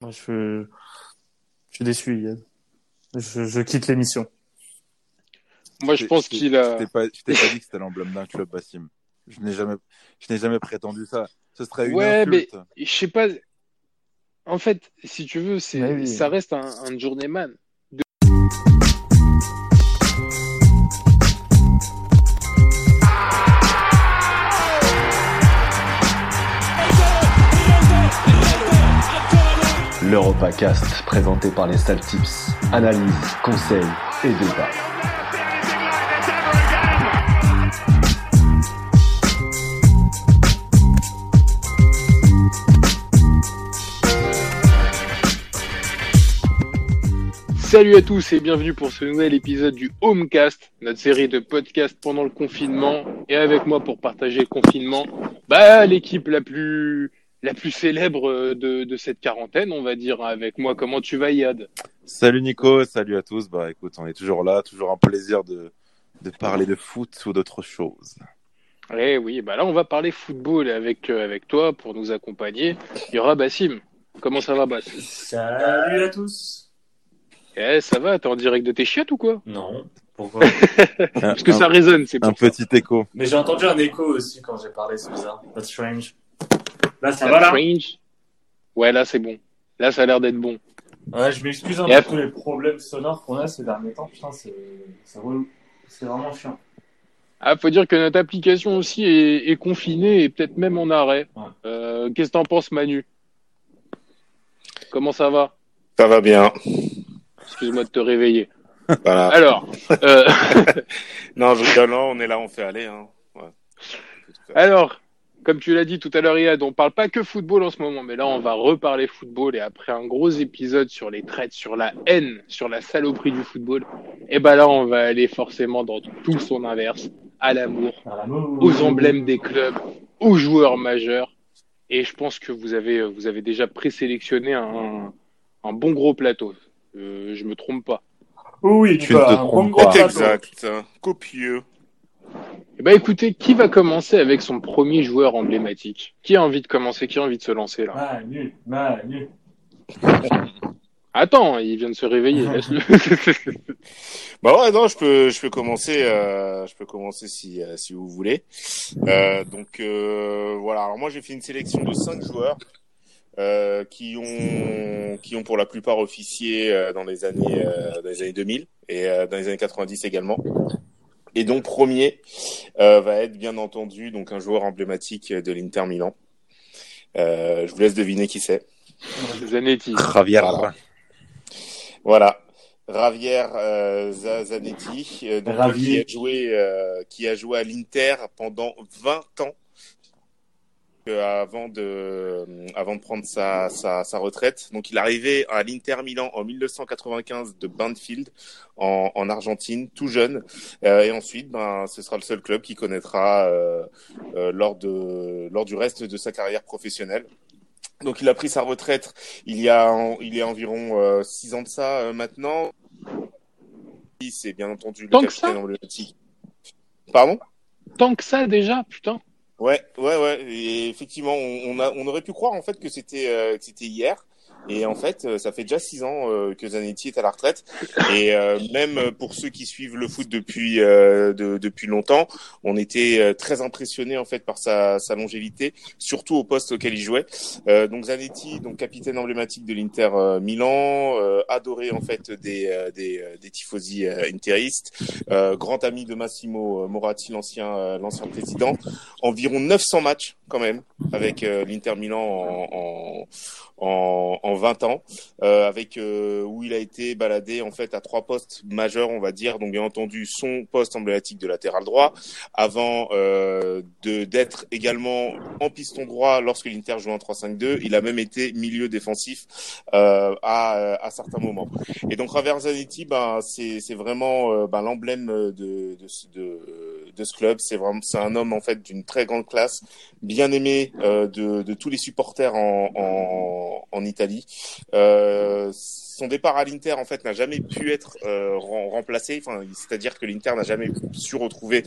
Moi, je, je suis déçu, Yann. Je, je quitte l'émission. Moi, je pense qu'il a. Je t'ai pas, je t'ai pas dit que c'était l'emblème d'un club, Bassim. Je n'ai jamais, je n'ai jamais prétendu ça. Ce serait une Ouais, mais je sais pas. En fait, si tu veux, c'est Mais oui. ça reste un, un journeyman. L'Europacast, présenté par les Saltips. Analyse, conseils et débat. Salut à tous et bienvenue pour ce nouvel épisode du Homecast, notre série de podcasts pendant le confinement. Et avec moi pour partager le confinement, bah l'équipe la plus la plus célèbre euh, de, de cette quarantaine, on va dire. Avec moi, comment tu vas, Yad? Salut Nico, salut à tous. Bah écoute, on est toujours là, toujours un plaisir de, de parler de foot ou d'autres choses. Eh oui, bah là on va parler football avec euh, avec toi pour nous accompagner. Il y aura Bassim. Comment ça va, Bass Salut à tous. Eh, ça va? T'es en direct de tes chiottes ou quoi? Non, pourquoi? Parce que un, ça résonne, c'est un ça. petit écho. Mais j'ai entendu un écho aussi quand j'ai parlé, c'est bizarre. That's strange. Là, ça va là strange. Ouais, là c'est bon. Là ça a l'air d'être bon. Ouais, je m'excuse un Et peu après- pour les problèmes sonores qu'on a ces derniers temps. Putain, c'est c'est relou. C'est vraiment chiant. Ah, faut dire que notre application aussi est, est confinée et peut-être même en arrêt. Ouais. Euh, Qu'est-ce que t'en penses, Manu? Comment ça va? Ça va bien. Excuse-moi de te réveiller. Voilà. Alors, euh, Non, je rigole, non, on est là, on fait aller. Hein. Ouais. Alors, comme tu l'as dit tout à l'heure, Yad, on parle pas que football en ce moment, mais là, on va reparler football et après un gros épisode sur les traites, sur la haine, sur la saloperie du football, et ben là, on va aller forcément dans tout son inverse, à l'amour, aux emblèmes des clubs, aux joueurs majeurs. Et je pense que vous avez, vous avez déjà présélectionné un, un bon gros plateau. Euh, je me trompe pas. Oui, Tu ne te trompes pas. Exact. Copieux. Eh ben écoutez, qui va commencer avec son premier joueur emblématique? Qui a envie de commencer? Qui a envie de se lancer là? Manu, Manu. Attends, il vient de se réveiller. Laisse-le. Bah ouais, non, je peux, je peux commencer, euh, je peux commencer si, euh, si vous voulez. Euh, donc euh, voilà. Alors moi, j'ai fait une sélection de cinq joueurs euh, qui ont, qui ont pour la plupart officié euh, dans les années, euh, dans les années 2000 et euh, dans les années 90 également. Et donc premier euh, va être bien entendu donc un joueur emblématique de l'Inter Milan. Euh, je vous laisse deviner qui c'est. Zanetti. Javier. Voilà. Voilà. Javier euh, Za- Zanetti, euh, donc, Ravier. qui a joué, euh, qui a joué à l'Inter pendant 20 ans avant de, euh, avant de prendre sa, sa, sa retraite. Donc, il est arrivé à l'Inter Milan en 1995 de Banfield en, en Argentine, tout jeune. Euh, et ensuite, ben, ce sera le seul club qui connaîtra euh, euh, lors de, lors du reste de sa carrière professionnelle. Donc, il a pris sa retraite il y a, il y a environ euh, six ans de ça euh, maintenant. C'est bien entendu le Tant capitaine emblématique. Pardon? Tant que ça déjà, putain. Ouais, ouais, ouais. Et effectivement, on, on a, on aurait pu croire en fait que c'était, euh, que c'était hier. Et en fait, euh, ça fait déjà six ans euh, que Zanetti est à la retraite. Et euh, même pour ceux qui suivent le foot depuis de- depuis longtemps, on était très impressionnés en fait par sa, sa longévité, surtout au poste auquel il jouait. Donc Zanetti, donc capitaine emblématique de l'Inter Milan, adoré en fait des des, des tifosi interistes, grand ami de Massimo Moratti, l'ancien l'ancien président. Environ 900 matchs quand même avec l'Inter Milan en, en 20 ans, euh, avec euh, où il a été baladé en fait à trois postes majeurs, on va dire. Donc bien entendu son poste emblématique de latéral droit, avant euh, de d'être également en piston droit lorsque l'Inter jouait en 3-5-2. Il a même été milieu défensif à, à certains moments. Et donc Javier Zanetti, ben c'est c'est vraiment ben, l'emblème de de, de de ce club. C'est vraiment c'est un homme en fait d'une très grande classe, bien aimé euh, de de tous les supporters en, en Italie. Euh, son départ à l'Inter en fait n'a jamais pu être euh, rem- remplacé. C'est-à-dire que l'Inter n'a jamais su retrouver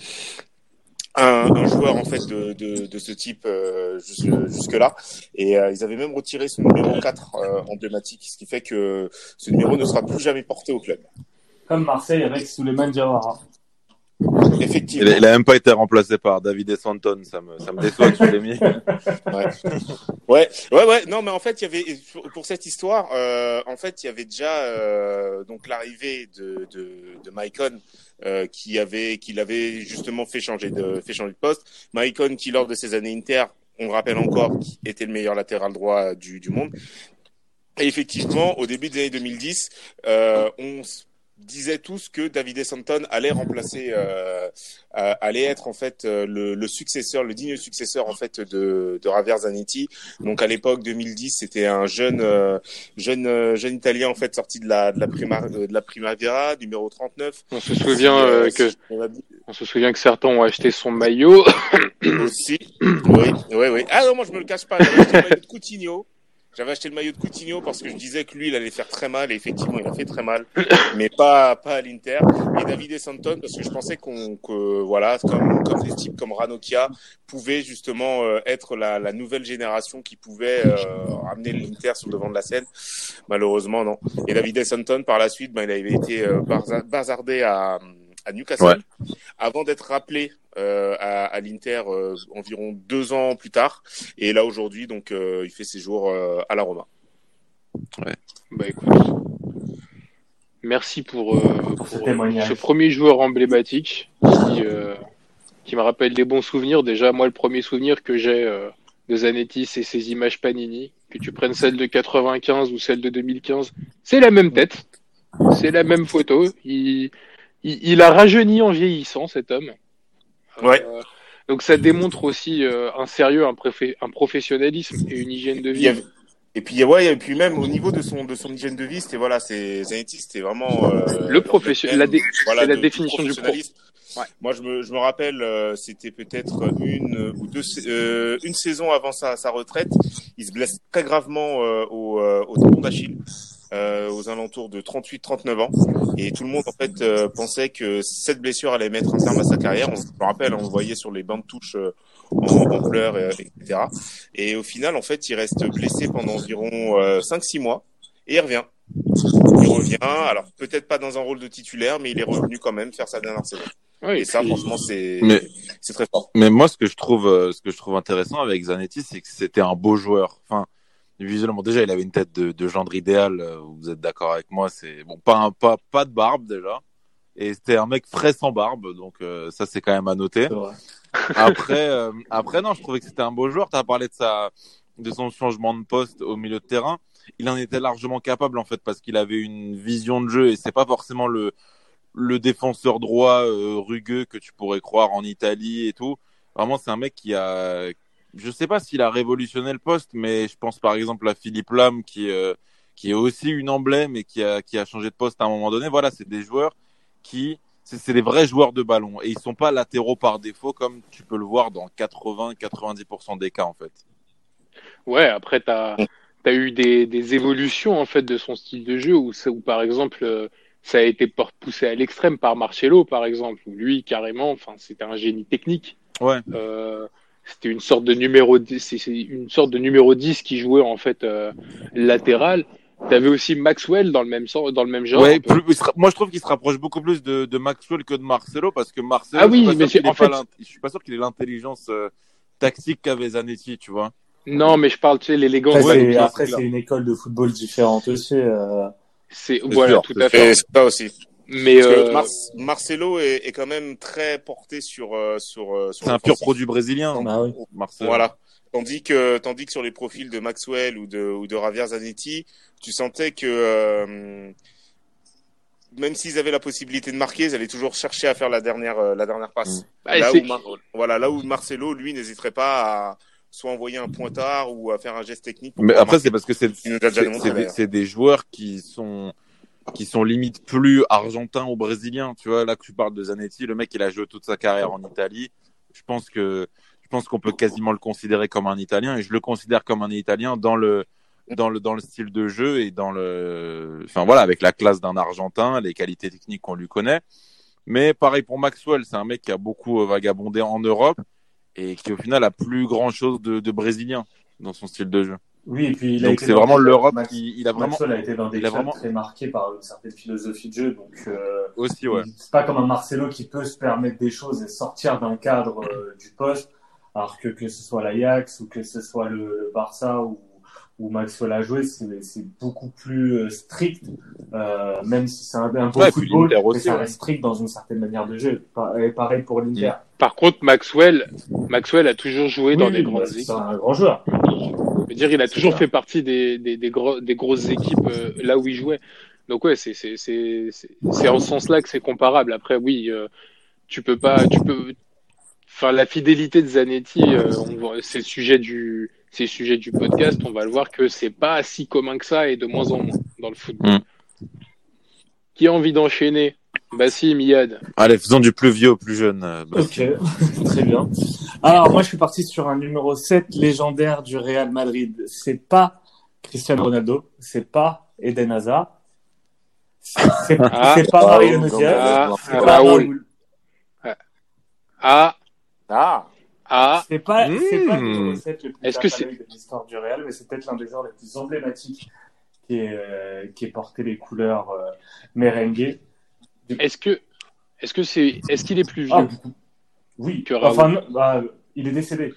un, joueur en fait de, ce type euh, jusque là et ils avaient même retiré son numéro 4 euh, emblématique ce qui fait que ce numéro ne sera plus jamais porté au club Comme Marseille avec Souleymane Diawara. Effectivement Il il a même pas été remplacé par David Essanton, ça me, ça me déçoit que tu l'aies mis. Ouais. ouais, ouais, ouais. Non, mais en fait, il y avait pour- cette histoire, euh, en fait, il y avait déjà euh, donc l'arrivée de de, de Maicon euh, qui avait qui l'avait justement fait changer de fait changer de poste. Maicon qui lors de ses années Inter, on le rappelle encore, était le meilleur latéral droit du du monde. Et effectivement, au début des années 2010, euh, on disait tous que David Santon allait remplacer, euh, euh, allait être en fait euh, le, le successeur, le digne successeur en fait de, de Javier Zanetti. Donc à l'époque 2010, c'était un jeune, euh, jeune, euh, jeune Italien en fait sorti de la de la prima, de la Primavera, numéro 39. On se souvient euh, que on se souvient que certains ont acheté son maillot. aussi. Oui, oui, oui. Ah non, moi je me le cache pas. J'avais acheté le maillot de Coutinho. J'avais acheté le maillot de Coutinho parce que je disais que lui, il allait faire très mal et effectivement, il a fait très mal, mais pas pas à l'Inter. Et David Santon parce que je pensais qu'on que voilà, comme comme des types comme Ranocchia pouvaient justement euh, être la, la nouvelle génération qui pouvait euh, ramener l'Inter sur le devant de la scène. Malheureusement, non. Et David Santon par la suite, ben, il avait été euh, bazardé à à Newcastle Ouais. avant d'être rappelé euh, à, à l'Inter euh, environ deux ans plus tard. Et là aujourd'hui, donc, euh, il fait ses jours euh, à la Roma. Bah écoute, merci pour, euh, pour, ce premier joueur emblématique qui, euh, qui me rappelle des bons souvenirs. Déjà, moi, le premier souvenir que j'ai euh, de Zanetti, c'est ces images Panini. Que tu prennes celle de 95 ou celle de 2015, c'est la même tête, c'est la même photo. Il, il, il a rajeuni en vieillissant, cet homme. Ouais. Euh, donc ça démontre aussi euh, un sérieux, un, professionnalisme et une hygiène de vie. Et puis ouais, et puis même au niveau de son de son hygiène de vie, c'était voilà, c'est Zanetti, c'était vraiment euh, Le profession- thème, la dé- voilà, c'est la de- définition du pro. professionnalisme. Ouais. Moi, je me je me rappelle, euh, c'était peut-être une ou deux euh, une saison avant sa sa retraite, il se blesse très gravement au au tendon d'Achille. Euh, aux alentours de 38-39 ans et tout le monde en fait euh, pensait que cette blessure allait mettre un terme à sa carrière. On se me rappelle, on le voyait sur les bancs de touche euh, en, en pleurs, euh, etc. Et au final, en fait, il reste blessé pendant environ euh, 5-6 mois et il revient. Il revient, alors peut-être pas dans un rôle de titulaire, mais il est revenu quand même faire sa dernière saison. Ouais, Et, ça, puis- franchement, c'est très fort. Mais moi, ce que je trouve, ce que je trouve intéressant avec Zanetti, c'est que c'était un beau joueur. Enfin, visuellement, déjà, il avait une tête de, de gendre idéal. euh, Vous êtes d'accord avec moi C'est bon, pas un, pas pas de barbe déjà. Et c'était un mec frais sans barbe, donc euh, ça c'est quand même à noter. Après, euh, après non, je trouvais que c'était un beau joueur. Tu as parlé de sa, de son changement de poste au milieu de terrain. Il en était largement capable en fait parce qu'il avait une vision de jeu et c'est pas forcément le le défenseur droit euh, rugueux que tu pourrais croire en Italie et tout. Vraiment, c'est un mec qui a, je sais pas s'il a révolutionné le poste, mais je pense par exemple à Philippe Lam qui euh, qui est aussi une emblème et qui a qui a changé de poste à un moment donné. Voilà, c'est des joueurs qui c'est c'est des vrais joueurs de ballon et ils sont pas latéraux par défaut comme tu peux le voir dans 80-90% des cas en fait. Ouais, après, tu as, eu des, des évolutions en fait de son style de jeu où, où par exemple, euh, ça a été poussé à l'extrême par Marcelo, par exemple, où lui, carrément, enfin, c'était un génie technique. Ouais. Euh, c'était une sorte de numéro 10, c'est une sorte de numéro 10 qui jouait en fait euh, latéral. T'avais aussi Maxwell dans le même sens, dans le même genre. Ouais, plus- moi je trouve qu'il se rapproche beaucoup plus de, de Maxwell que de Marcelo parce que Marcelo, Ah oui, je suis pas mais sûr c'est- qu'il ait en fait- je suis pas sûr qu'il ait l'intelligence euh, tactique qu'avait Zanetti, tu vois. Non, mais je parle, tu sais, l'élégance. Après, Ouais, c'est, après, une école de football différente aussi. euh. C'est voilà, sûr, tout à fait. Et ça aussi. Mais Parce que euh, Mar- Marcelo est, est quand même très porté sur euh, sur euh, sur C'est un pur produit brésilien, Bah oui. Marcelo. Voilà. Tandis que, tandis que sur les profils de Maxwell ou de, ou de Javier Zanetti, tu sentais que euh, même s'ils avaient la possibilité de marquer, ils allaient toujours chercher à faire la dernière, la dernière passe. bah, là, où Mar- voilà, là où Marcelo, lui, n'hésiterait pas à soit envoyer un pointard ou à faire un geste technique. Mais après, c'est parce que c'est des joueurs qui sont qui sont limite plus argentins ou brésiliens. Tu vois, là que tu parles de Zanetti, le mec, il a joué toute sa carrière en Italie. Je pense que je pense qu'on peut quasiment le considérer comme un Italien et je le considère comme un Italien dans le dans le dans le style de jeu et dans le enfin voilà avec la classe d'un Argentin, les qualités techniques qu'on lui connaît. Mais pareil pour Maxwell, c'est un mec qui a beaucoup euh, vagabondé en Europe et qui au final a plus grand chose de, de brésilien dans son style de jeu. Oui, et puis il a Donc c'est vraiment l'Europe qui, il a vraiment Maxwell a été dans des il a clubs vraiment- très marqués par une certaine philosophie de jeu, donc euh, aussi, ouais. c'est pas comme un Marcelo qui peut se permettre des choses et sortir d'un cadre euh, du poste, alors que que ce soit l'Ajax ou que ce soit le, le Barça ou où Maxwell a joué, c'est beaucoup plus euh, strict, euh, même si c'est un, un beau Ouais, football, aussi, ça ouais. reste strict dans une certaine manière de jeu. Et pareil pour l'Inter. Par contre, Maxwell, Maxwell a toujours joué dans des oui, grandes bah, c'est équipes. un grand joueur. Je veux dire, il a toujours ça. fait partie des, des, des, gros, des grosses équipes euh, là où il jouait. Donc ouais, c'est c'est c'est c'est c'est en ce sens-là que c'est comparable. Après, oui, euh, tu peux pas, tu peux. Enfin, la fidélité de Zanetti, euh, c'est le sujet du, c'est le sujet du podcast. On va le voir que c'est pas si commun que ça et de moins en moins dans le football. Mm. Qui a envie d'enchaîner? Bassim, Yad. Allez, faisons du plus vieux au plus jeune. euh, Ok, très bien. Alors moi je suis parti sur un numéro 7 légendaire du Real Madrid. C'est pas Cristiano Ronaldo, c'est pas Eden Hazard, c'est Ah. pas Ah, oui, Diaz, Ah, c'est pas Raoul. Raoul. Ah, Ah, ah, C'est pas, c'est pas Mmh. 7 le plus Est-ce que c'est- de l'histoire du Real, mais c'est peut-être l'un des joueurs les plus emblématiques qui est, euh, qui est porté les couleurs euh, merengue. est-ce que, est-ce que c'est, est-ce qu'il est plus vieux Ah. Oui, Que Raoul. enfin, bah, il est décédé.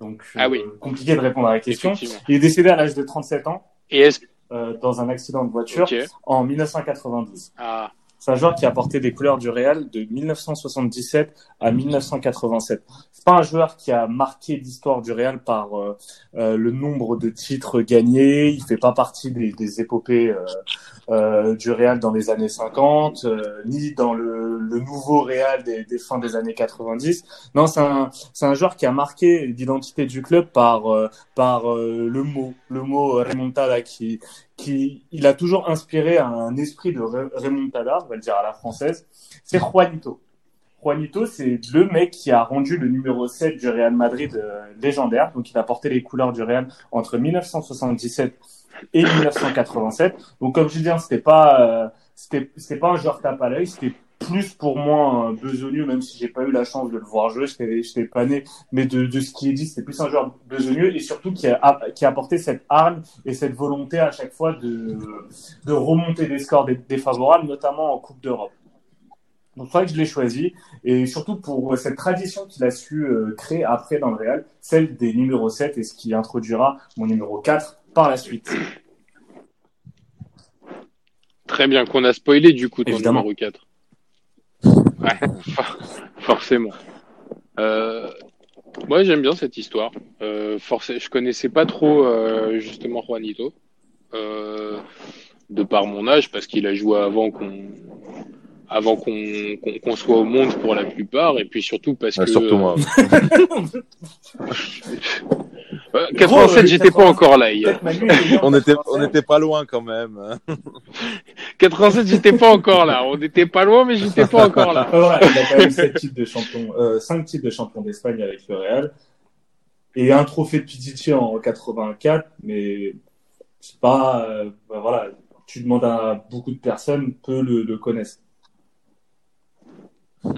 Donc, Ah euh, oui. compliqué de répondre à la question. Il est décédé à l'âge de 37 ans Et est-ce, euh, dans un accident de voiture en 1992. ah, C'est un joueur qui a porté des couleurs du Real de 1977 à 1987. C'est pas un joueur qui a marqué l'histoire du Real par euh, euh, le nombre de titres gagnés. Il fait pas partie des, des épopées euh, euh, du Real dans les années 50, euh, ni dans le, le nouveau Real des, des fins des années 90. Non, c'est un, c'est un joueur qui a marqué l'identité du club par par le mot, le mot remontada qui qui il a toujours inspiré un esprit de re- remontada, on va le dire à la française. C'est Juanito. Juanito, c'est le mec qui a rendu le numéro 7 du Real Madrid euh, légendaire. Donc, il a porté les couleurs du Real entre 1977 et 1987. Donc, comme je dis, hein, c'était pas, euh, c'était pas un joueur tape à l'œil, c'était plus pour moi un besogneux, même si j'ai pas eu la chance de le voir jouer, j'étais, pas né, mais de, de ce qui est dit, c'était plus un joueur besogneux et surtout qui a, qui a apporté cette arme et cette volonté à chaque fois de, de remonter des scores dé- défavorables, notamment en Coupe d'Europe. Donc, c'est vrai que je l'ai choisi et surtout pour euh, cette tradition qu'il a su euh, créer après dans le Real, celle des numéros 7 et ce qui introduira mon numéro 4 par la suite. très bien qu'on a spoilé du coup ton Évidemment. numéro 4. Forcément. Euh, moi j'aime bien cette histoire. Euh, je connaissais pas trop euh, justement Juanito, de par mon âge parce qu'il a joué avant qu'on avant qu'on qu'on qu'on soit au monde pour la plupart et puis surtout parce Ouais, que surtout moi. Euh, 87 euh, j'étais pas 80. encore là hier. On était, 87. on était pas loin quand même. 87 j'étais pas encore là. On était pas loin mais j'étais pas encore là. Ah, voilà, il a quand même 7 titres de champion, euh, 5 titres de champion d'Espagne avec le Real et un trophée de Pichichi en 84, mais c'est pas, euh, bah voilà, tu demandes à beaucoup de personnes, peu le, le connaissent.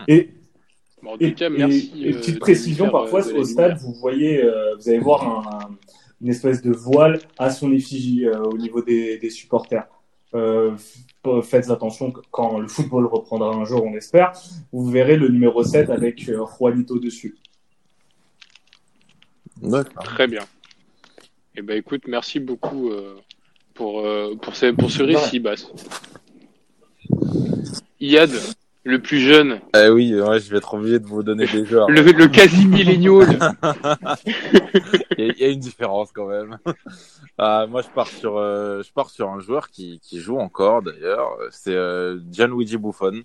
Et Bon, en Et, tout cas, et- merci. et euh, petite précision, faire, parfois au stade, lumière. vous voyez, euh, vous allez voir un- un- une espèce de voile à son effigie euh, au niveau des, des supporters. Euh, faites attention quand le football reprendra un jour, on espère. Vous verrez le numéro 7 avec euh, Juanito dessus. D'accord. Très bien. Eh ben, écoute, merci beaucoup euh, pour, euh, pour, ce, pour ce récit, Bass. Iad, le plus jeune, Eh oui, ouais, je vais être obligé de vous donner des joueurs. le, le quasi-millénial. Il y, y a une différence quand même. Ah, moi, je pars sur, euh, je pars sur un joueur qui, qui joue encore d'ailleurs. C'est euh, Gianluigi Buffon.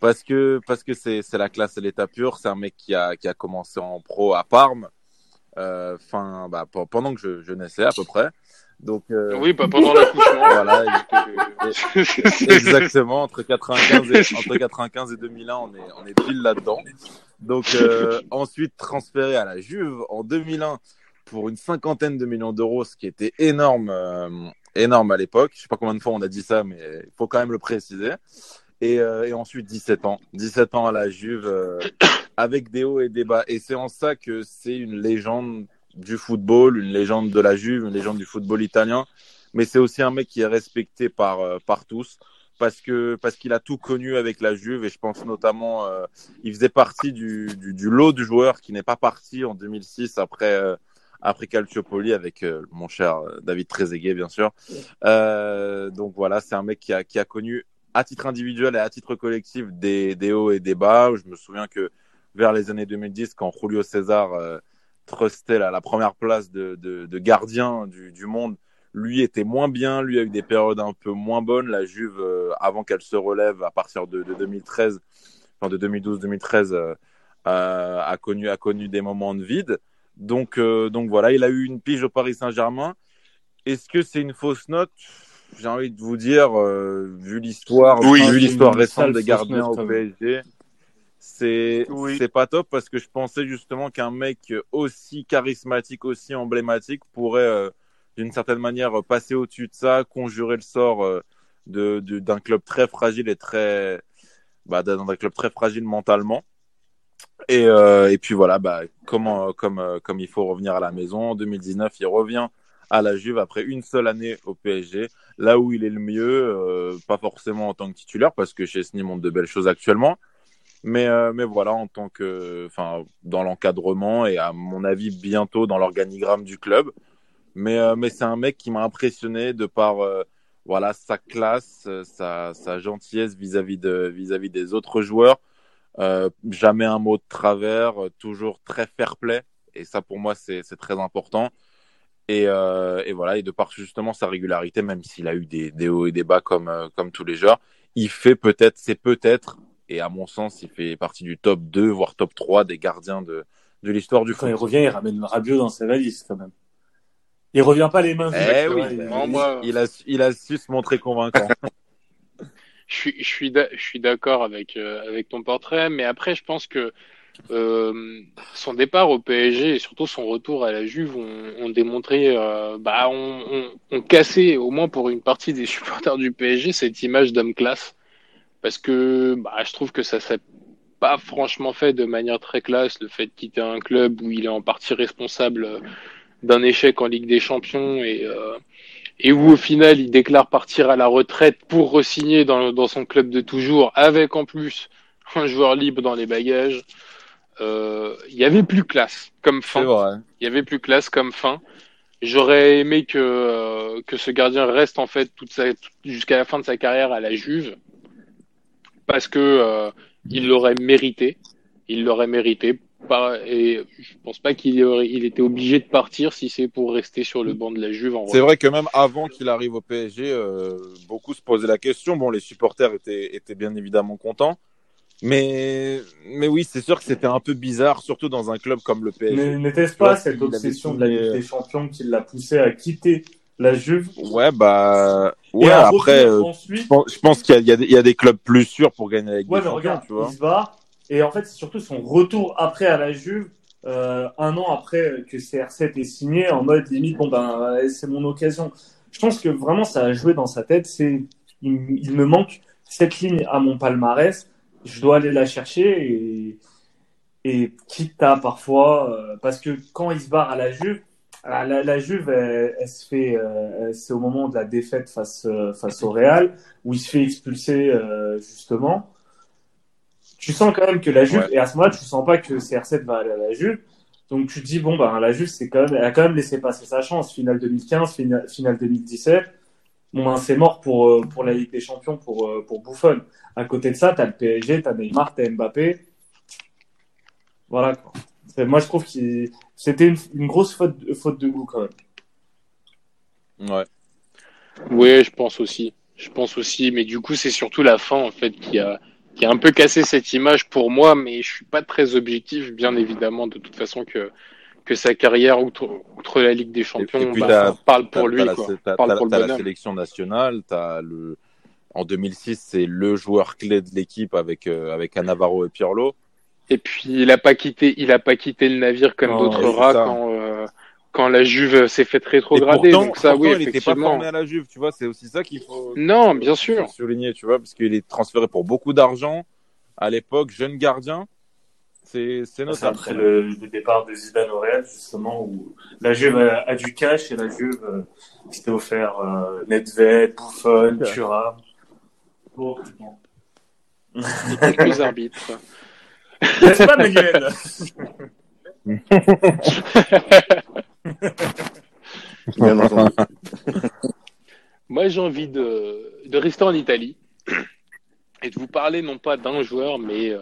Parce que parce que c'est c'est la classe et l'état pur. C'est un mec qui a qui a commencé en pro à Parme. Euh, fin bah pe- pendant que je, je naissais à peu près. Donc euh, Oui, pas pendant l'accouchement. voilà. Exactement, entre 95 et, entre 95 et 2001, on est, on est pile là-dedans. Donc, euh, ensuite transféré à la Juve en 2001 pour une cinquantaine de millions d'euros, ce qui était énorme, euh, énorme à l'époque. Je sais pas combien de fois on a dit ça, mais il faut quand même le préciser. Et, euh, et ensuite 17 ans. 17 ans à la Juve, euh, avec des hauts et des bas. Et c'est en ça que c'est une légende du football, une légende de la Juve, une légende du football italien. Mais c'est aussi un mec qui est respecté par, euh, par tous parce que parce qu'il a tout connu avec la Juve et je pense notamment euh, il faisait partie du, du, du lot de joueurs qui n'est pas parti en 2006 après euh, après Calciopoli avec euh, mon cher euh, David Trezeguet bien sûr. Euh, donc voilà, c'est un mec qui a qui a connu à titre individuel et à titre collectif des des hauts et des bas. Je me souviens que vers les années 2010 quand Julio César euh, trustait la, première place de, de, de gardien du, du monde lui était moins bien, lui a eu des périodes un peu moins bonnes. La Juve, euh, avant qu'elle se relève à partir de, de 2013, enfin de 2012-2013, euh, euh, a connu a connu des moments de vide. Donc donc voilà, il a eu une pige au Paris Saint-Germain. Est-ce que c'est une fausse note? J'ai envie de vous dire, vu l'histoire, Oui. vu l'histoire Une récente des gardiens au même. C'est Oui. c'est pas top parce que je pensais justement qu'un mec aussi charismatique, aussi emblématique pourrait euh, d'une certaine manière euh, passer au-dessus de ça, conjurer le sort euh, de de- d'un club très fragile et très bah, d'un club très fragile mentalement. Et, euh, et puis voilà, bah, comment, comme, euh, comme il faut revenir à la maison. En 2019, il revient à la Juve après une seule année au PSG, là où il est le mieux, euh, pas forcément en tant que titulaire, parce que Chesney montre de belles choses actuellement, mais, euh, mais voilà, en tant que, enfin, dans l'encadrement et à mon avis bientôt dans l'organigramme du club. Mais, euh, mais c'est un mec qui m'a impressionné de par, euh, voilà, sa classe, euh, sa, sa gentillesse vis-à-vis de, vis-à-vis des autres joueurs. Euh, jamais un mot de travers, euh, toujours très fair play. Et ça, pour moi, c'est très important. Et, et voilà, et de par justement sa régularité, même s'il a eu des, des hauts et des bas comme, comme tous les joueurs, il fait peut-être, c'est peut-être, et à mon sens, il fait partie du top 2, voire top 3 des gardiens de, de l'histoire du Quand il foot. revient, il ramène Rabiot dans sa valise quand même. Il revient pas les mains vides. Eh oui, il- Non, moi- il, a, il a su se montrer convaincant. Je suis, je suis, d'a- je suis d'accord avec euh, avec ton portrait, mais après, je pense que euh, son départ au PSG et surtout son retour à la Juve ont, ont démontré, euh, bah, on, on, on cassé au moins pour une partie des supporters du PSG cette image d'homme classe, parce que bah, je trouve que ça s'est pas franchement fait de manière très classe le fait de quitter un club où il est en partie responsable euh, d'un échec en Ligue des Champions et euh, et où au final il déclare partir à la retraite pour re-signer dans, dans son club de toujours, avec en plus un joueur libre dans les bagages. Euh, Il y avait plus classe comme fin. Il y avait plus classe comme fin. J'aurais aimé que euh, que ce gardien reste en fait toute sa jusqu'à la fin de sa carrière à la Juve parce que euh, il l'aurait mérité. Il l'aurait mérité. Pas, et je pense pas qu'il il était obligé de partir si c'est pour rester sur le banc de la Juve en C'est vrai que même avant qu'il arrive au PSG, euh, beaucoup se posaient la question. Bon, les supporters étaient, étaient bien évidemment contents. Mais, mais oui, c'est sûr que c'était un peu bizarre, surtout dans un club comme le PSG. Mais N'était-ce pas cette obsession de la Ligue des Champions qui l'a poussé à quitter la Juve Ouais, bah, ouais, après, euh, ensuite je pense, qu'il y a, y, des- il y a des clubs plus sûrs pour gagner avec Ouais, des mais regarde, tu vois. il se barre. Et en fait, c'est surtout son retour après à la Juve, euh, un an après que CR7 est signé, en mode limite, bon ben, euh, c'est mon occasion. Je pense que vraiment, ça a joué dans sa tête. C'est, il, il me manque cette ligne à mon palmarès. Je dois aller la chercher et, et quitte à parfois, euh, parce que quand il se barre à la Juve, la, la, la Juve, elle, elle se fait, euh, c'est au moment de la défaite face, euh, face au Real, où il se fait expulser, euh, justement tu sens quand même que la Juve, Ouais. et à ce moment-là, tu sens pas que CR7 va aller à la Juve. Donc tu te dis, bon, ben, la Juve, c'est quand même, elle a quand même laissé passer sa chance. Finale 2015, finale, finale 2017. Bon, ben, c'est mort pour, euh, pour la Ligue des Champions, pour, euh, pour Buffon. À côté de ça, t'as le PSG, t'as Neymar, t'as Mbappé. Voilà, quoi. C'est- Moi, je trouve que c'était une, une grosse faute, faute de goût, quand même. Ouais. Oui, je pense aussi. Je pense aussi, mais du coup, c'est surtout la fin en fait qui a qui a un peu cassé cette image pour moi, mais je suis pas très objectif, bien évidemment, de toute façon que que sa carrière outre, outre la Ligue des Champions puis bah, parle T'as- pour lui t'as la- quoi. t'as- Parle t'as- pour le t'as la sélection nationale, t'as le, en 2006, c'est le joueur clé de l'équipe avec, euh, avec Cannavaro et Pirlo. Et puis il a pas quitté, il a pas quitté le navire comme d'autres rats ça. quand euh, quand la Juve s'est fait Et rétrograder. pourtant, donc ça, oui, il n'était pas effectivement. formé à la Juve, tu vois, c'est aussi ça qu'il faut Non, bien sûr. souligner, tu vois, parce qu'il est transféré pour beaucoup d'argent à l'époque, jeune gardien. C'est c'est C'est notable. après le, le départ de Zidane au Real, justement, où la Juve a, a du cash et la Juve euh, s'était offert euh, Nedved, Buffon, Thuram. Bon, bon. Et quelques arbitres. N'est-ce pas, Bien entendu. Moi, j'ai envie de, de rester en Italie et de vous parler non pas d'un joueur, mais, euh,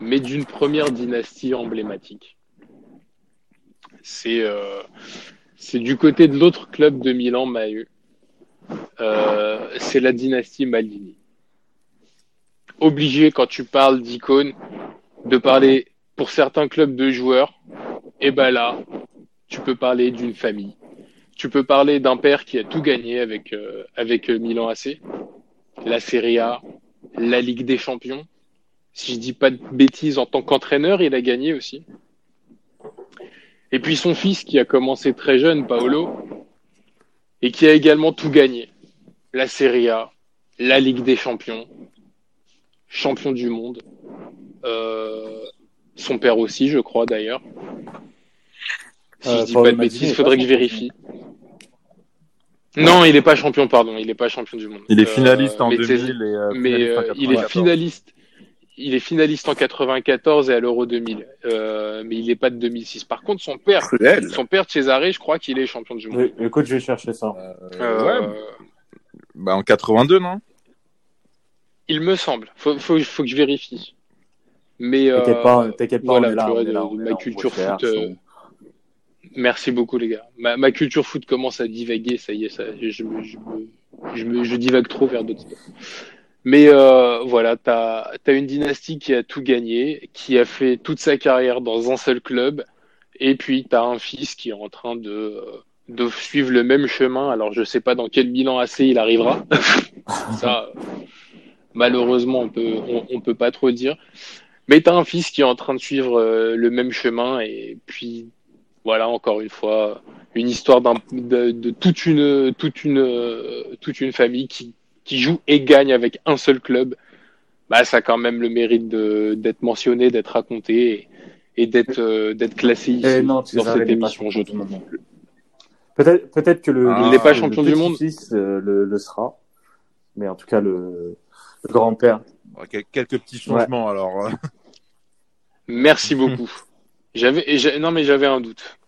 mais d'une première dynastie emblématique. C'est euh, c'est du côté de l'autre club de Milan, Mahu. Euh, c'est la dynastie Maldini. Obligé, quand tu parles d'icône, de parler pour certains clubs de joueurs, et ben là, tu peux parler d'une famille. Tu peux parler d'un père qui a tout gagné avec, euh, avec euh, Milan AC, la Serie A, la Ligue des Champions. Si je dis pas de bêtises, en tant qu'entraîneur, il a gagné aussi. Et puis son fils qui a commencé très jeune, Paolo, et qui a également tout gagné. La Serie A, la Ligue des Champions, champion du monde. Euh, son père aussi, je crois d'ailleurs. Si Euh, je dis pas de bêtises, faudrait que je vérifie. Non, il est pas champion, pardon. Il est pas champion du monde. Il est Euh, finaliste en mais 2000 c'est- et euh, mais il est 94. finaliste. Il est finaliste en 94 et à l'Euro 2000. Euh, mais il n'est pas de 2006. Par contre, son père, Cruel. son père Cesare, je crois qu'il est champion du monde. Oui, Écoute, je vais chercher ça. Euh, ouais. Bah, en 82, non? Il me semble. Faut, faut, faut que je vérifie. Mais euh, T'inquiète pas, t'inquiète pas, voilà, on est là. tu vois, on est de- là, de on est ma là, culture foot, euh, Merci beaucoup les gars. Ma, ma culture foot commence à divaguer, ça y est, ça, je, me, je, me, je, me- je divague trop vers d'autres sports. Mais euh, voilà, t'as as une dynastie qui a tout gagné, qui a fait toute sa carrière dans un seul club, et puis t'as un fils qui est en train de de suivre le même chemin. Alors je sais pas dans quel bilan AC il arrivera. ça, malheureusement, on peut on, on peut pas trop dire. Mais t'as un fils qui est en train de suivre euh, le même chemin, et puis voilà, encore une fois, une histoire d'un- de, de toute une, toute une, euh, toute une famille qui, qui joue et gagne avec un seul club. Bah, ça a quand même le mérite de, d'être mentionné, d'être raconté et, et d'être, euh, d'être classé ici Eh non, dans cette émission, je champion du trouve. monde. Peut-être, peut-être que le, Ah, le- il n'est pas le champion du monde. petit-fils, euh, le, le sera. Mais en tout cas, le, le grand-père. Quelques petits changements, alors. Merci beaucoup. J'avais, non mais j'avais un doute.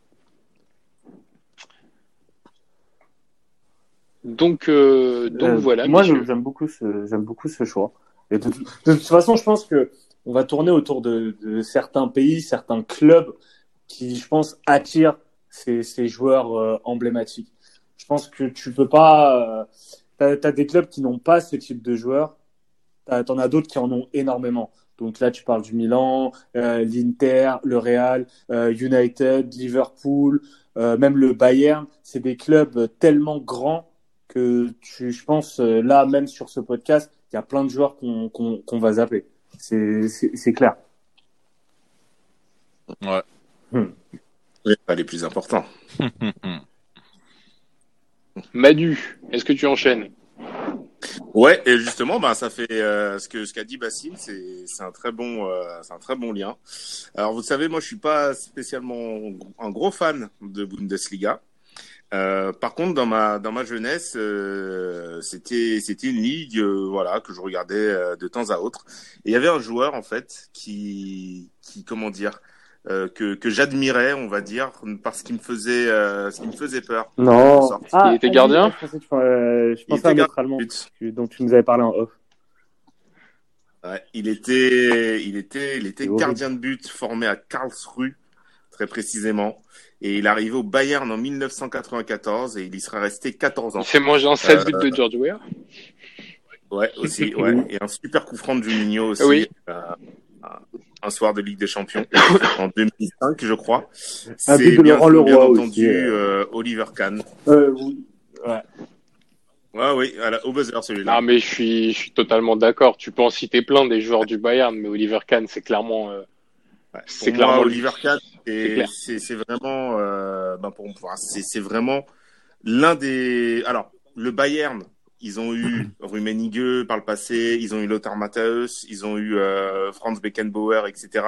Donc, euh, donc Euh, voilà. Moi, j'aime beaucoup ce, j'aime beaucoup ce choix. Et de, toute- de toute façon, je pense que on va tourner autour de, de certains pays, certains clubs qui, je pense, attirent ces, ces joueurs euh, emblématiques. Je pense que tu peux pas. Euh, t'as, t'as des clubs qui n'ont pas ce type de joueurs. T'en as d'autres qui en ont énormément. Donc là, tu parles du Milan, euh, l'Inter, le Real, euh, United, Liverpool, euh, même le Bayern. C'est des clubs tellement grands que tu, je pense, là, même sur ce podcast, il y a plein de joueurs qu'on va zapper. C'est clair. Ouais. Oui, pas les plus importants. Manu, est-ce que tu enchaînes? Ouais, et justement, bah, ça fait euh, ce que ce qu'a dit Basile, c'est c'est un très bon euh, c'est un très bon lien. Alors vous savez, moi je suis pas spécialement un gros fan de Bundesliga. Euh, par contre, dans ma dans ma jeunesse, euh, c'était c'était une ligue euh, voilà que je regardais euh, de temps à autre. Et il y avait un joueur en fait qui qui comment dire euh, que que j'admirais, on va dire, parce qu'il me faisait euh, ce qui me faisait peur. Non. sorte. Il était gardien? Je pensais, que tu- euh, je Il pensais à un était autre allemand dont tu nous avais parlé en off. Ouais, il était, il était, il était gardien de but formé à Karlsruhe, très précisément. Et il est arrivé au Bayern en 1994 et il y sera resté 14 ans. Il fait manger un 7 Euh, buts de George Weah? Ouais, aussi, ouais. Et un super coup franc de Juninho aussi. Oui. Un- soir de Ligue des Champions en 2005, je crois. C'est bien, Laurent bien Leroy entendu aussi, euh. euh, Oliver Kahn. Euh, oui. Ouais. Ouais, oui, à la- au buzzer celui-là. Non, mais je suis, je suis totalement d'accord. Tu peux en citer plein des joueurs du Bayern, mais Oliver Kahn, c'est clairement, euh, Ouais. c'est moi, clairement. Oliver Kahn, Et c'est c'est vraiment, euh, ben pour, enfin, c'est c'est vraiment l'un des. Alors, le Bayern, ils ont eu Rummenigge par le passé, ils ont eu Lothar Matthäus, ils ont eu euh, Franz Beckenbauer, etc.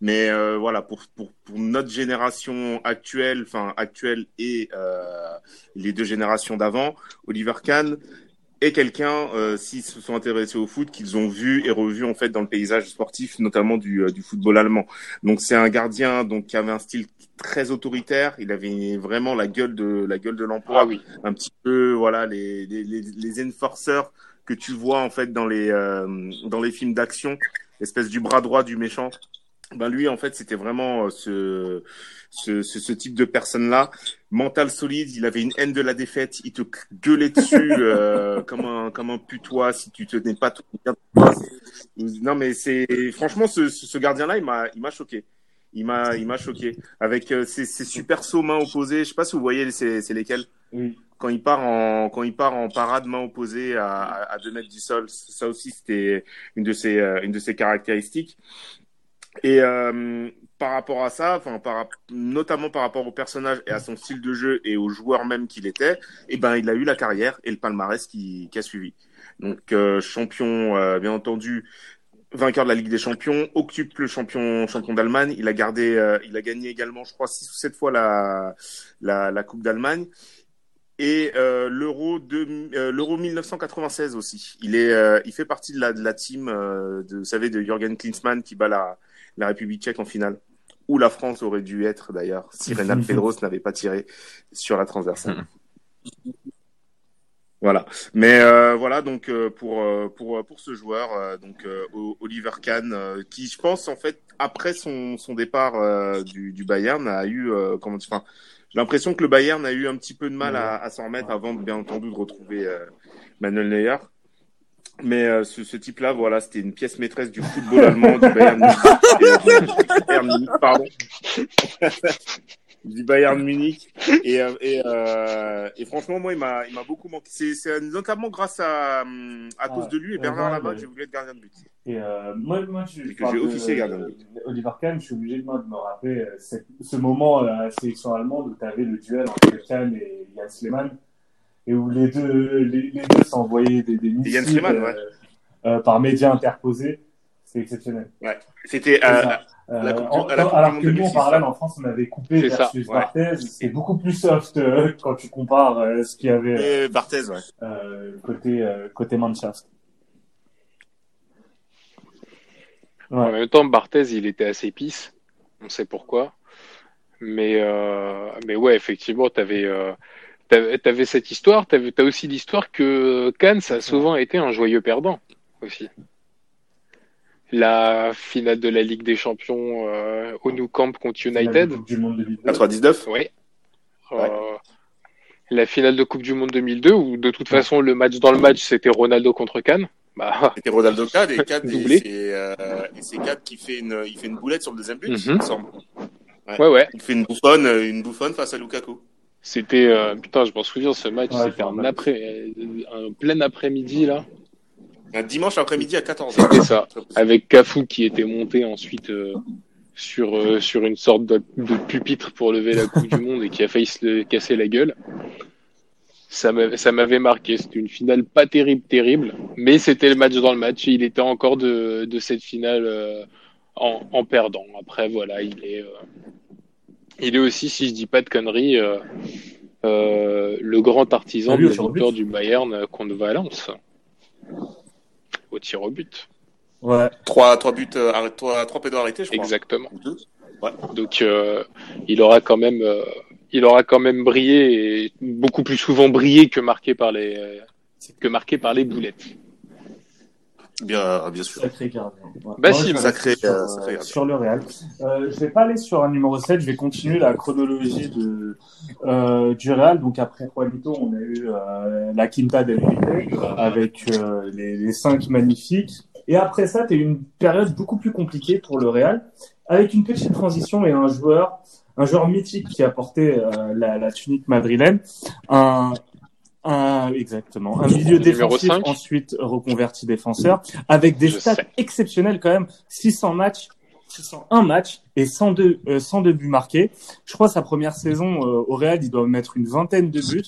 Mais euh, voilà, pour, pour, pour notre génération actuelle, enfin actuelle et euh, les deux générations d'avant, Oliver Kahn est quelqu'un, euh, s'ils se sont intéressés au foot, qu'ils ont vu et revu en fait dans le paysage sportif, notamment du, euh, du football allemand. Donc c'est un gardien donc qui avait un style très autoritaire. Il avait vraiment la gueule de la gueule de l'emploi Ah oui. un petit peu voilà les les les, les enforceurs que tu vois en fait dans les euh, dans les films d'action, espèce du bras droit du méchant. Ben lui en fait c'était vraiment euh, ce, ce ce ce type de personne là, mental solide. Il avait une haine de la défaite. Il te gueulait dessus euh, comme un comme un putois si tu tenais pas tout. Non mais c'est franchement ce ce ce gardien là il m'a il m'a choqué. Il m'a il m'a choqué avec euh, ses, ses super sauts mains opposées. Je sais pas si vous voyez c'est c'est lesquels Oui. quand il part en quand il part en parade main opposée à, à, à deux mètres du sol. Ça aussi c'était une de ses euh, une de ses caractéristiques. Et euh, par rapport à ça, enfin par notamment par rapport au personnage et à son style de jeu et au joueur même qu'il était, eh ben il a eu la carrière et le palmarès qui, qui a suivi. Donc euh, champion, euh, bien entendu, vainqueur de la Ligue des Champions, octuple champion champion d'Allemagne. Il a gardé, euh, il a gagné également, je crois, six ou sept fois la la, la Coupe d'Allemagne et euh, l'Euro de euh, l'Euro 1996 aussi. Il est, euh, il fait partie de la de la team, de, vous savez, de Jürgen Klinsmann qui bat la la République tchèque en finale. Où la France aurait dû être d'ailleurs si Renan Pedros n'avait pas tiré sur la transversale. Voilà. Mais euh, voilà donc euh, pour euh, pour pour ce joueur euh, donc euh, Oliver Kahn euh, qui je pense en fait après son son départ euh, du du Bayern a eu euh, comment enfin j'ai l'impression que le Bayern a eu un petit peu de mal à, à s'en remettre avant bien entendu de retrouver euh, Manuel Neuer. Mais euh, ce, ce type-là, voilà, c'était une pièce maîtresse du football allemand, du Bayern Munich, euh, pardon, du Bayern Munich. Et, euh, et, euh, et franchement, moi, il m'a, il m'a beaucoup manqué. C'est, c'est notamment grâce à, hum, à cause Ouais. de lui et Ouais, Bernard que j'ai voulu être gardien de but. Et euh, moi, moi, je, Et que j'ai officié gardien de but. Oliver Kahn, je suis obligé de, me rappeler euh, cette- ce moment euh, à la sélection allemande où tu avais le duel entre Kahn et Yann Sleman et où les deux, les, les deux s'envoyaient des, des missiles ouais. euh, euh, par médias interposés. C'est exceptionnel. C'était, euh, ça. La Coupe du- en- à la Coupe du alors que nous, en 2006, parallèle, ça. en France, on avait coupé C'est ça, versus ouais. Barthez. C'est beaucoup plus soft euh, quand tu compares euh, ce qu'il y avait euh, et Barthez, ouais. euh, côté, euh, côté Mannschaft. En Ouais. même temps, Barthez, il était assez pisse. On sait pourquoi. Mais, euh, mais ouais, effectivement, t'avais, euh, t'avais, t'avais cette histoire. T'avais, t'as aussi l'histoire que Cannes, ça a souvent été un joyeux perdant aussi. La finale de la Ligue des Champions euh, au Camp contre La United. Coupe du Monde 2002. 99. Oui. Ouais. Euh, la finale de Coupe du Monde 2002, où de toute façon, le match dans le match, c'était Ronaldo contre Cannes. Bah, C'était Ronaldo Cad et Doublé. et c'est, euh, et c'est Cad qui fait une, il fait une boulette sur le deuxième but, Mhm. il me semble. ouais, ouais. Il fait une bouffonne, une bouffonne face à Lukaku. C'était, euh, putain, je m'en souviens, ce match, Ouais, c'était un, après, un plein après-midi, là. Un dimanche après-midi à 14h. C'était ça. Avec Cafu qui était monté ensuite euh, sur, euh, sur une sorte de, de pupitre pour lever la Coupe du Monde et qui a failli se le casser la gueule. Ça m'avait, ça m'avait marqué. C'était une finale pas terrible, terrible, mais c'était le match dans le match. Et il était encore de, de cette finale euh, en, en perdant. Après, voilà, il est, euh, il est aussi, si je dis pas de conneries, euh, euh, le grand artisan de au la tir au but. victoire du Bayern euh, contre Valence au tir au but. Ouais. Trois, trois buts, euh, arrête- trois, trois pédos arrêtés, je crois. Exactement. Ou deux. Donc euh, il aura quand même euh, il aura quand même brillé et beaucoup plus souvent brillé que marqué par les euh, que marqué par les boulettes. Bien, bien sûr. Sacré gardien. Ouais. Bah Moi, si, je sacré, sur, euh, sacré gardien. sur le Real. Euh, je vais pas aller sur un numéro 7, je vais continuer la chronologie de, euh, du Real. Donc après Juanito, on a eu euh, la Quinta del Rey avec euh, les, les cinq magnifiques. Et après ça, tu as eu une période beaucoup plus compliquée pour le Real, avec une petite transition et un joueur, un joueur mythique qui a porté euh, la, la tunique madrilène, un, un exactement, un milieu défensif ensuite reconverti défenseur, avec des Je stats sais. exceptionnels quand même, 600 matchs, un match et 102, euh, 102 buts marqués. Je crois sa première saison euh, au Real, il doit mettre une vingtaine de buts,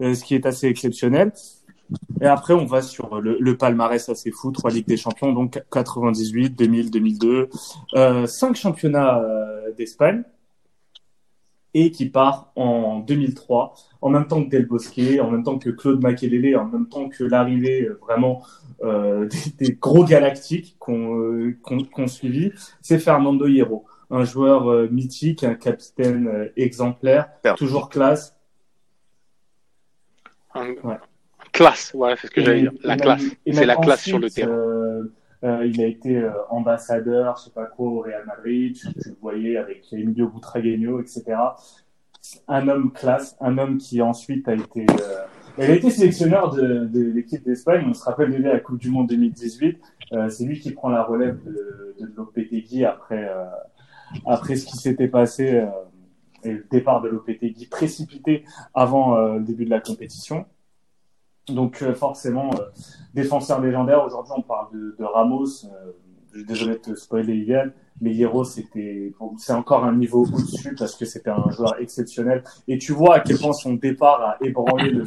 euh, ce qui est assez exceptionnel. Et après, on va sur le, le palmarès assez fou, trois Ligues des Champions, donc 98, 2000, 2002, euh, cinq championnats euh, d'Espagne, et qui part en 2003, en même temps que Del Bosque, en même temps que Claude Makelele, en même temps que l'arrivée euh, vraiment euh, des, des, gros galactiques qu'on euh, qu'on qu'on suivi, c'est Fernando Hierro, un joueur euh, mythique, un capitaine euh, exemplaire, toujours classe. Un- Ouais. Classe, voilà, c'est ce que j'allais dire. La classe. C'est la classe sur le terrain. Euh, il a été euh, ambassadeur, je sais pas quoi, au Real Madrid. Tu, le voyais avec Emilio Butragueño, etc. Un homme classe, un homme qui ensuite a été, euh, il a été sélectionneur de, l'équipe d'Espagne. On se rappelle de lui à la Coupe du Monde 2018. Euh, c'est lui qui prend la relève de, de Lopetegui après après ce qui s'était passé et le départ de Lopetegui précipité avant le début de la compétition. Donc euh, forcément, euh, défenseur légendaire. Aujourd'hui, on parle de, de Ramos. Euh, je suis désolé de te spoiler, Yann, mais Hierro, c'était, c'est encore un niveau au-dessus parce que c'était un joueur exceptionnel. Et tu vois à quel point son départ a ébranlé le,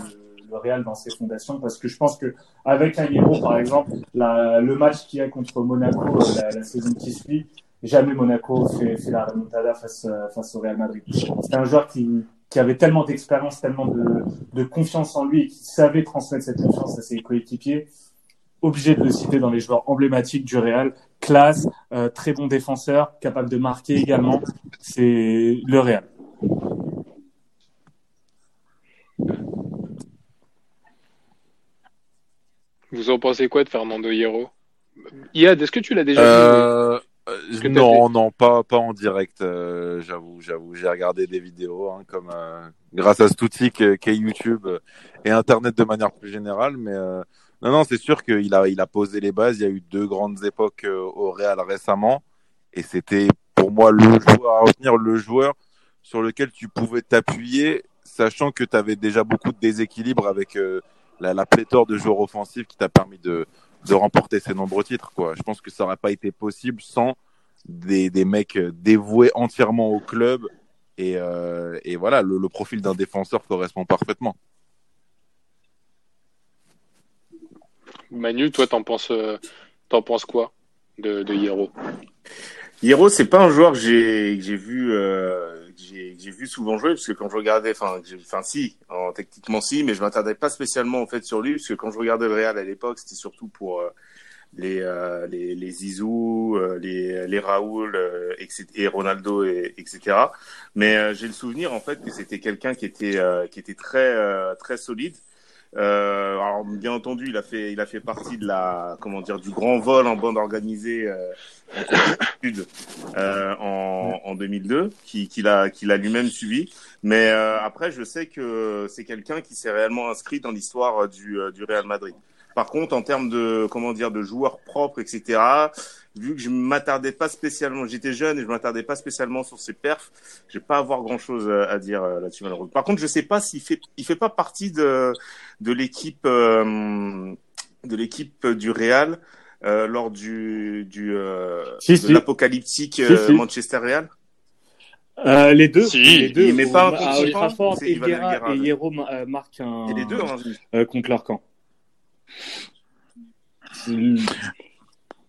le Real dans ses fondations parce que je pense que avec un Hierro, par exemple, la, le match qu'il y a contre Monaco la, la saison qui suit, jamais Monaco fait, fait la remontada face, face au Real Madrid. C'est un joueur qui, qui avait tellement d'expérience, tellement de, de confiance en lui et qui savait transmettre cette confiance à ses coéquipiers. Obligé de le citer dans les joueurs emblématiques du Real. Classe, euh, très bon défenseur, capable de marquer également. C'est le Real. Vous en pensez quoi de Fernando Hierro? Yad, est-ce que tu l'as déjà vu Euh, t'as non, non, pas, pas en direct. euh, j'avoue, j'avoue, j'ai regardé des vidéos, hein, comme euh, grâce à Stoutik, euh, qu'est YouTube euh, et Internet de manière plus générale. Mais euh, non, non, c'est sûr qu'il a, il a posé les bases. Il y a eu deux grandes époques euh, au Real récemment, et c'était pour moi le joueur à retenir, le joueur sur lequel tu pouvais t'appuyer, sachant que tu avais déjà beaucoup de déséquilibre avec euh, la, la pléthore de joueurs offensifs qui t'a permis de de remporter ces nombreux titres. Quoi. Je pense que ça n'aurait pas été possible sans des, des mecs dévoués entièrement au club. Et, euh, et voilà, le, le profil d'un défenseur correspond parfaitement. Manu, toi, t'en penses, euh, t'en penses quoi de, de Hierro? Hierro, c'est pas un joueur que j'ai que j'ai vu euh, que j'ai que j'ai vu souvent jouer parce que quand je regardais, enfin, si, en, techniquement si, mais je m'attardais pas spécialement en fait sur lui parce que quand je regardais le Real à l'époque, c'était surtout pour euh, les, euh, les les Zizou, euh, les les Raoul, euh, etc., et Ronaldo, et, etc. Mais euh, j'ai le souvenir en fait que c'était quelqu'un qui était euh, qui était très euh, très solide. Euh, alors bien entendu, il a fait il a fait partie de la comment dire du grand vol en bande organisée euh, en euh, en, en 2002, qui qu'il a qu'il a lui-même suivi. Mais euh, après, je sais que c'est quelqu'un qui s'est réellement inscrit dans l'histoire du du Real Madrid. Par contre, en termes de comment dire de joueurs propres, etc. Vu que je m'attardais pas spécialement, j'étais jeune et je m'attardais pas spécialement sur ses perfs, je vais pas avoir grand chose à dire euh, là-dessus malheureusement. Par contre, je sais pas s'il fait, il fait pas partie de de l'équipe euh, de l'équipe du Real euh, lors du du euh, Si, l'apocalyptique euh, Si, si. Manchester Real? Euh, les deux, Si, les deux. il met pas contre Old Trafford, et. Hierro euh, marquent un Et les deux, hein. euh, contre leur camp.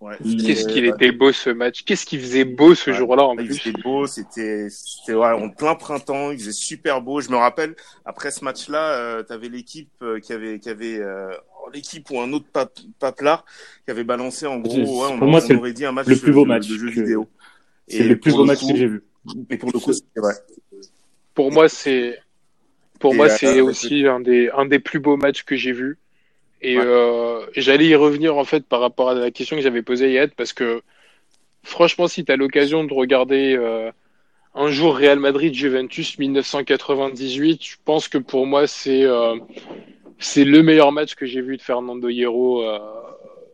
Ouais. Qu'est-ce qu'il Et, était beau ce match Qu'est-ce qu'il faisait beau ce Ouais. jour-là en Il plus faisait beau, c'était c'était ouais, en plein printemps, il faisait super beau. Je me rappelle après ce match-là, euh, t'avais l'équipe euh, qui avait qui avait euh, l'équipe ou un autre pap paplard qui avait balancé en gros. Ouais, on, pour moi, on c'est aurait dit un match le plus beau match de jeu que- vidéo. C'est le plus beau match coup- que j'ai vu. Et pour le coup, c'est vrai. Pour moi, c'est pour Et, moi euh, c'est euh, aussi un des un des plus beaux matchs que j'ai vus. Et Ouais. euh, j'allais y revenir en fait par rapport à la question que j'avais posée Yad parce que franchement, si tu as l'occasion de regarder euh, un jour Real Madrid Juventus 1998, je pense que pour moi c'est euh, c'est le meilleur match que j'ai vu de Fernando Hierro euh,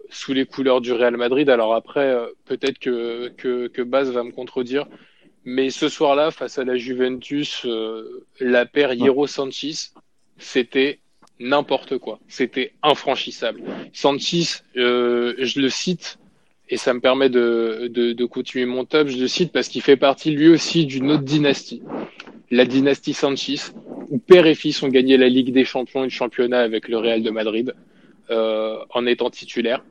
sous les couleurs du Real Madrid. Alors après, euh, peut-être que, que, que Baz va me contredire, mais ce soir-là, face à la Juventus, euh, la paire Hierro-Sanchez, c'était n'importe quoi. C'était infranchissable. Sanchez, euh, je le cite, et ça me permet de, de, de continuer mon top. Je le cite parce qu'il fait partie lui aussi d'une autre dynastie, la dynastie Sanchez, où père et fils ont gagné la Ligue des Champions et le championnat avec le Real de Madrid euh, en étant titulaire.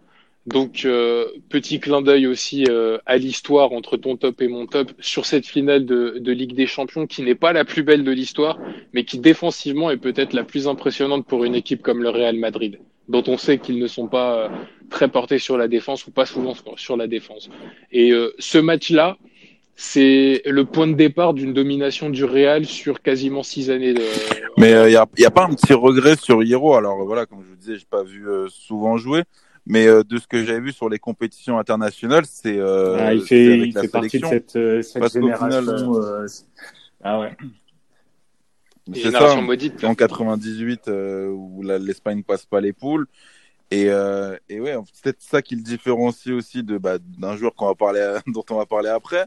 Donc euh, petit clin d'œil aussi euh, à l'histoire entre ton top et mon top sur cette finale de, de Ligue des Champions qui n'est pas la plus belle de l'histoire, mais qui défensivement est peut-être la plus impressionnante pour une équipe comme le Real Madrid, dont on sait qu'ils ne sont pas euh, très portés sur la défense ou pas souvent sur la défense. Et euh, ce match-là, c'est le point de départ d'une domination du Real sur quasiment six années. De... Mais il n'y a, y a pas un petit regret sur Hiro. Alors voilà, comme je vous disais, j'ai pas vu souvent jouer. Mais euh, de ce que j'avais vu sur les compétitions internationales, c'est euh, ah, il fait, il fait partie de cette, euh, cette génération. Final, euh, ah ouais. C'est ça. Maudite, en 98 euh, où l'Espagne passe pas les poules. Et, euh, et ouais, c'est peut-être ça qui le différencie aussi de bah, d'un joueur qu'on va parler, dont on va parler après.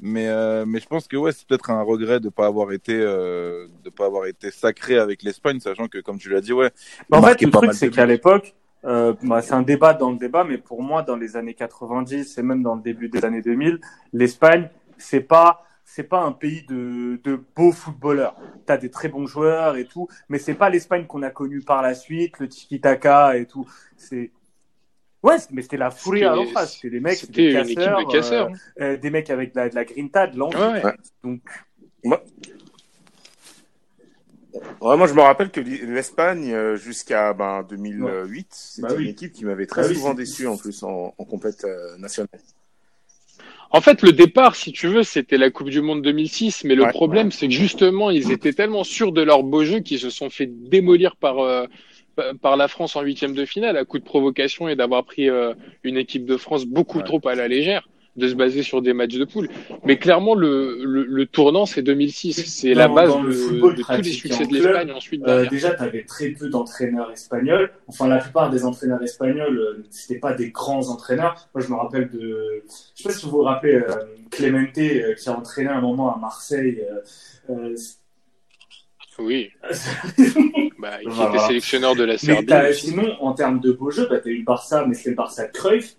Mais euh, mais je pense que ouais, c'est peut-être un regret de pas avoir été euh, de pas avoir été sacré avec l'Espagne, sachant que comme tu l'as dit, ouais. En fait, le truc c'est qu'à l'époque, euh, bah, c'est un débat dans le débat, mais pour moi, dans les années 90 et même dans le début des années 2000, l'Espagne, c'est pas c'est pas un pays de, de beaux footballeurs. Tu as des très bons joueurs et tout, mais c'est pas l'Espagne qu'on a connue par la suite, le tiki-taka et tout. C'est Ouais, mais c'était la fourrie à l'enfant. C'était des mecs, c'était une équipe de casseurs. Euh, euh, des mecs avec de la, de la grinta, de l'envie. Ouais. Donc, moi, Vraiment, je me rappelle que l'Espagne, euh, jusqu'à ben, 2008, c'était bah oui. une équipe qui m'avait très bah souvent oui, déçu en plus en, en compète euh, nationale. En fait, le départ, si tu veux, c'était la Coupe du Monde 2006, mais le ouais, problème, ouais. c'est que justement, ils étaient tellement sûrs de leur beau jeu qu'ils se sont fait démolir par euh, par la France en huitième de finale à coup de provocation et d'avoir pris euh, une équipe de France beaucoup ouais. trop à la légère de se baser sur des matchs de poule. Mais clairement, le, le, le tournant, c'est 2006. C'est la base de, de tous les succès de l'Espagne ensuite. Euh, déjà, tu avais très peu d'entraîneurs espagnols. Enfin, la plupart des entraîneurs espagnols, euh, c'était pas des grands entraîneurs. Moi, je me rappelle de... Je sais pas si vous vous rappelez euh, Clemente, euh, qui a entraîné un moment à Marseille. Oui. bah, il voilà. était sélectionneur de la Serbie. Mais sinon, en termes de beau jeu, bah, tu as eu le Barça, mais c'était le Barça de Cruyff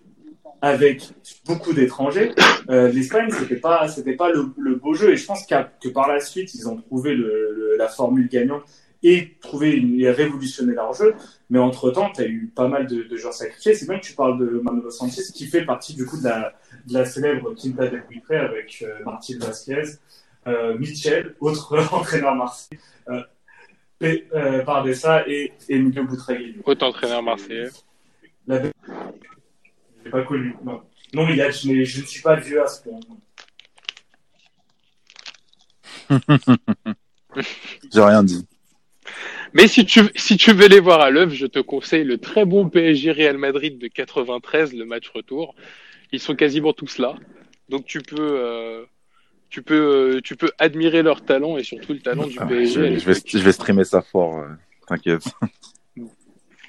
avec beaucoup d'étrangers, euh, l'Espagne c'était pas c'était pas le, le, beau jeu et je pense que par la suite ils ont trouvé le, le, la formule gagnante et trouvé et révolutionné leur jeu. Mais entre temps, tu as eu pas mal de, de joueurs sacrifiés. C'est bien que tu parles de Manolo Sanchez qui fait partie du coup de la, de la célèbre Quinta del Buitre avec euh, Martin Vasquez, euh, Michel, autre entraîneur marseillais, euh, Pardessa et Emilio Butragueño. Autre entraîneur marseillais. La l'ai pas connu. Non, non mais, a, mais je ne suis pas vieux à ce point. J'ai rien dit. Mais si tu, si tu veux les voir à l'œuvre, je te conseille le très bon PSG Real Madrid de 93, le match retour. Ils sont quasiment tous là. Donc tu peux, euh, tu peux, euh, tu peux admirer leur talent et surtout le talent du ah, PSG. Je, je, vais, je vais streamer ça fort, euh, t'inquiète.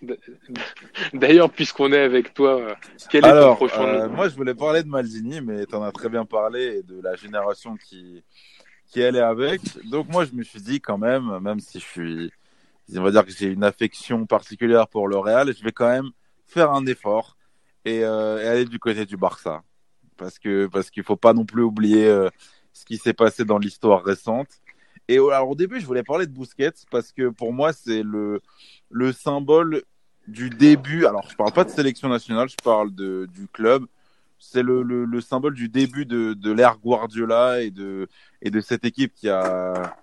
D'ailleurs, puisqu'on est avec toi, quel est Alors, ton prochain euh, Moi, je voulais parler de Maldini, mais tu en as très bien parlé et de la génération qui qui elle est avec. Donc moi, je me suis dit quand même, même si je suis, on va dire que j'ai une affection particulière pour le Real, je vais quand même faire un effort et, euh, et aller du côté du Barça, parce que parce qu'il faut pas non plus oublier euh, ce qui s'est passé dans l'histoire récente. Et alors au début, je voulais parler de Busquets parce que pour moi, c'est le le symbole du début. Alors, je parle pas de sélection nationale, je parle de, du club. C'est le, le, le, symbole du début de, de l'ère Guardiola et de, et de cette équipe qui a,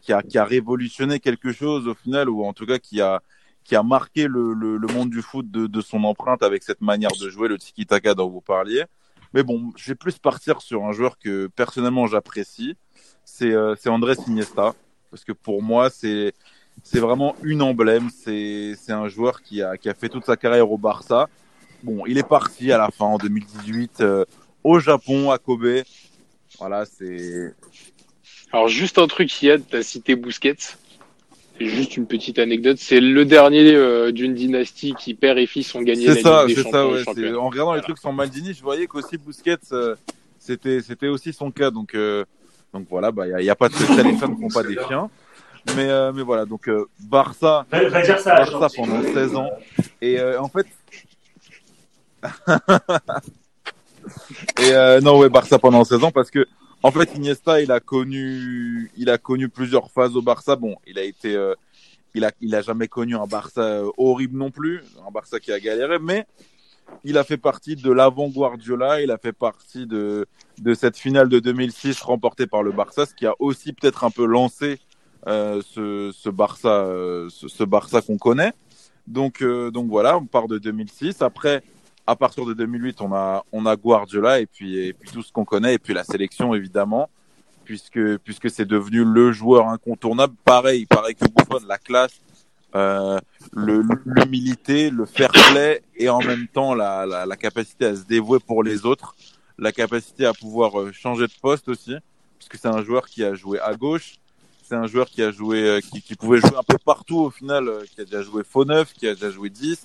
qui a, qui a révolutionné quelque chose au final, ou en tout cas qui a, qui a marqué le, le, le monde du foot de, de son empreinte avec cette manière de jouer, le tiki-taka dont vous parliez. Mais bon, je vais plus partir sur un joueur que personnellement j'apprécie. C'est euh, Andrés Iniesta. Parce que pour moi, c'est c'est vraiment une emblème. C'est un joueur qui a, qui a fait toute sa carrière au Barça. Bon, il est parti à la fin en 2018 euh, au Japon, à Kobe. Voilà, c'est. Alors juste un truc, Yad, t'as cité Busquets. C'est juste une petite anecdote. C'est le dernier euh, d'une dynastie qui père et fils ont gagné la ça, Ligue des ça, ouais, En regardant voilà. les trucs sans Maldini, je voyais qu'aussi Busquets, euh, c'était c'était aussi son cas. Donc euh, donc voilà, bah il y, y, a pas de sélection ne font pas des chiens. Mais, euh, mais voilà, donc euh, Barça, ça, Barça pendant 16 ans. Et euh, en fait, Et euh, non, ouais, Barça pendant 16 ans parce que en fait Iniesta, il a connu, il a connu plusieurs phases au Barça. Bon, il a été, euh, il a, il a jamais connu un Barça euh, horrible non plus, un Barça qui a galéré, mais il a fait partie de l'avant Guardiola, il a fait partie de de cette finale de 2006 remportée par le Barça, ce qui a aussi peut-être un peu lancé euh, ce, ce Barça, euh, ce, Barça qu'on connaît. Donc, euh, donc voilà, on part de 2006. Après, à partir de 2008, on a, on a Guardiola et puis, et puis tout ce qu'on connaît, et puis la sélection évidemment, puisque, puisque c'est devenu le joueur incontournable. Pareil, pareil que Buffon, la classe, euh, le- l'humilité, le fair play et en même temps la, la, la capacité à se dévouer pour les autres, la capacité à pouvoir euh, changer de poste aussi, puisque c'est un joueur qui a joué à gauche, c'est un joueur qui a joué, euh, qui, qui pouvait jouer un peu partout au final, euh, qui a déjà joué faux 9, qui a déjà joué 10,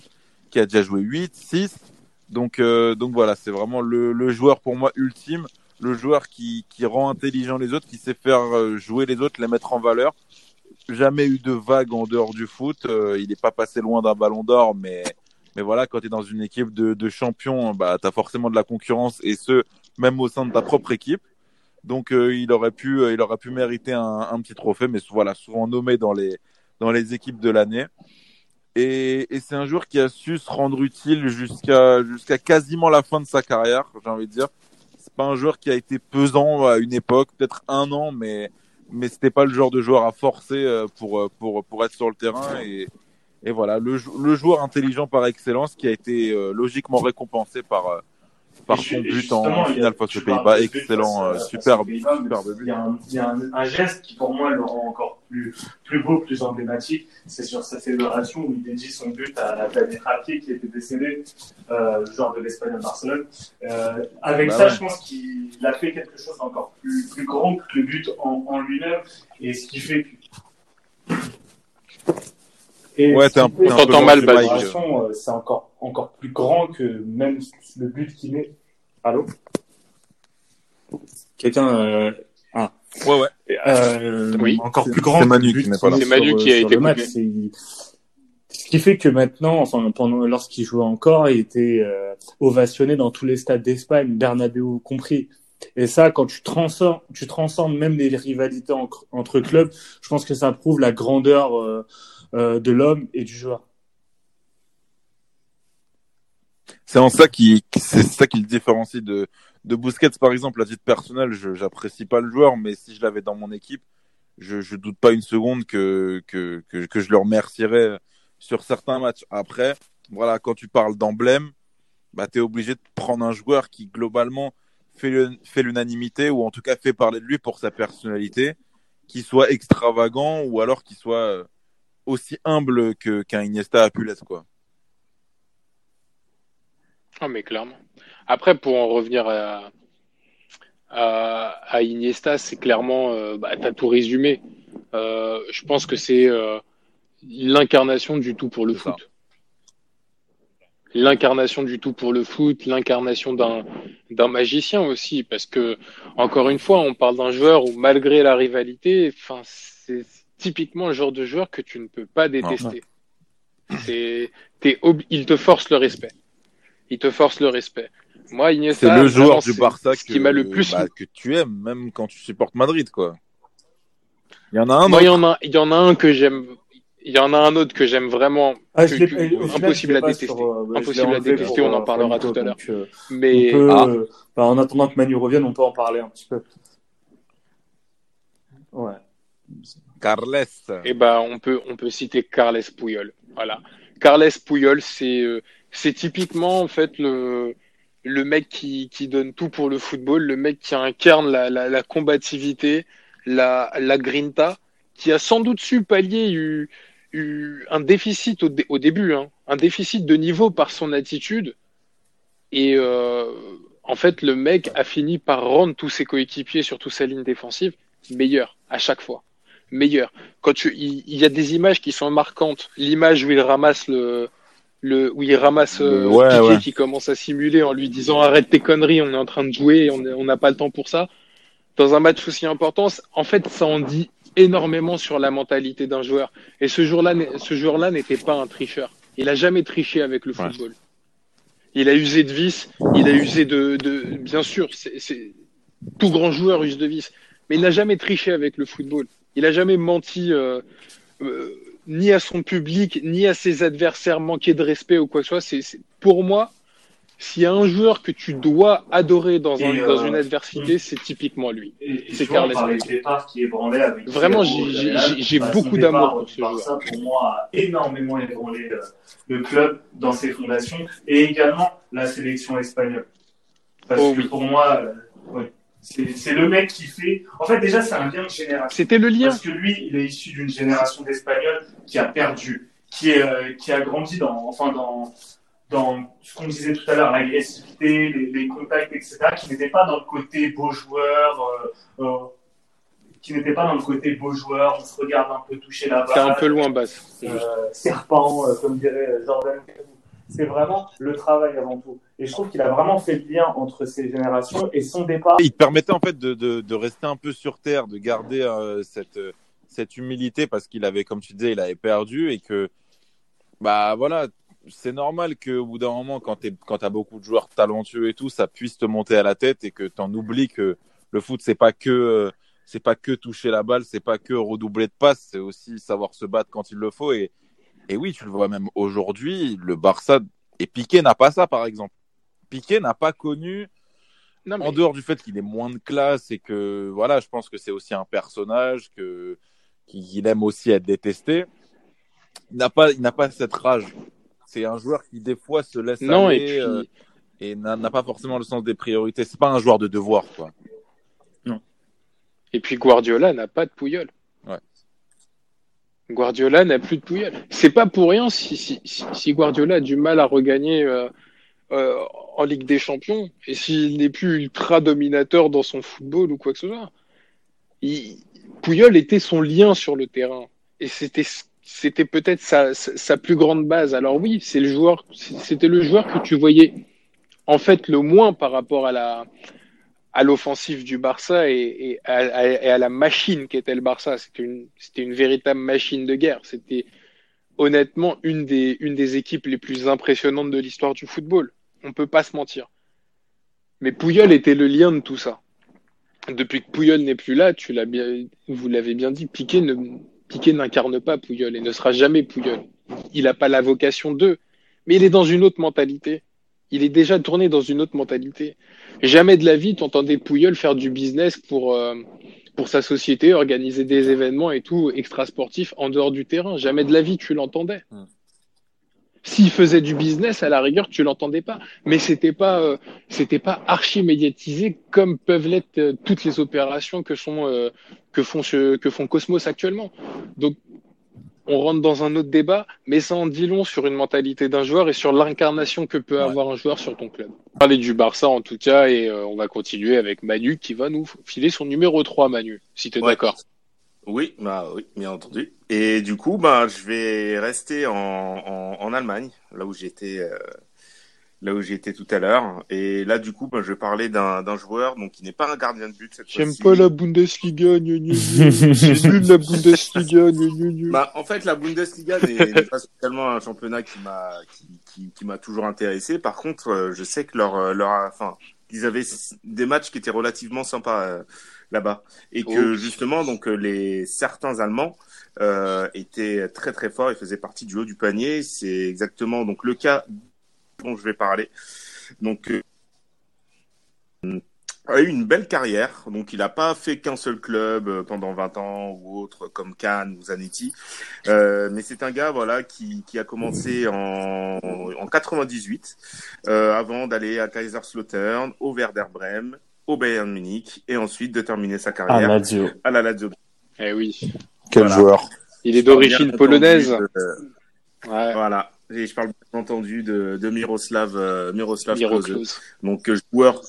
qui a déjà joué 8, 6. Donc, euh, donc voilà, c'est vraiment le, le joueur pour moi ultime, le joueur qui, qui rend intelligent les autres, qui sait faire jouer les autres, les mettre en valeur. Jamais eu de vague en dehors du foot. euh, il n'est pas passé loin d'un ballon d'or, mais, mais voilà, quand tu es dans une équipe de, de champions, bah, tu as forcément de la concurrence, et ce, même au sein de ta propre équipe. Donc euh, il aurait pu, euh, il aurait pu mériter un, un petit trophée, mais voilà, souvent nommé dans les dans les équipes de l'année. Et, et c'est un joueur qui a su se rendre utile jusqu'à jusqu'à quasiment la fin de sa carrière, j'ai envie de dire. C'est pas un joueur qui a été pesant à une époque, peut-être un an, mais mais c'était pas le genre de joueur à forcer euh, pour euh, pour pour être sur le terrain. Et et voilà. Le, le joueur intelligent par excellence qui a été euh, logiquement récompensé par par son but en finale face aux Pays-Bas, excellent, euh, superbe, superbe Il but. y a, un, il y a un, un geste qui pour moi le rend encore plus, plus beau, plus emblématique. C'est sur sa célébration où il dédie son but à Daniel Rapier qui était décédé, euh, joueur de l'Espagne à Barcelone. Euh, avec Bah ça, ouais. je pense qu'il a fait quelque chose d'encore plus, plus grand que le but en, en lui-même. Et ce qui fait que. Et Ouais, t'es un, peu mal, euh, c'est encore, encore plus grand que même le but qu'il met. Allô? Quelqu'un. euh, Ouais, ouais. euh, Oui. encore C'est- plus grand c'est que Manu le but qui pas là. C'est Manu qui a sur été le match. Ce qui fait que maintenant, enfin, pendant, lorsqu'il jouait encore, il était euh, ovationné dans tous les stades d'Espagne, Bernabeu compris. Et ça, quand tu transformes, tu transformes même les rivalités en- entre clubs, je pense que ça prouve la grandeur euh, euh, de l'homme et du joueur. C'est en ça qui, c'est ça qui le différencie de, de Busquets, par exemple, à titre personnel, je, j'apprécie pas le joueur, mais si je l'avais dans mon équipe, je, je doute pas une seconde que, que, que, je le remercierais sur certains matchs. Après, voilà, quand tu parles d'emblème, bah, t'es obligé de prendre un joueur qui, globalement, fait, l'unanimité, ou en tout cas fait parler de lui pour sa personnalité, qui soit extravagant, ou alors qui soit euh, aussi humble que, qu'un Iniesta a pu l'être, quoi. Ah, mais clairement. Après, pour en revenir à, à, à Iniesta, c'est clairement, euh, bah, t'as tout résumé. Euh, je pense que c'est euh, l'incarnation du tout pour le ça. foot. L'incarnation du tout pour le foot, l'incarnation d'un d'un magicien aussi, parce que encore une fois, on parle d'un joueur où malgré la rivalité, enfin, c'est typiquement le genre de joueur que tu ne peux pas détester. C'est, t'es ob- il te force le respect. Il te force le respect. Moi, Iniesta, C'est le joueur vraiment, du c'est Barça ce qui m'a le plus. bah, que tu aimes, même quand tu supportes Madrid, quoi. Il y en a un Moi, il y autre. en a, il y en a un que j'aime. Il y en a un autre que j'aime vraiment. Ah, que- que- final, impossible à détester. sur, euh, Impossible à détester, pour, on en euh, parlera Nico, tout à l'heure. euh, Mais on peut, Ah. euh, bah, en attendant que Manu revienne, on peut en parler un petit peu. Ouais. Carles. Eh ben, on peut, on peut citer Carles Puyol. Voilà. Carles Puyol, c'est, euh, c'est typiquement, en fait, le, le mec qui, qui donne tout pour le football, le mec qui incarne la, la, la combativité, la, la grinta, qui a sans doute su pallier eu, eu un déficit au, au début, hein, un déficit de niveau par son attitude. Et, euh, en fait, le mec a fini par rendre tous ses coéquipiers, surtout sa ligne défensive, meilleurs à chaque fois meilleur. Quand tu, il, il y a des images qui sont marquantes. L'image où il ramasse le, le, où il ramasse euh, Le- ouais, Piqué ouais. qui commence à simuler en lui disant arrête tes conneries, on est en train de jouer, on n'a pas le temps pour ça. Dans un match aussi important, en fait, ça en dit énormément sur la mentalité d'un joueur. Et ce jour-là, ce joueur-là n'était pas un tricheur. Il a jamais triché avec le Ouais. football. Il a usé de vis, il a usé de, de bien sûr, c'est tout grand joueur use de vis, mais il n'a jamais triché avec le football. Il a jamais menti euh, euh, ni à son public, ni à ses adversaires, manqué de respect ou quoi que ce soit. C'est pour moi, s'il y a un joueur que tu dois adorer dans, un, dans une adversité, c'est typiquement lui. C'est Carles. qui ébranlait avec Vraiment, j'ai beaucoup d'amour pour ce joueur. pour moi, a énormément ébranlé le, club dans ses fondations et également la sélection espagnole. Parce oh que pour moi, euh, c'est le mec qui fait. En fait, déjà, c'est un lien de génération. C'était le lien. Parce que lui, il est issu d'une génération d'Espagnols qui a perdu, qui, est, euh, qui a grandi dans, enfin, dans, dans ce qu'on disait tout à l'heure, l'agressivité, les, les, contacts, etc., qui n'était pas dans le côté beau joueur, euh, euh, qui n'était pas dans le côté beau joueur, on se regarde un peu toucher la balle. C'est un peu loin basse. Serpent, comme dirait Jordan. C'est vraiment le travail avant tout. Et je trouve qu'il a vraiment fait le lien entre ces générations et son départ. Il permettait en fait de, rester un peu sur terre, de garder euh, cette, cette humilité parce qu'il avait, comme tu disais, il avait perdu et que, bah voilà, c'est normal qu'au bout d'un moment, quand tu as beaucoup de joueurs talentueux et tout, ça puisse te monter à la tête et que tu en oublies que le foot, c'est pas que euh, c'est pas que toucher la balle, c'est pas que redoubler de passes, c'est aussi savoir se battre quand il le faut. Et, et oui, tu le vois même aujourd'hui, le Barça et Piqué n'a pas ça, par exemple. Piqué n'a pas connu, non, en dehors du fait qu'il est moins de classe et que voilà, je pense que c'est aussi un personnage que qu'il aime aussi être détesté. Il n'a pas, il n'a pas cette rage c'est un joueur qui des fois se laisse non, aller euh, et, n'a pas forcément le sens des priorités. C'est pas un joueur de devoir, quoi. Non. Et puis Guardiola n'a pas de pouillole. Guardiola n'a plus de pouillole. C'est pas pour rien si, si, si, Guardiola a du mal à regagner euh, euh, en Ligue des Champions et s'il n'est plus ultra dominateur dans son football ou quoi que ce soit. Il... Était son lien sur le terrain et c'était c'était peut-être sa, sa, plus grande base. Alors oui, c'est le joueur, c'était le joueur que tu voyais en fait le moins par rapport à la à l'offensive du Barça et, à, la machine qu'était le Barça. C'était une véritable machine de guerre. C'était honnêtement une des équipes les plus impressionnantes de l'histoire du football. On peut pas se mentir. Mais Pouyol était le lien de tout ça. Depuis que Pouyol n'est plus là, tu l'as bien, vous l'avez bien dit, Piqué n'incarne pas Pouyol et ne sera jamais Pouyol. Il n'a pas la vocation d'eux, mais il est dans une autre mentalité. Il est déjà tourné dans une autre mentalité. Jamais de la vie, t'entendais Pouyol faire du business pour, euh, pour sa société, organiser des événements et tout, extra sportifs en dehors du terrain. Jamais de la vie, tu l'entendais. Hmm. S'il faisait du business, à la rigueur, tu l'entendais pas. Mais c'était pas, euh, c'était pas archi médiatisé comme peuvent l'être euh, toutes les opérations que sont, euh, que font que font Cosmos actuellement. Donc, on rentre dans un autre débat, mais ça en dit long sur une mentalité d'un joueur et sur l'incarnation que peut avoir un joueur sur ton club. On va parler du Barça en tout cas et on va continuer avec Manu qui va nous filer son numéro 3, Manu, si tu es d'accord. Oui, bah oui, bien entendu. Et du coup, bah, je vais rester en, en, en Allemagne, là où j'étais, euh, là où j'étais tout à l'heure. Et là, du coup, bah, je vais parler d'un, d'un joueur donc qui n'est pas un gardien de but cette fois-ci. J'aime pas la Bundesliga, nul la Bundesliga, gna. Bah, en fait, la Bundesliga n'est pas spécialement un championnat qui m'a, qui, qui, qui m'a toujours intéressé. Par contre, euh, je sais que leur, leur, enfin, ils avaient des matchs qui étaient relativement sympas. Euh, là-bas et que justement donc euh, les certains Allemands euh, étaient très très forts et faisaient partie du haut du panier. C'est exactement donc le cas dont je vais parler. Donc euh, a eu une belle carrière, donc il n'a pas fait qu'un seul club euh, pendant 20 ans ou autre comme Cannes ou Zanetti, euh, mais c'est un gars voilà qui, qui a commencé en, en 98 euh, avant d'aller à Kaiserslautern, au Werder Bremen au Bayern Munich et ensuite de terminer sa carrière à la Lazio. Eh oui. Quel joueur. Il est d'origine polonaise. Ouais. Voilà. Et je parle bien entendu de, de Miroslav, euh, Miroslav, Klose. Donc euh, joueur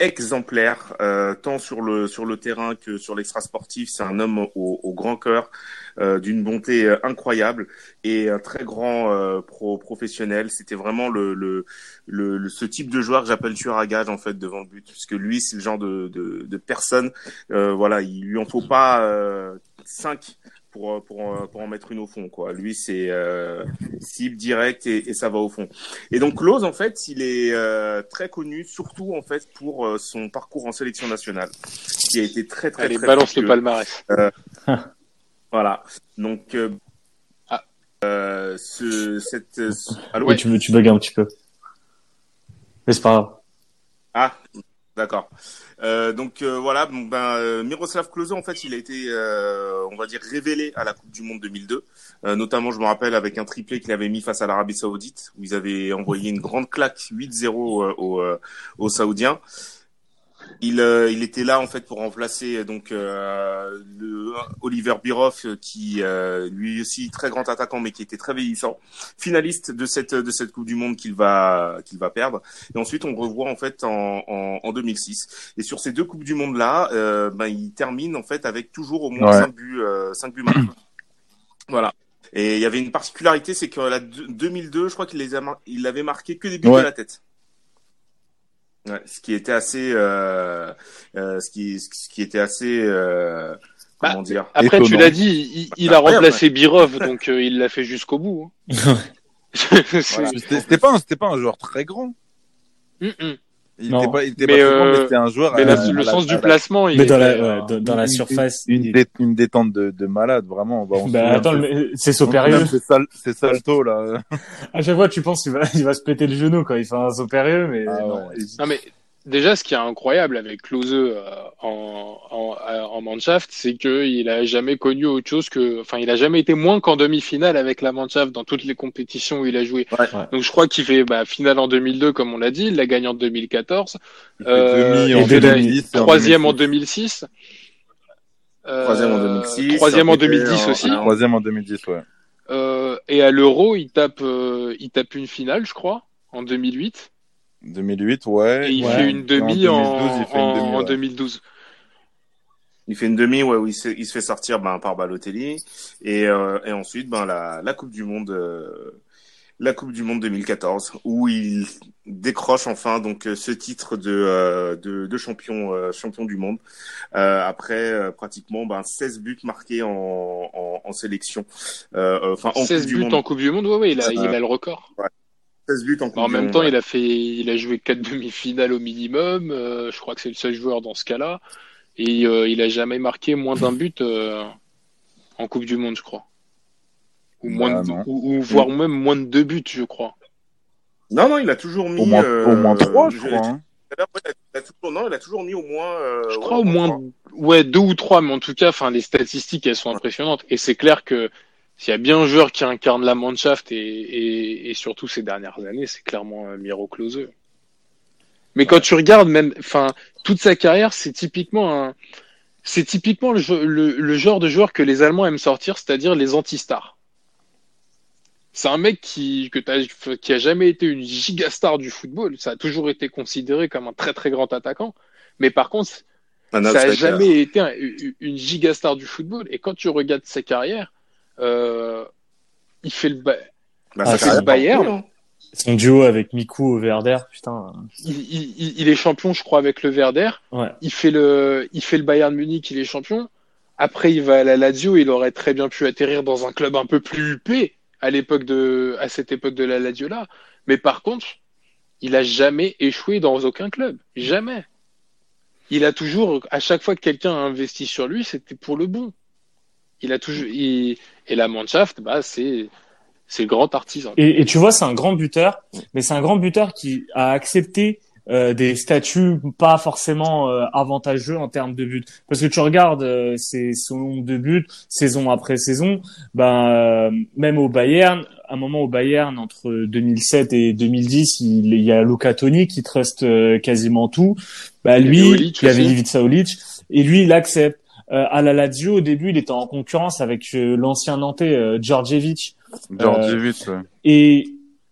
exemplaire, euh, tant sur le sur le terrain que sur l'extra sportif. C'est un homme au, au grand cœur, euh, d'une bonté euh, incroyable et un très grand euh, pro professionnel. C'était vraiment le, le, le, ce type de joueur que j'appelle tueur à gage en fait devant le but, puisque lui c'est le genre de, de, de personne, voilà, il lui en faut pas cinq pour euh, pour euh, pour en mettre une au fond quoi. Lui c'est euh, cible direct et, et, ça va au fond. Et donc Klose en fait, il est euh, très connu surtout en fait pour euh, son parcours en sélection nationale, qui a été très très Allez, très balance le palmarès. Voilà. Donc euh, Ah. euh, ce cette ce- allô Oui, tu, veux- tu bugs un petit peu. Mais c'est pas grave. Ah, d'accord. Euh, donc euh, voilà, ben euh, Miroslav Klose en fait, il a été, euh, on va dire, révélé à la Coupe du Monde 2002. Euh, notamment, je me rappelle avec un triplé qu'il avait mis face à l'Arabie Saoudite, où ils avaient envoyé une grande claque 8-0 euh, aux, aux Saoudiens. Il, euh, il était là en fait pour remplacer donc euh, le Oliver Bierhoff euh, qui euh, lui aussi très grand attaquant mais qui était très vieillissant, finaliste de cette de cette Coupe du Monde qu'il va qu'il va perdre. Et ensuite on revoit en fait en, en, en 2006. Et sur ces deux coupes du monde là, euh, ben il termine en fait avec toujours au moins Ouais. 5 buts euh, 5 buts marqués. voilà. Et il y avait une particularité, c'est que la deux- 2002, je crois qu'il les a mar- il avait marqué que des buts Ouais. de la tête. Ouais, ce qui était assez, euh, euh, ce qui, ce qui était assez, euh, Bah, comment dire? Après, tu Étonnant. l'as dit, il, il a remplacé Birov, donc euh, il l'a fait jusqu'au bout. hein. Voilà. C'était c'était pas, un- c'était pas un joueur très grand. Mm, mm. Il Non. était pas, il était Mais, pas euh, mais c'était un joueur. Mais à- la- à le la- sens à du la- placement, il Mais dans était, la, euh, ouais, dans, dans la une- surface. Une, il- dé- une détente de, de malade, vraiment. Bah, on Bah, attends, le- c'est Sopérieux. de ces sal- ces saltos là. À chaque fois, tu penses qu'il va, il va se péter le genou quand il fait un Sopérieux, mais Ah non. ouais. il- Non mais déjà, ce qui est incroyable avec Klose euh, en, en, euh, en Mannschaft, c'est que il a jamais connu autre chose que, enfin, il a jamais été moins qu'en demi-finale avec la Mannschaft dans toutes les compétitions où il a joué. Ouais. Ouais. Donc je crois qu'il fait bah, finale en 2002 comme on l'a dit, il l'a gagné en 2014, Il fait Euh, demi il en fait la 2010 et en troisième en 2006. 2006. Euh, Troisième en 2006, Troisième en c'était 2010 en- aussi. Troisième en 2010, ouais. Euh, et à l'Euro, il tape, euh, il tape une finale, je crois, en 2008. 2008, ouais. Et il Ouais. fait une demi en en, 2012, il fait une en- demi, en ouais. 2012. Il fait une demi, ouais, où il se, il se fait sortir ben, par Balotelli. Et, euh, et ensuite, ben, la, la Coupe du Monde, euh, la Coupe du Monde 2014, où il décroche enfin donc euh, ce titre de, euh, de, de champion, euh, champion du monde. Euh, après euh, pratiquement ben, 16 buts marqués en, en, en sélection. Enfin, en 16 Coupe du buts Monde. en Coupe du Monde, ouais, ouais, il a, Euh, il a le record. 16 buts en même Monde, temps, ouais. il a fait, il a joué quatre demi-finales au minimum. euh, je crois que c'est le seul joueur dans ce cas-là. Et euh, il a jamais marqué moins d'un but euh, en Coupe du Monde, je crois. Ou moins, Bah, de- non. ou, ou voire même moins de deux buts, je crois. Non, non, il a toujours mis. Au moins, euh, au moins trois, je je- crois. hein. il a toujours, non, il a toujours mis au moins. euh, Je ouais, crois au moins, ouais, deux ou trois, mais en tout cas, enfin, les statistiques, elles sont impressionnantes. Et c'est clair que s'il y a bien un joueur qui incarne la Mannschaft et, et, et surtout ces dernières années, c'est clairement euh, Miro Klose. Mais quand tu regardes même, enfin, toute sa carrière, c'est typiquement un, c'est typiquement le, le, le genre de joueur que les Allemands aiment sortir, c'est-à-dire les anti-stars. C'est un mec qui, que qui a jamais été une gigastar du football. Ça a toujours été considéré comme un très très grand attaquant. Mais par contre, Un ça a outsider. jamais été un- une gigastar du football. Et quand tu regardes sa carrière, il fait le, ba- Bah, Ah, fait le Bayern. Son duo avec Miku au Werder, putain. il, il- il- il est champion, je crois, avec le Werder. Ouais. Il fait le, il fait le Bayern Munich, il est champion. Après, il va à la Lazio. Il aurait très bien pu atterrir dans un club un peu plus huppé à l'époque de, à cette époque de la Lazio là. Mais par contre, il a jamais échoué dans aucun club. Jamais. Il a toujours, à chaque fois que quelqu'un a investi sur lui, c'était pour le bon. Il a toujours, il- et la Mannschaft, bah, c'est, c'est le grand artisan. Et, et tu vois, c'est un grand buteur, mais c'est un grand buteur qui a accepté euh, des statuts pas forcément euh, avantageux en termes de buts. Parce que tu regardes euh, ses, son nombre de buts, saison après saison, ben euh, même au Bayern, à un moment au Bayern entre 2007 et 2010, il, il y a Luka Toni qui truste euh, quasiment tout. Bah lui, il y avait. Ivica Olic, et lui il accepte. Euh, à la Lazio, au début, il était en concurrence avec euh, l'ancien Nantais euh, Djordjevic. Djordjevic, ouais. Et,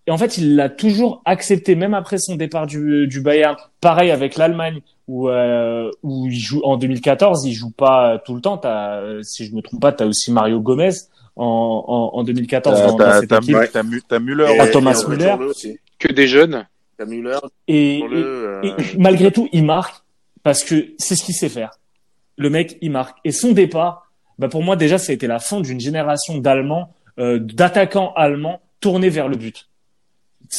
et en fait, il l'a toujours accepté, même après son départ du, du Bayern. Pareil avec l'Allemagne, où, euh, où il joue en 2014, il joue pas tout le temps. T'as, euh, si je me trompe pas, t'as aussi Mario Gomez en, en, en 2014 T'as dans, dans t'as- cette t'as équipe. T'as Müller. Et-. Thomas et Müller. Aussi. Que des jeunes. T'as Müller, euh, et malgré tout, il marque parce que c'est ce qu'il sait faire. Le mec, il marque. Et son départ, bah pour moi déjà ça a été la fin d'une génération d'Allemands, euh, d'attaquants allemands tournés vers le but.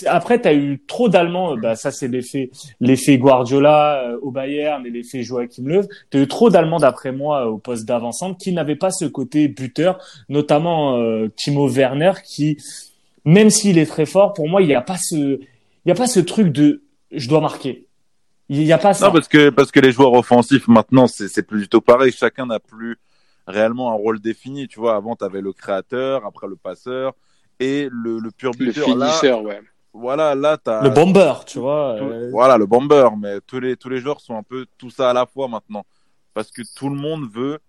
Après, tu as eu trop d'Allemands, bah, ça c'est l'effet l'effet Guardiola euh, au Bayern et l'effet Joachim Löw. Tu as eu trop d'Allemands d'après moi au poste d'avant-centre qui n'avaient pas ce côté buteur, notamment euh, Timo Werner qui, même s'il est très fort, pour moi il n'y a pas ce il y a pas ce truc de je dois marquer. Il n'y a pas ça. Non, parce que, parce que les joueurs offensifs, maintenant, c'est, c'est plus du tout pareil. Chacun n'a plus réellement un rôle défini. Tu vois, avant, tu avais le créateur, après le passeur et le, le pur Le buteur. Là, finisseur, ouais. voilà, là, t'as. Le bomber, tu vois. tout- euh, Voilà, le bomber. Mais tous les, tous les joueurs sont un peu tout ça à la fois maintenant. Parce que tout le monde veut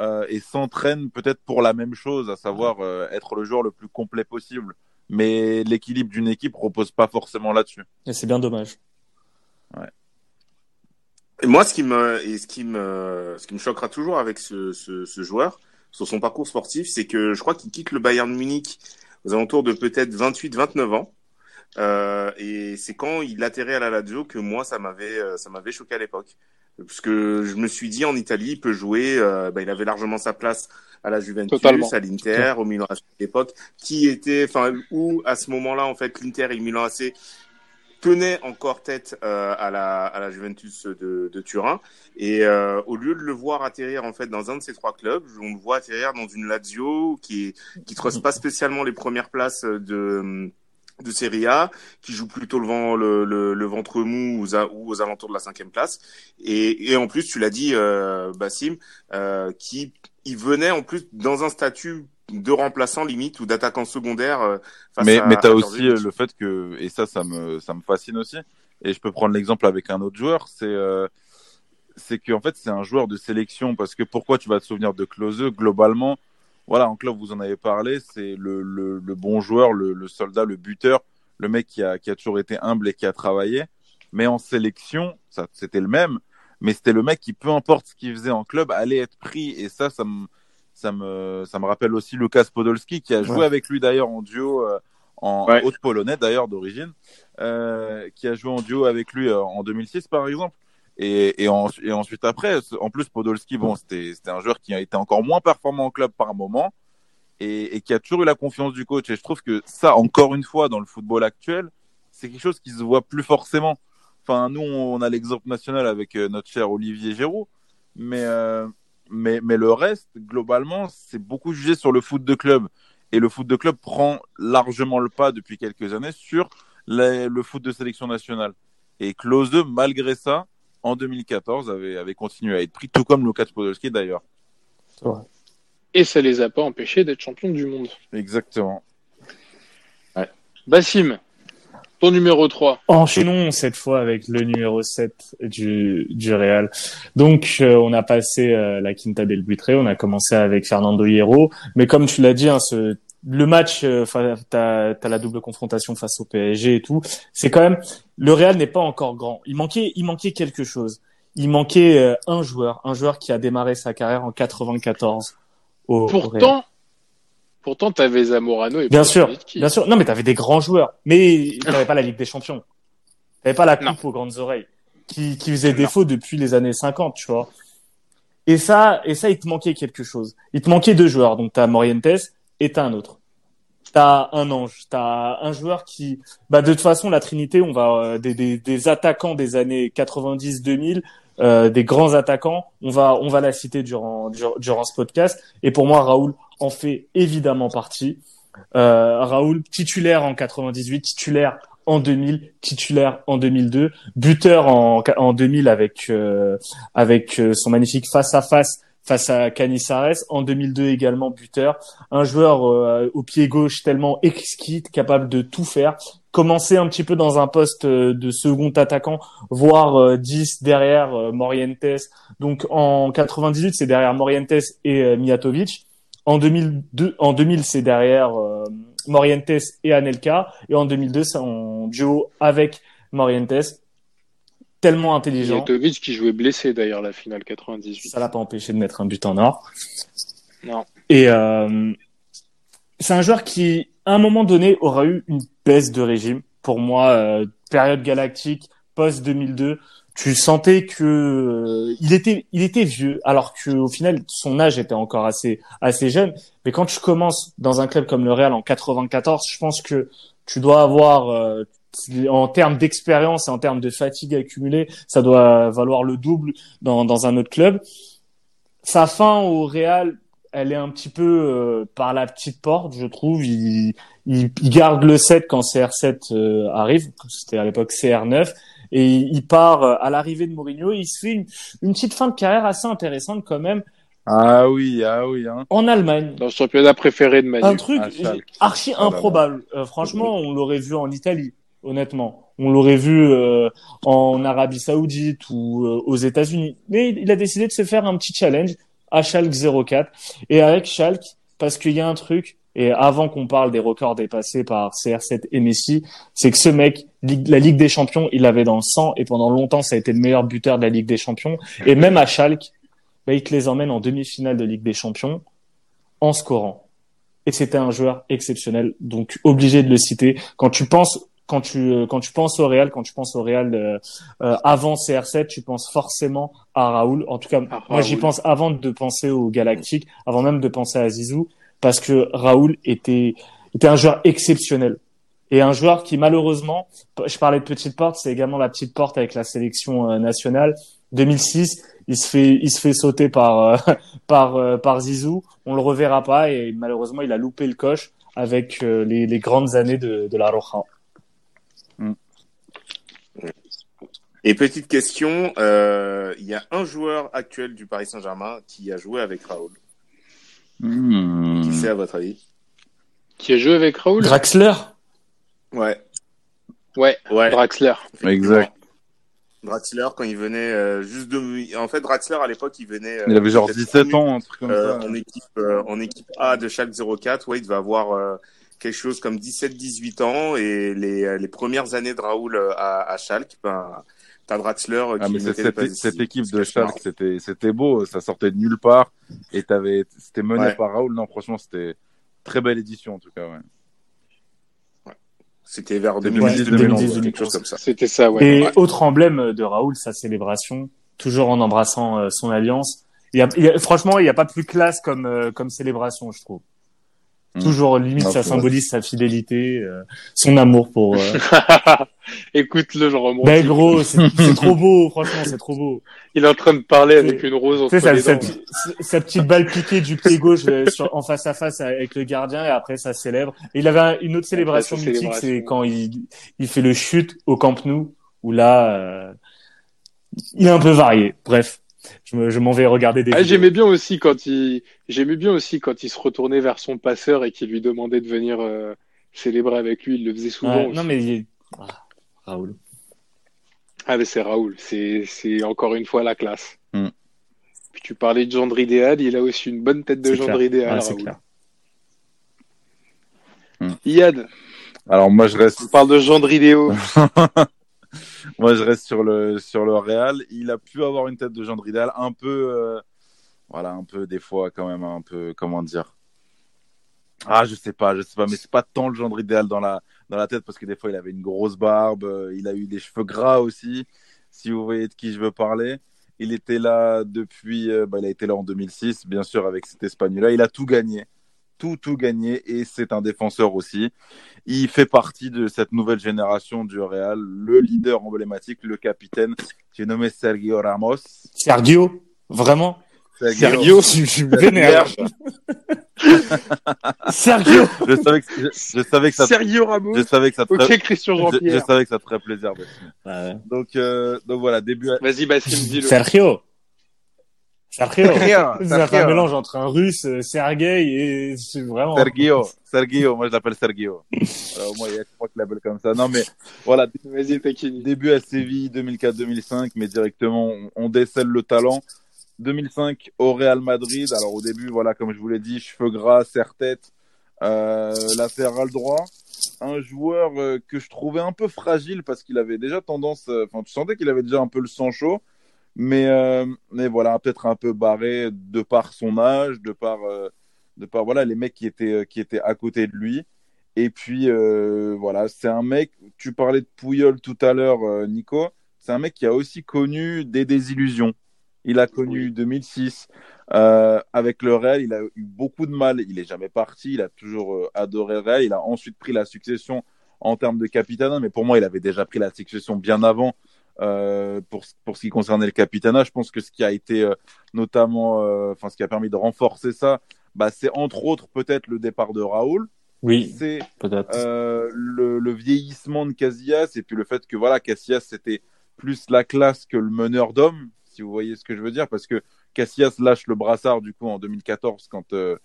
euh, et s'entraîne peut-être pour la même chose, à savoir euh, être le joueur le plus complet possible. Mais l'équilibre d'une équipe repose pas forcément là-dessus. Et c'est bien dommage. Et moi, ce qui me, et ce qui me, ce qui me choquera toujours avec ce, ce, ce joueur, sur son parcours sportif, c'est que je crois qu'il quitte le Bayern Munich aux alentours de peut-être 28, 29 ans. Euh, et c'est quand il atterrit à la Lazio que moi, ça m'avait, euh, ça m'avait choqué à l'époque. Parce que je me suis dit, en Italie, il peut jouer, euh, bah, il avait largement sa place à la Juventus, Totalement. à l'Inter, au Milan AC à l'époque, qui était, enfin, où à ce moment-là, en fait, l'Inter et le Milan AC tenait encore tête euh, à la à la Juventus de, de Turin et euh, au lieu de le voir atterrir en fait dans un de ces trois clubs, on le voit atterrir dans une Lazio qui qui trosse pas spécialement les premières places de de Serie A, qui joue plutôt le, vent, le, le, le ventre mou aux, ou aux alentours de la cinquième place. Et, et en plus, tu l'as dit, euh, Bassim, euh, qui il venait en plus dans un statut de remplaçant limite ou d'attaquant secondaire. euh, face mais à, mais t'as aussi euh, le fait que et ça ça me ça me fascine aussi et je peux prendre l'exemple avec un autre joueur c'est euh, c'est que en fait c'est un joueur de sélection parce que pourquoi tu vas te souvenir de Klose? Globalement voilà en club vous en avez parlé c'est le, le le bon joueur le, le soldat le buteur le mec qui a qui a toujours été humble et qui a travaillé mais en sélection ça c'était le même mais c'était le mec qui peu importe ce qu'il faisait en club allait être pris et ça ça me ça me ça me rappelle aussi Lukas Podolski qui a joué Ouais. avec lui d'ailleurs en duo euh, en Ouais. haute polonais d'ailleurs d'origine, euh, qui a joué en duo avec lui euh, en 2006 par exemple. Et, et, en- et ensuite après, en plus Podolski, bon, c'était c'était un joueur qui a été encore moins performant en club par moment et, et qui a toujours eu la confiance du coach. Et je trouve que ça, encore une fois, dans le football actuel, c'est quelque chose qui se voit plus forcément. Enfin, nous, on a l'exemple national avec notre cher Olivier Giroud, mais mais mais le reste, globalement, c'est beaucoup jugé sur le foot de club. Et le foot de club prend largement le pas depuis quelques années sur les- le foot de sélection nationale. Et Klose, malgré ça, en 2014, avait, avait continué à être pris, tout comme Lukas Podolski d'ailleurs. Et ça les a pas empêchés d'être champions du monde. Exactement. Bassim, ton numéro 3. Enchaînons cette fois avec le numéro 7 du, du Real. Donc, euh, on a passé euh, la Quinta del Buitre, on a commencé avec Fernando Hierro, mais comme tu l'as dit, hein, ce, le match, euh, t'as as la double confrontation face au PSG et tout, c'est quand même, le Real n'est pas encore grand. Il manquait, il manquait quelque chose. Il manquait euh, un joueur, un joueur qui a démarré sa carrière en 94 au, au. Pourtant, t'avais Zamorano et Bien sûr, bien sûr. Non, mais t'avais des grands joueurs, mais t'avais pas la Ligue des Champions. T'avais pas la Non. coupe aux grandes oreilles, qui, qui faisait défaut depuis les années 50, tu vois. Et ça, et ça, il te manquait quelque chose. Il te manquait deux joueurs. Donc t'as Morientes et t'as un autre. T'as un ange. T'as un joueur qui, bah de toute façon, la Trinité, on va euh, des, des, des attaquants des années 90-2000, euh, des grands attaquants. On va, on va la citer durant, durant, ce podcast. Et pour moi, Raoul en fait évidemment partie. Euh, Raoul, titulaire en 98, titulaire en 2000, titulaire en 2002, buteur en, en 2000 avec euh, avec euh, son magnifique face à face face à Canizares. En 2002 également buteur, un joueur euh, au pied gauche tellement exquis, capable de tout faire. Commencer un petit peu dans un poste euh, de second attaquant, voire euh, 10 derrière euh, Morientes. Donc en 98, c'est derrière Morientes et Mijatovic. En 2002, en 2000, c'est derrière Morientes et Anelka. Et en 2002, c'est en duo avec Morientes. Tellement intelligent. Qui jouait blessé d'ailleurs la finale 98. Ça l'a pas empêché de mettre un but en or. Non. Et euh, c'est un joueur qui, à un moment donné, aura eu une baisse de régime. Pour moi, euh, période galactique, post 2002, tu sentais que euh, il était il était vieux alors que au final son âge était encore assez assez jeune mais quand tu commences dans un club comme le Real en 94 je pense que tu dois avoir euh, en termes d'expérience et en termes de fatigue accumulée ça doit valoir le double dans dans un autre club sa fin au Real elle est un petit peu euh, par la petite porte je trouve il, il, il garde le 7 quand CR7 arrive c'était à l'époque CR9 et il part euh, à l'arrivée de Mourinho. Il se fait une, une, petite fin de carrière assez intéressante quand même. Ah oui, ah oui. Hein. En Allemagne. Dans le championnat préféré de Manu. Un truc archi improbable. Euh, franchement, on l'aurait vu en Italie, honnêtement. On l'aurait vu euh, en Arabie Saoudite ou euh, aux États-Unis. Mais il a décidé de se faire un petit challenge à Schalke 04. Et avec Schalke, parce qu'il y a un truc, et avant qu'on parle des records dépassés par CR7 et Messi, c'est que ce mec, la Ligue des Champions, il l'avait dans le sang et pendant longtemps, ça a été le meilleur buteur de la Ligue des Champions. Et même à Schalke, bah, il te les emmène en demi-finale de Ligue des Champions en scorant. Et c'était un joueur exceptionnel, donc obligé de le citer. Quand tu penses quand tu quand tu penses au Real, quand tu penses au Real euh, euh, avant CR7, tu penses forcément à Raoul. En tout cas, moi j'y pense avant de penser au Galactique, avant même de penser à Zizou parce que Raoul était, était un joueur exceptionnel. Et un joueur qui malheureusement, je parlais de petite porte, c'est également la petite porte avec la sélection euh, nationale. 2006, il se fait, il se fait sauter par, euh, par, euh, par Zizou. On le reverra pas et malheureusement, il a loupé le coche avec les, les grandes années de, de la Roja. Et petite question, il y a un joueur actuel du Paris Saint-Germain qui a joué avec Raoul. Hmm. Qui c'est à votre avis? Qui a joué avec Raoul? Draxler? Ouais. Ouais, ouais. Draxler. Exact. Draxler, quand il venait euh, juste de... En fait, Draxler, à l'époque, il venait... Euh, il avait genre 17 ans, un truc comme euh, ça. En équipe, en équipe A de chaque 04, ouais, il devait avoir quelque chose comme 17-18 ans. Et les, les premières années de Raoul à, à Schalke, ben, t'as Draxler ah, mais cette, cette équipe de Schalke, c'était, c'était beau, ça sortait de nulle part et t'avais, c'était mené Ouais. par Raoul. Non, franchement, c'était très belle édition en tout cas. Ouais. C'était vers C'était 2010, 2010, 2011, quelque chose comme ça. C'était ça, ouais. Et Ouais. autre emblème de Raoul, sa célébration, toujours en embrassant euh, son alliance. Il y a, il y a- franchement, il n'y a pas plus classe comme, euh, comme célébration, je trouve. Mm. Toujours limite, Ah, ça vrai. symbolise sa fidélité, euh, son amour pour. Euh... Écoute-le, je remonte. ben gros, c'est trop beau, franchement, c'est trop beau. Il est en train de parler avec une rose entre sa, les sa, sa petite balle piquée du pied gauche euh, sur, en face à face avec le gardien et après ça célèbre. Et il avait un- une autre célébration sa mythique, c'est quand il, il fait le chute au Camp Nou, où là, euh, il est un peu varié. Bref, je me- je m'en vais regarder des Ah, vidéos. j'aimais bien aussi quand il, j'aimais bien aussi quand il se retournait vers son passeur et qu'il lui demandait de venir euh, célébrer avec lui. Il le faisait souvent. Non mais il est- ah, Raoul. Ah, mais c'est Raoul. C'est, c'est encore une fois la classe. Hmm. Puis tu parlais de gendre idéal. Il a aussi une bonne tête de gendre clair. idéal, Ouais, Raoul. clair. Yann, Alors moi je reste on parle de gendre idéaux. Moi, je reste sur le sur le Real. Il a pu avoir une tête de gendre idéal, un peu, euh, voilà, un peu des fois quand même, un peu, comment dire. Ah, je sais pas, je sais pas, mais c'est pas tant le gendre idéal dans la dans la tête parce que des fois il avait une grosse barbe, euh, il a eu des cheveux gras aussi. Si vous voyez de qui je veux parler, il était là depuis, euh, bah, il a été là en 2006, bien sûr avec cet Espagnol-là. Il a tout gagné, tout tout gagné et c'est un défenseur aussi. Il fait partie de cette nouvelle génération du Real, le leader emblématique, le capitaine, j'ai nommé Sergio Ramos. Sergio, vraiment? Sergio, je suis vénère. Sergio. Je savais que, je, je savais que ça, Sergio Ramos. je savais que ça te Ok, ferait- Christian je, je savais que ça te ferait plaisir. Bastien. Donc, euh, donc voilà, début. à- Vas-y, Bassim, dis-le. Sergio. Sergio. Sergio, fait un mélange entre un russe, euh, Sergei et c'est vraiment. Sergio, Sergio, moi je l'appelle Sergio. Alors, moi, il y a que moi qui l'appelle comme ça. Non, mais voilà, début à Séville 2004-2005, mais directement on, on décèle le talent. 2005 au Real Madrid. Alors au début, voilà, comme je vous l'ai dit, cheveux gras, serre-tête, euh, latéral droit. Un joueur euh, que je trouvais un peu fragile parce qu'il avait déjà tendance, euh, enfin tu sentais qu'il avait déjà un peu le sang chaud, mais euh, mais voilà, peut-être un peu barré de par son âge, de par euh, de par voilà les mecs qui étaient qui étaient à côté de lui. Et puis euh, voilà, c'est un mec. Tu parlais de Pouyol tout à l'heure, euh, Nico. c'est un mec qui a aussi connu des désillusions. Il a connu 2006 euh, avec le Real, il a eu beaucoup de mal. Il est jamais parti, il a toujours euh, adoré le Real. Il a ensuite pris la succession en termes de capitana, mais pour moi, il avait déjà pris la succession bien avant. Euh, pour, pour ce qui concernait le capitana, je pense que ce qui a été euh, notamment, euh, enfin, ce qui a permis de renforcer ça, bah, c'est entre autres peut-être le départ de Raoul. Oui, c'est euh, le, le vieillissement de Casillas et puis le fait que voilà, Casillas c'était plus la classe que le meneur d'hommes, si vous voyez ce que je veux dire, parce que Casillas lâche le brassard du coup en 2014 quand euh,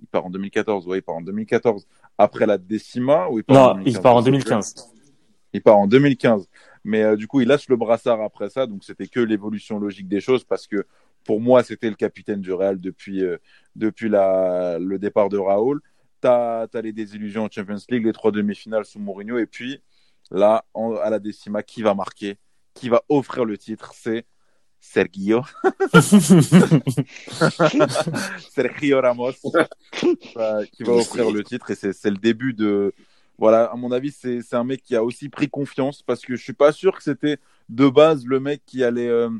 il part en 2014, oui, il part en 2014 après la décima ou il part en Non, 2015, il part en je sais plus. 2015. Il part en 2015. Mais euh, du coup, il lâche le brassard après ça. Donc, c'était que l'évolution logique des choses parce que pour moi, c'était le capitaine du Real depuis, euh, depuis la, le départ de Raoul. Tu as, les désillusions en Champions League, les trois demi-finales sous Mourinho. Et puis, là, en- à la décima, qui va marquer Qui va offrir le titre? C'est Sergio. Sergio Ramos euh, qui va offrir le titre et c'est le début de voilà à mon avis c'est un mec qui a aussi pris confiance parce que je suis pas sûr que c'était de base le mec qui allait euh,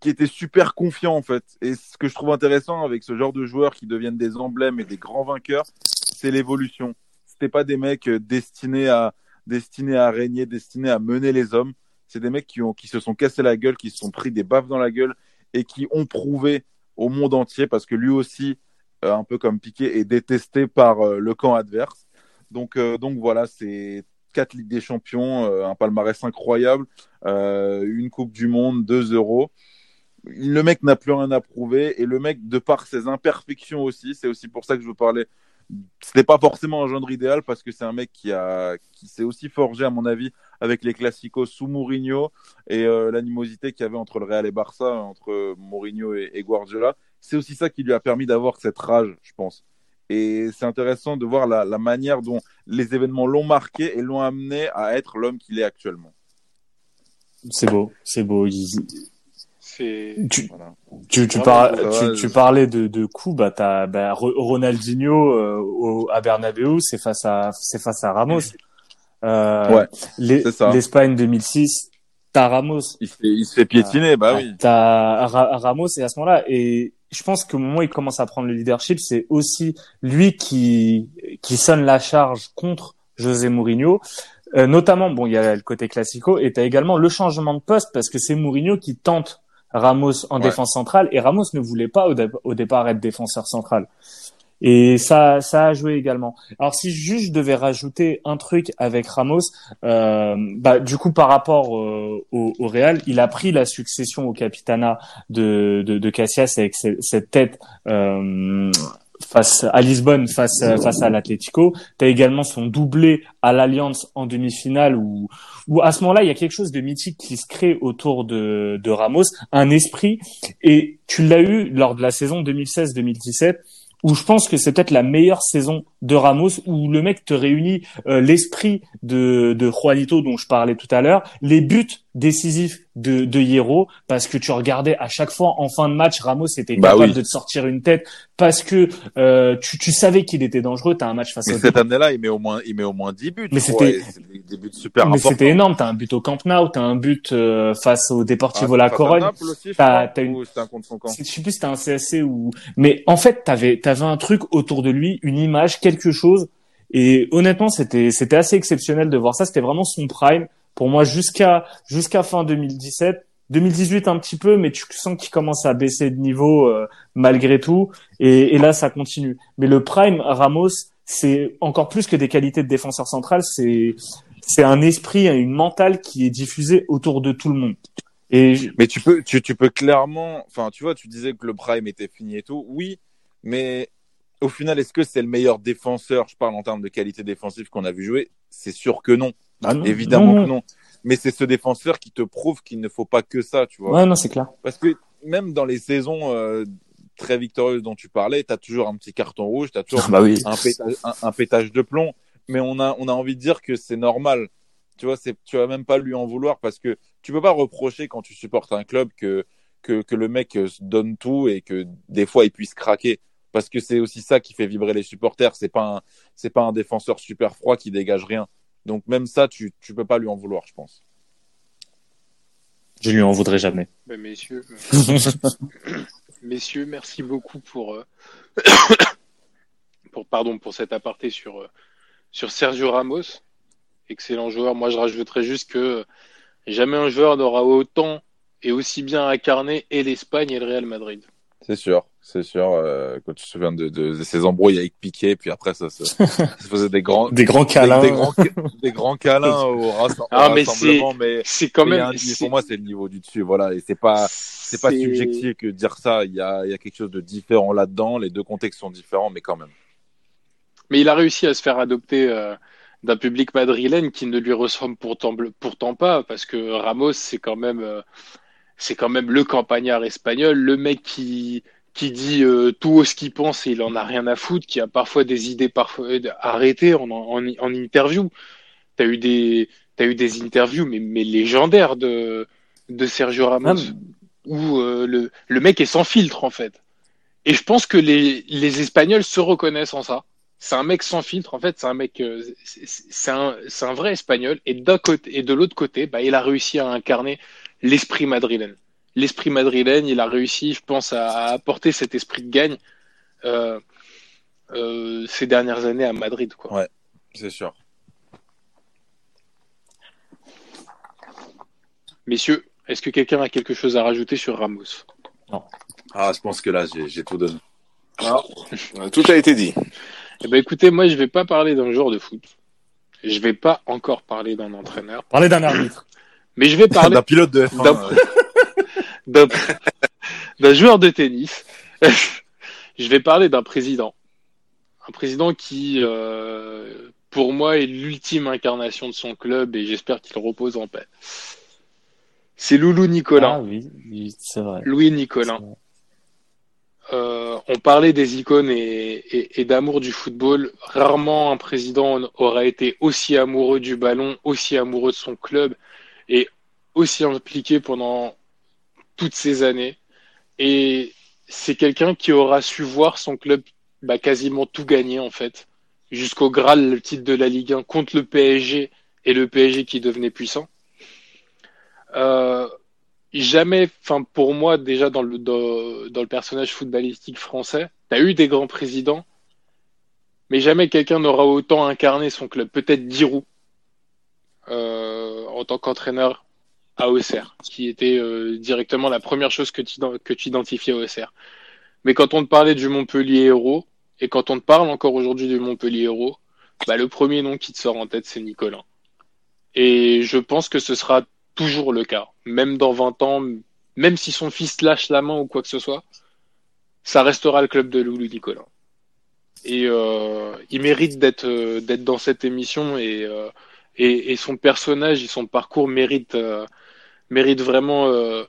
qui, était super confiant en fait. Et ce que je trouve intéressant avec ce genre de joueurs qui deviennent des emblèmes et des grands vainqueurs c'est l'évolution. C'était pas des mecs euh, destinés à destinés à régner destinés à mener les hommes. C'est des mecs qui ont qui se sont cassés la gueule qui se sont pris des baffes dans la gueule et qui ont prouvé au monde entier parce que lui aussi euh, un peu comme Piqué, est détesté par le camp adverse. Donc, euh, donc voilà, c'est quatre Ligues des Champions, euh, un palmarès incroyable, euh, une Coupe du Monde, deux euros. Le mec n'a plus rien à prouver et le mec, de par ses imperfections aussi, c'est aussi pour ça que je veux parler. C'était pas forcément un gendre idéal parce que c'est un mec qui a qui s'est aussi forgé à mon avis avec les classicos sous Mourinho et l'animosité qu'il y avait entre le Real et Barça, entre Mourinho et, et Guardiola c'est aussi ça qui lui a permis d'avoir cette rage, je pense. Et c'est intéressant de voir la, la manière dont les événements l'ont marqué et l'ont amené à être l'homme qu'il est actuellement. C'est beau, c'est beau. Tu, Voilà. tu, par- parlais de, de coups, bah, t'as, bah, Ro- Ronaldinho euh, au, à Bernabeu, c'est face à, c'est face à Ramos. Euh, Ouais. L'Espagne 2006, t'as Ramos. Il se fait, il se fait piétiner, bah oui. T'as Ra- Ramos et à ce moment-là, et je pense qu'au moment où il commence à prendre le leadership, c'est aussi lui qui qui sonne la charge contre José Mourinho. Euh, notamment, bon, il y a le côté classico, et t'as également le changement de poste parce que c'est Mourinho qui tente Ramos en Ouais. défense centrale, et Ramos ne voulait pas au, dé- au départ être défenseur central. Et ça, ça a joué également. Alors si juste je devais rajouter un truc avec Ramos, euh, bah du coup par rapport euh, au, au Real, il a pris la succession au capitana de, de, de Casillas avec ce- cette tête euh, face à Lisbonne, face face à l'Atlético. T'as également son doublé à l'Alliance en demi-finale où où à ce moment-là il y a quelque chose de mythique qui se crée autour de de Ramos, un esprit. Et tu l'as eu lors de la saison 2016-2017 où je pense que c'est peut-être la meilleure saison de Ramos, où le mec te réunit euh, l'esprit de, de Juanito dont je parlais tout à l'heure, les buts décisifs de, de Hierro, parce que tu regardais à chaque fois en fin de match, Ramos était Bah capable oui. de te sortir une tête, parce que euh, tu, tu savais qu'il était dangereux, t'as un match face Mais au cette année-là, il met au moins, il met au moins 10 buts. Mais c'était- des, buts super mais c'était énorme, t'as un but au Camp Nou, t'as un but euh, face au Deportivo Ah, La à Corogne, T'as- t'as une- ou c'était un contre son camp. je sais plus si c'était un CSC ou mais en fait t'avais t'avais un truc autour de lui une image quelque chose et honnêtement c'était c'était assez exceptionnel de voir ça c'était vraiment son prime pour moi jusqu'à jusqu'à fin 2017 2018 un petit peu mais tu sens qu'il commence à baisser de niveau euh, malgré tout et, et là ça continue mais le prime Ramos c'est encore plus que des qualités de défenseur central c'est c'est un esprit une mentale qui est diffusé autour de tout le monde et Mais tu peux, tu, tu peux clairement, enfin, tu vois, tu disais que le prime était fini et tout. Oui, mais au final, est-ce que c'est le meilleur défenseur Je parle en termes de qualité défensive qu'on a vu jouer? C'est sûr que non. Ah non, Évidemment non, que non. Mais c'est ce défenseur qui te prouve qu'il ne faut pas que ça, tu vois. Ouais, non, c'est clair. Parce que même dans les saisons euh, très victorieuses dont tu parlais, tu as toujours un petit carton rouge, tu as toujours bah oui. un, pétage, un, un pétage de plomb. Mais on a, on a envie de dire que c'est normal. Tu vois, tu vas même pas lui en vouloir parce que tu peux pas reprocher quand tu supportes un club que, que, que le mec euh, se donne tout et que des fois il puisse craquer. Parce que c'est aussi ça qui fait vibrer les supporters. C'est pas un, c'est pas un défenseur super froid qui dégage rien. Donc même ça, tu, tu peux pas lui en vouloir, je pense. Je lui en voudrais jamais. Ben, messieurs, messieurs, merci beaucoup pour, euh, pour pardon pour cet aparté sur euh, sur Sergio Ramos, excellent joueur. Moi, je rajouterais juste que jamais un joueur n'aura autant et aussi bien incarné et l'Espagne et le Real Madrid. C'est sûr, c'est sûr. Euh, quand tu te souviens de, de, de ces embrouilles avec Piqué, puis après ça se, ça se faisait des grands, Des grands câlins. des, des grands, des grands câlins au, Ah, mais rassemblement, mais, C'est quand même. un- pour moi c'est le niveau du dessus, voilà. Et c'est pas, c'est pas subjectif que de dire ça. Il y a, il y a quelque chose de différent là-dedans. Les deux contextes sont différents, mais quand même. Mais il a réussi à se faire adopter euh, d'un public madrilène qui ne lui ressemble pourtant, pourtant pas, parce que Ramos, c'est quand même, euh, c'est quand même le campagnard espagnol, le mec qui, qui dit euh, tout ce qu'il pense et il en a rien à foutre, qui a parfois des idées parfois arrêtées en, en, en interview. T'as eu des, t'as eu des interviews mais, mais légendaires de, de Sergio Ramos, Ah, où euh, le, le mec est sans filtre en fait. Et je pense que les, les Espagnols se reconnaissent en ça. C'est un mec sans filtre, en fait, c'est un mec, euh, c'est c'est un, c'est un vrai Espagnol. Et d'un côté et de l'autre côté, bah, il a réussi à incarner l'esprit madrilène. L'esprit madrilène, il a réussi, je pense, à, à apporter cet esprit de gagne euh, euh, ces dernières années à Madrid. Quoi. C'est sûr. Messieurs, est-ce que quelqu'un a quelque chose à rajouter sur Ramos? Ah, je pense que là j'ai, tout donné. Euh, Tout a été dit. Eh ben, écoutez, moi, je vais pas parler d'un joueur de foot. Je vais pas encore parler d'un entraîneur, Parler d'un arbitre. Mais je vais parler D'un pilote de F1. d'un- euh, d'un d'un joueur de tennis. je vais parler d'un président. Un président qui, euh, pour moi, est l'ultime incarnation de son club et j'espère qu'il repose en paix. C'est Loulou Nicolin. Ah oui, oui, c'est vrai. Louis Nicolin. Vrai. Euh, on parlait des icônes et, et- et d'amour du football. Rarement un président aura été aussi amoureux du ballon, aussi amoureux de son club et aussi impliqué pendant toutes ces années. Et c'est quelqu'un qui aura su voir son club bah, quasiment tout gagner en fait, jusqu'au Graal, le titre de la Ligue 1 contre le PSG et le PSG qui devenait puissant. Euh, jamais, enfin pour moi déjà dans le dans le personnage footballistique français, t'as eu des grands présidents, mais jamais quelqu'un n'aura autant incarné son club. Peut-être Giroud euh, en tant qu'entraîneur à Auxerre, qui était euh, directement la première chose que tu que tu identifiais à Auxerre. Mais quand on te parlait du Montpellier Héros et quand on te parle encore aujourd'hui du Montpellier Héros, bah, le premier nom qui te sort en tête c'est Nicolas. Et je pense que ce sera toujours le cas, même dans 20 ans, même si son fils lâche la main ou quoi que ce soit, ça restera le club de Loulou Nicolas. Et euh, il mérite d'être euh, d'être dans cette émission et, et et son personnage et son parcours méritent euh, méritent vraiment euh,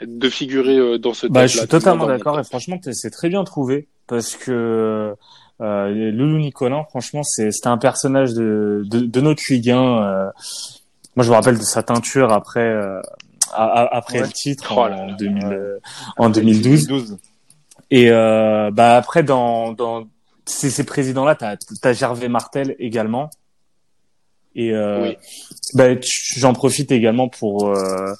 de figurer euh, dans ce Bah, je suis totalement d'accord et franchement, c'est très bien trouvé parce que euh, Loulou Nicolin, franchement, c'est c'était un personnage de, de, de notre Ligue 1. euh. moi, je me rappelle de sa teinture après euh, a- a- après Ouais. le titre Oh en, là là. 2000, euh, en 2012. Et euh, bah après dans dans ces, ces présidents-là, t'as as Gervais Martel également. Et euh, Oui. bah, tu- j'en profite également pour euh,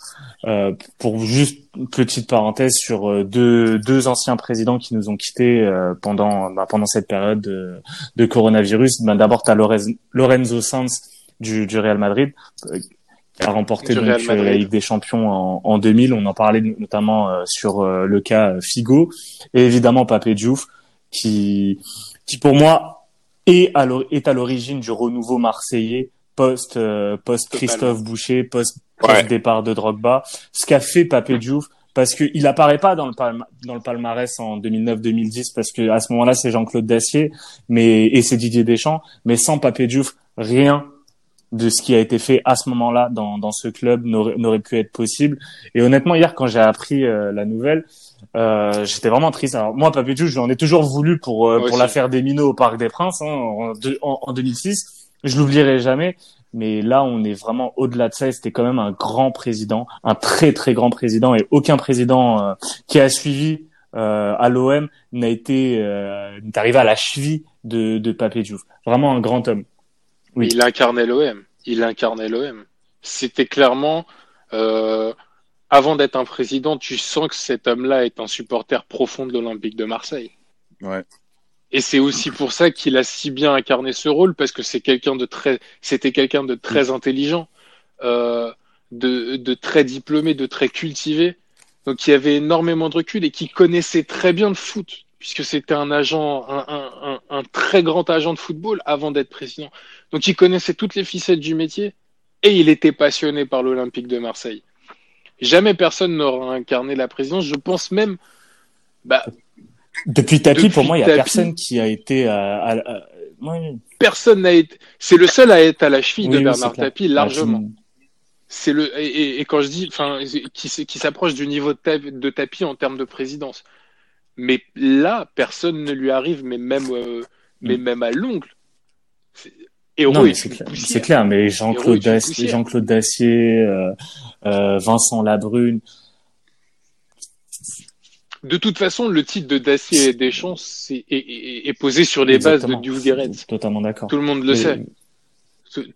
euh, pour juste une petite parenthèse sur euh, deux deux anciens présidents qui nous ont quittés euh, pendant bah, pendant cette période de, de coronavirus. Bah, D'abord, t'as Lorenz- Lorenzo Sanz du, du Real Madrid euh, qui a remporté donc la. Ligue des Champions en, en 2000. On en parlait notamment euh, sur le cas Figo et évidemment Papé Diouf qui qui pour moi est à l'or- est à l'origine du renouveau marseillais post euh, post Christophe Boucher post, post Ouais. départ de Drogba ce qu'a fait Papé Diouf parce que il apparaît pas dans le palma- dans le palmarès en 2009-2010 parce que à ce moment-là c'est Jean-Claude Dacier mais et c'est Didier Deschamps mais sans Papé Diouf rien de ce qui a été fait à ce moment-là dans, dans ce club n'aurait pu être possible. Et honnêtement, hier, quand j'ai appris euh, la nouvelle, euh, j'étais vraiment triste. Alors moi, Papé Diouf, j'en ai toujours voulu pour euh, pour l'affaire des minots au Parc des Princes hein, en, de- en, en 2006. Je l'oublierai jamais. Mais là, on est vraiment au-delà de ça. Et c'était quand même un grand président, un très très grand président. Et aucun président euh, qui a suivi euh, à l'OM n'a été euh, n'est arrivé à la cheville de, de Papé Diouf. Vraiment un grand homme. Oui. Il incarnait l'OM. Il incarnait l'OM. C'était clairement euh, avant d'être un président, tu sens que cet homme-là est un supporter profond de l'Olympique de Marseille. Ouais. Et c'est aussi pour ça qu'il a si bien incarné ce rôle parce que c'est quelqu'un de très, c'était quelqu'un de très intelligent, euh, de, de très diplômé, de très cultivé, donc qui avait énormément de recul et qui connaissait très bien le foot puisque c'était un agent, un, un, un, un, très grand agent de football avant d'être président. Donc il connaissait toutes les ficelles du métier et il était passionné par l'Olympique de Marseille. Jamais personne n'aura incarné la présidence. Je pense même, bah, depuis Tapi, pour moi, il y a personne qui a été à, à, à... Ouais. Personne n'a été. C'est le seul à être à la cheville oui, de Bernard Tapie largement. C'est le et, et, quand je dis, enfin, qui, qui s'approche du niveau de, de Tapie en termes de présidence. Mais là, personne ne lui arrive, mais même, euh, mais Mm. même à mais c'est clair, mais Jean-Claude Dacier, euh, euh, Vincent Labrune. De toute façon, le titre de Dacier et Deschamps est, est, est, est posé sur les Exactement. bases de Diouf Guéret. Totalement d'accord. Tout le monde le mais... sait.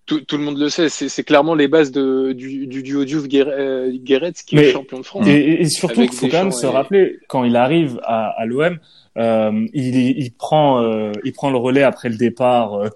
Tout, tout, le monde le sait, c'est clairement les bases de, du, du duo Diouf Guéret qui mais, est champion de France. Et, et surtout, il faut quand même se rappeler, quand il arrive à, à l'OM, euh, il, il, prend, euh, il prend le relais après le départ euh,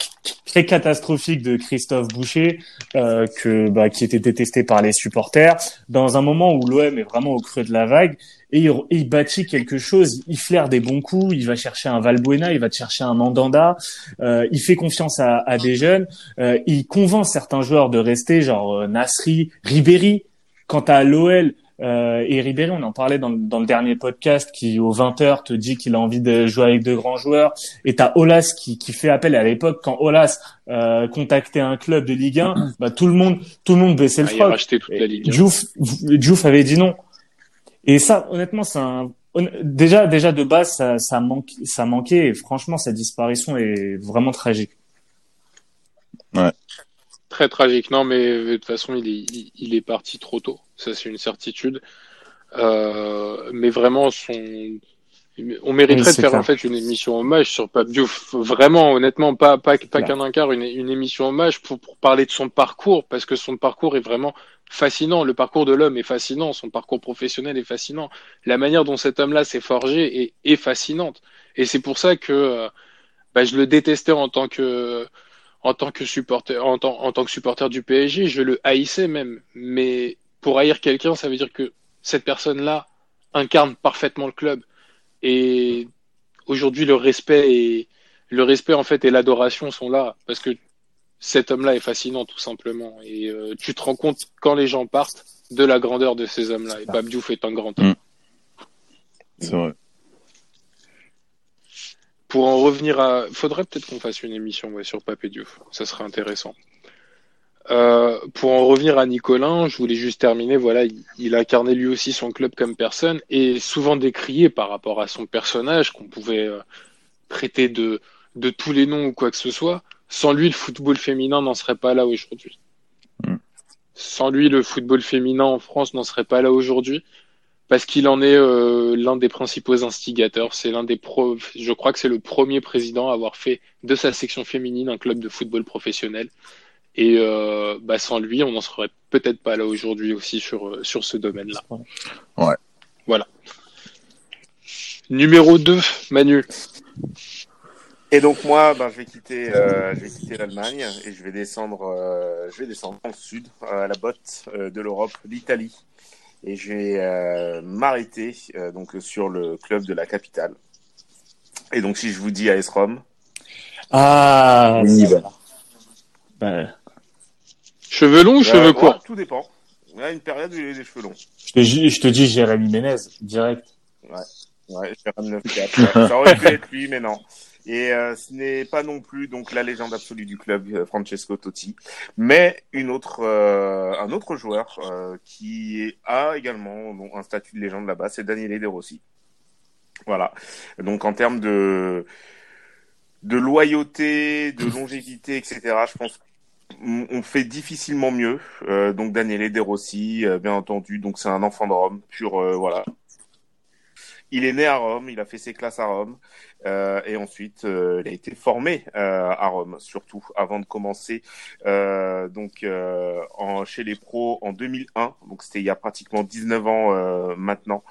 très catastrophique de Christophe Boucher, euh, que, bah, qui était détesté par les supporters, dans un moment où l'OM est vraiment au creux de la vague, et il, il, bâtit quelque chose, il flaire des bons coups, il va chercher un Valbuena, il va chercher un Mandanda, euh, il fait confiance à, à des jeunes, euh, il convainc certains joueurs de rester, genre Nasri, Ribéry. Quant à l'OL, euh, et Ribéry, on en parlait dans, dans, le dernier podcast, qui aux 20h te dit qu'il a envie de jouer avec de grands joueurs. Et t'as Olas qui, qui fait appel à l'époque quand Olas euh, contactait un club de Ligue 1, bah, tout le monde tout le monde baissait le ah, froc. toute la Ligue 1. Diouf, Diouf avait dit non. Et ça, honnêtement, c'est un déjà déjà de base ça, ça manque ça manquait et franchement sa disparition est vraiment tragique. Ouais. Très tragique. Non, mais de toute façon, il est, il est parti trop tôt. Ça, c'est une certitude. Euh, mais vraiment, son... on mériterait oui, de faire clair. en fait une émission hommage sur Pape Diouf. Vraiment, honnêtement, pas, pas, pas qu'un encart, une, une émission hommage pour, pour parler de son parcours, parce que son parcours est vraiment fascinant. Le parcours de l'homme est fascinant. Son parcours professionnel est fascinant. La manière dont cet homme-là s'est forgé est, est fascinante. Et c'est pour ça que bah, je le détestais en tant que en tant que supporter, en tant, en tant que supporter du PSG, je le haïssais même. Mais pour haïr quelqu'un, ça veut dire que cette personne-là incarne parfaitement le club. Et aujourd'hui, le respect et le respect en fait et l'adoration sont là parce que cet homme-là est fascinant tout simplement. Et euh, tu te rends compte quand les gens partent de la grandeur de ces hommes-là. Et Pape Diouf est un grand homme. Mmh. C'est vrai pour en revenir à, faudrait peut-être qu'on fasse une émission ouais, sur Papé Diouf. Ça serait intéressant. Euh, pour en revenir à Nicolin, je voulais juste terminer. Voilà, il, il incarnait lui aussi son club comme personne et souvent décrié par rapport à son personnage qu'on pouvait euh, traiter de de tous les noms ou quoi que ce soit. Sans lui, le football féminin n'en serait pas là aujourd'hui. Mm. Sans lui, le football féminin en France n'en serait pas là aujourd'hui parce qu'il en est euh, l'un des principaux instigateurs. C'est l'un des pro, je crois que c'est le premier président à avoir fait de sa section féminine un club de football professionnel. Et euh, bah, sans lui, on n'en serait peut-être pas là aujourd'hui aussi sur sur ce domaine-là. Ouais. Voilà. Numéro 2, Manu. Et donc moi, ben, je vais quitter, euh, je vais quitter l'Allemagne et je vais descendre, euh, je vais descendre dans le sud, à la botte euh, de l'Europe, l'Italie et je vais euh, m'arrêter euh, donc sur le club de la capitale. Et donc si je vous dis AS Rome. Ah. Oui, bah. bah. Cheveux longs ou cheveux courts? ouais, Tout dépend. Il y a une période où il a des cheveux longs. Je te, je te dis Jérémy Ménez direct. Ouais. Ouais, Jérémy 9 Ça aurait pu être lui, mais non. Et euh, ce n'est pas non plus donc la légende absolue du club, euh, Francesco Totti, mais une autre, euh, un autre joueur euh, qui a également donc, un statut de légende là-bas, c'est Daniele De Rossi. Voilà. Donc en termes de de loyauté, de longévité, etc. Je pense on fait difficilement mieux. Euh, donc Daniele De Rossi, bien entendu. Donc c'est un enfant de Rome, pur voilà Il est né à Rome, il a fait ses classes à Rome, euh, et ensuite euh, il a été formé euh, à Rome, surtout avant de commencer euh, donc euh, en, chez les pros en 2001. Donc c'était il y a pratiquement 19 ans euh, maintenant,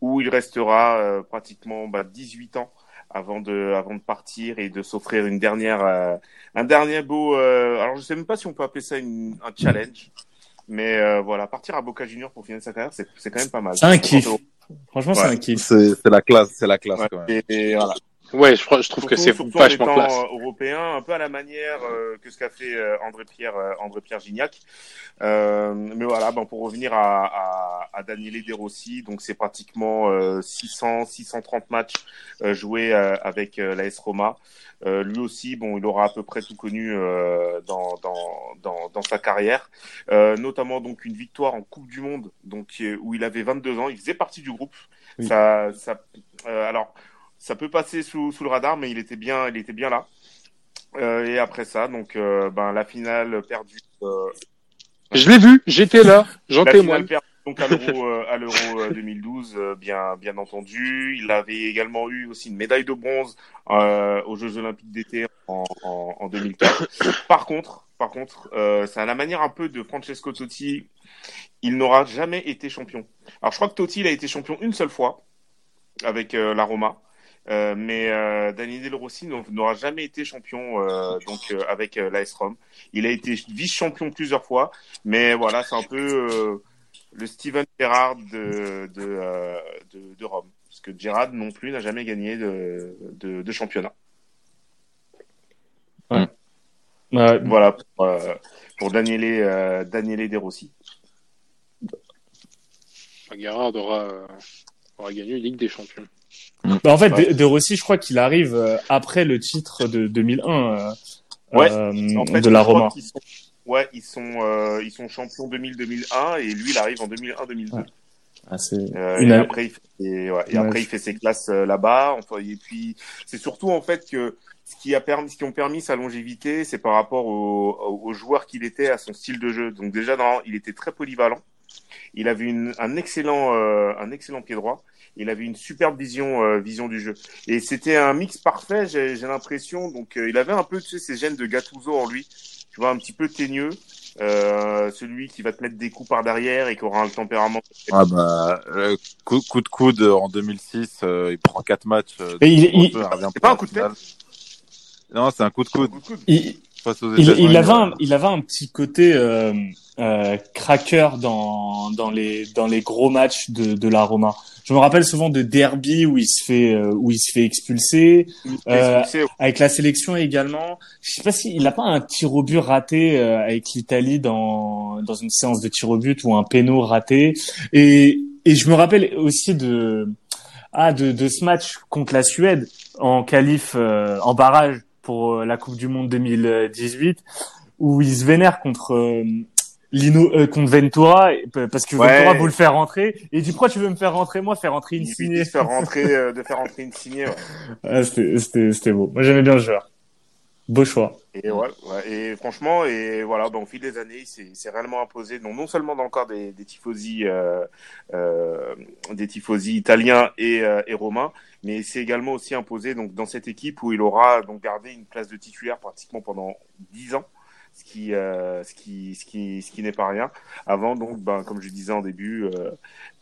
où il restera euh, pratiquement bah, 18 ans avant de avant de partir et de s'offrir une dernière euh, un dernier beau. euh, alors je sais même pas si on peut appeler ça une, un challenge. Mais euh, voilà, partir à Boca Junior pour finir sa carrière, c'est c'est quand même pas mal. C'est un kiff. Franchement, c'est Ouais. un kiff. C'est c'est la classe, c'est la classe Ouais, quand même. et, et voilà. Ouais, je, crois- je trouve que c'est vachement classe. euh, européen, un peu à la manière euh, que ce qu'a fait euh, André Pierre, euh, André Pierre Gignac. Euh, mais voilà, ben, pour revenir à, à, à Daniele De Rossi, donc c'est pratiquement euh, 600, 630 matchs euh, joués euh, avec euh, l'AS Roma. Euh, lui aussi, bon, il aura à peu près tout connu euh, dans, dans, dans, dans sa carrière, euh, notamment donc une victoire en Coupe du Monde, donc euh, où il avait 22 ans. Il faisait partie du groupe. Oui. Ça, ça, euh, alors ça peut passer sous, sous le radar, mais il était bien, il était bien là. Euh, et après ça, donc euh, ben la finale perdue, euh, Je l'ai vu, j'étais là, j'en témoigne. donc à l'Euro euh, à l'Euro euh, 2012, euh, bien bien entendu. Il avait également eu aussi une médaille de bronze euh, aux Jeux Olympiques d'été en, en, en 2004. Par contre, par contre, euh, c'est à la manière un peu de Francesco Totti. Il n'aura jamais été champion. Alors je crois que Totti il a été champion une seule fois avec euh, la Roma. Euh, mais euh, Daniele Del Rossi n'aura- jamais été champion euh, donc euh, avec euh, l'AS Rome. Il a été vice-champion plusieurs fois, mais voilà, c'est un peu euh, le Steven Gerrard de de, euh, de de Rome, parce que Gerrard non plus n'a jamais gagné de de, de championnat. Ouais, Voilà pour, euh, pour Daniele euh, Daniele De Rossi. Gerrard aura, aura gagné une Ligue des Champions. Bah, en fait, Ouais. De, De Rossi, je crois qu'il arrive euh, après le titre de 2001 euh, Ouais. euh, En fait, de la Roma. qu'ils sont- Ouais, ils sont euh, ils sont champions 2000-2001 et lui il arrive en 2001-2002. Ouais. Ah, une et après, il fait, et, ouais, et Ouais. après, il fait ses classes là-bas. Enfin, et puis, c'est surtout en fait que ce qui a permis, ce qui ont permis sa longévité, c'est par rapport au, au, au joueur qu'il était, à son style de jeu. Donc déjà, dans, il était très polyvalent. Il avait une, un excellent, un excellent pied droit. Il avait une superbe vision, euh, vision du jeu. Et c'était un mix parfait. J'ai, j'ai l'impression. Donc, euh, il avait un peu, tu sais, ces gènes de Gattuso en lui. Tu vois, un petit peu teigneux. Euh, celui qui va te mettre des coups par derrière et qui aura un tempérament Ah bah, euh, coup, coup de coude en 2006, euh, il prend quatre matchs. euh, Et il- il- C'est pas un coup de finale. Non, c'est un coup de coude il, face aux il, États-Unis. il avait un, il avait un petit côté euh, euh, craqueur dans dans les dans les gros matchs de de la Roma. Je me rappelle souvent de derby où il se fait euh, où il se fait expulser Euh, avec la sélection également. Je sais pas si il a pas un tir au but raté euh, avec l'Italie dans dans une séance de tir au but ou un péno raté. Et et je me rappelle aussi de ah de de ce match contre la Suède en qualif euh, en barrage pour euh, la Coupe du Monde 2018 où il se vénère contre euh, Lino euh, contre Ventura parce que Ouais. Ventura veut le faire rentrer et il dit pourquoi tu veux me faire rentrer moi faire rentrer une signée faire rentrer, euh, de faire rentrer une signée. ouais. ah, c'était c'était c'était beau moi j'aimais bien le joueur beau choix Et ouais, ouais, et franchement, et voilà, ben, au fil des années, c'est c'est réellement imposé, non, non seulement dans le corps des, des tifosi, euh, euh, des tifosi italiens et, euh, et romains, mais c'est également aussi imposé donc dans cette équipe où il aura donc gardé une place de titulaire pratiquement pendant dix ans. Ce qui, euh, ce qui, ce qui, ce qui n'est pas rien. Avant donc, ben, comme je disais en début, euh,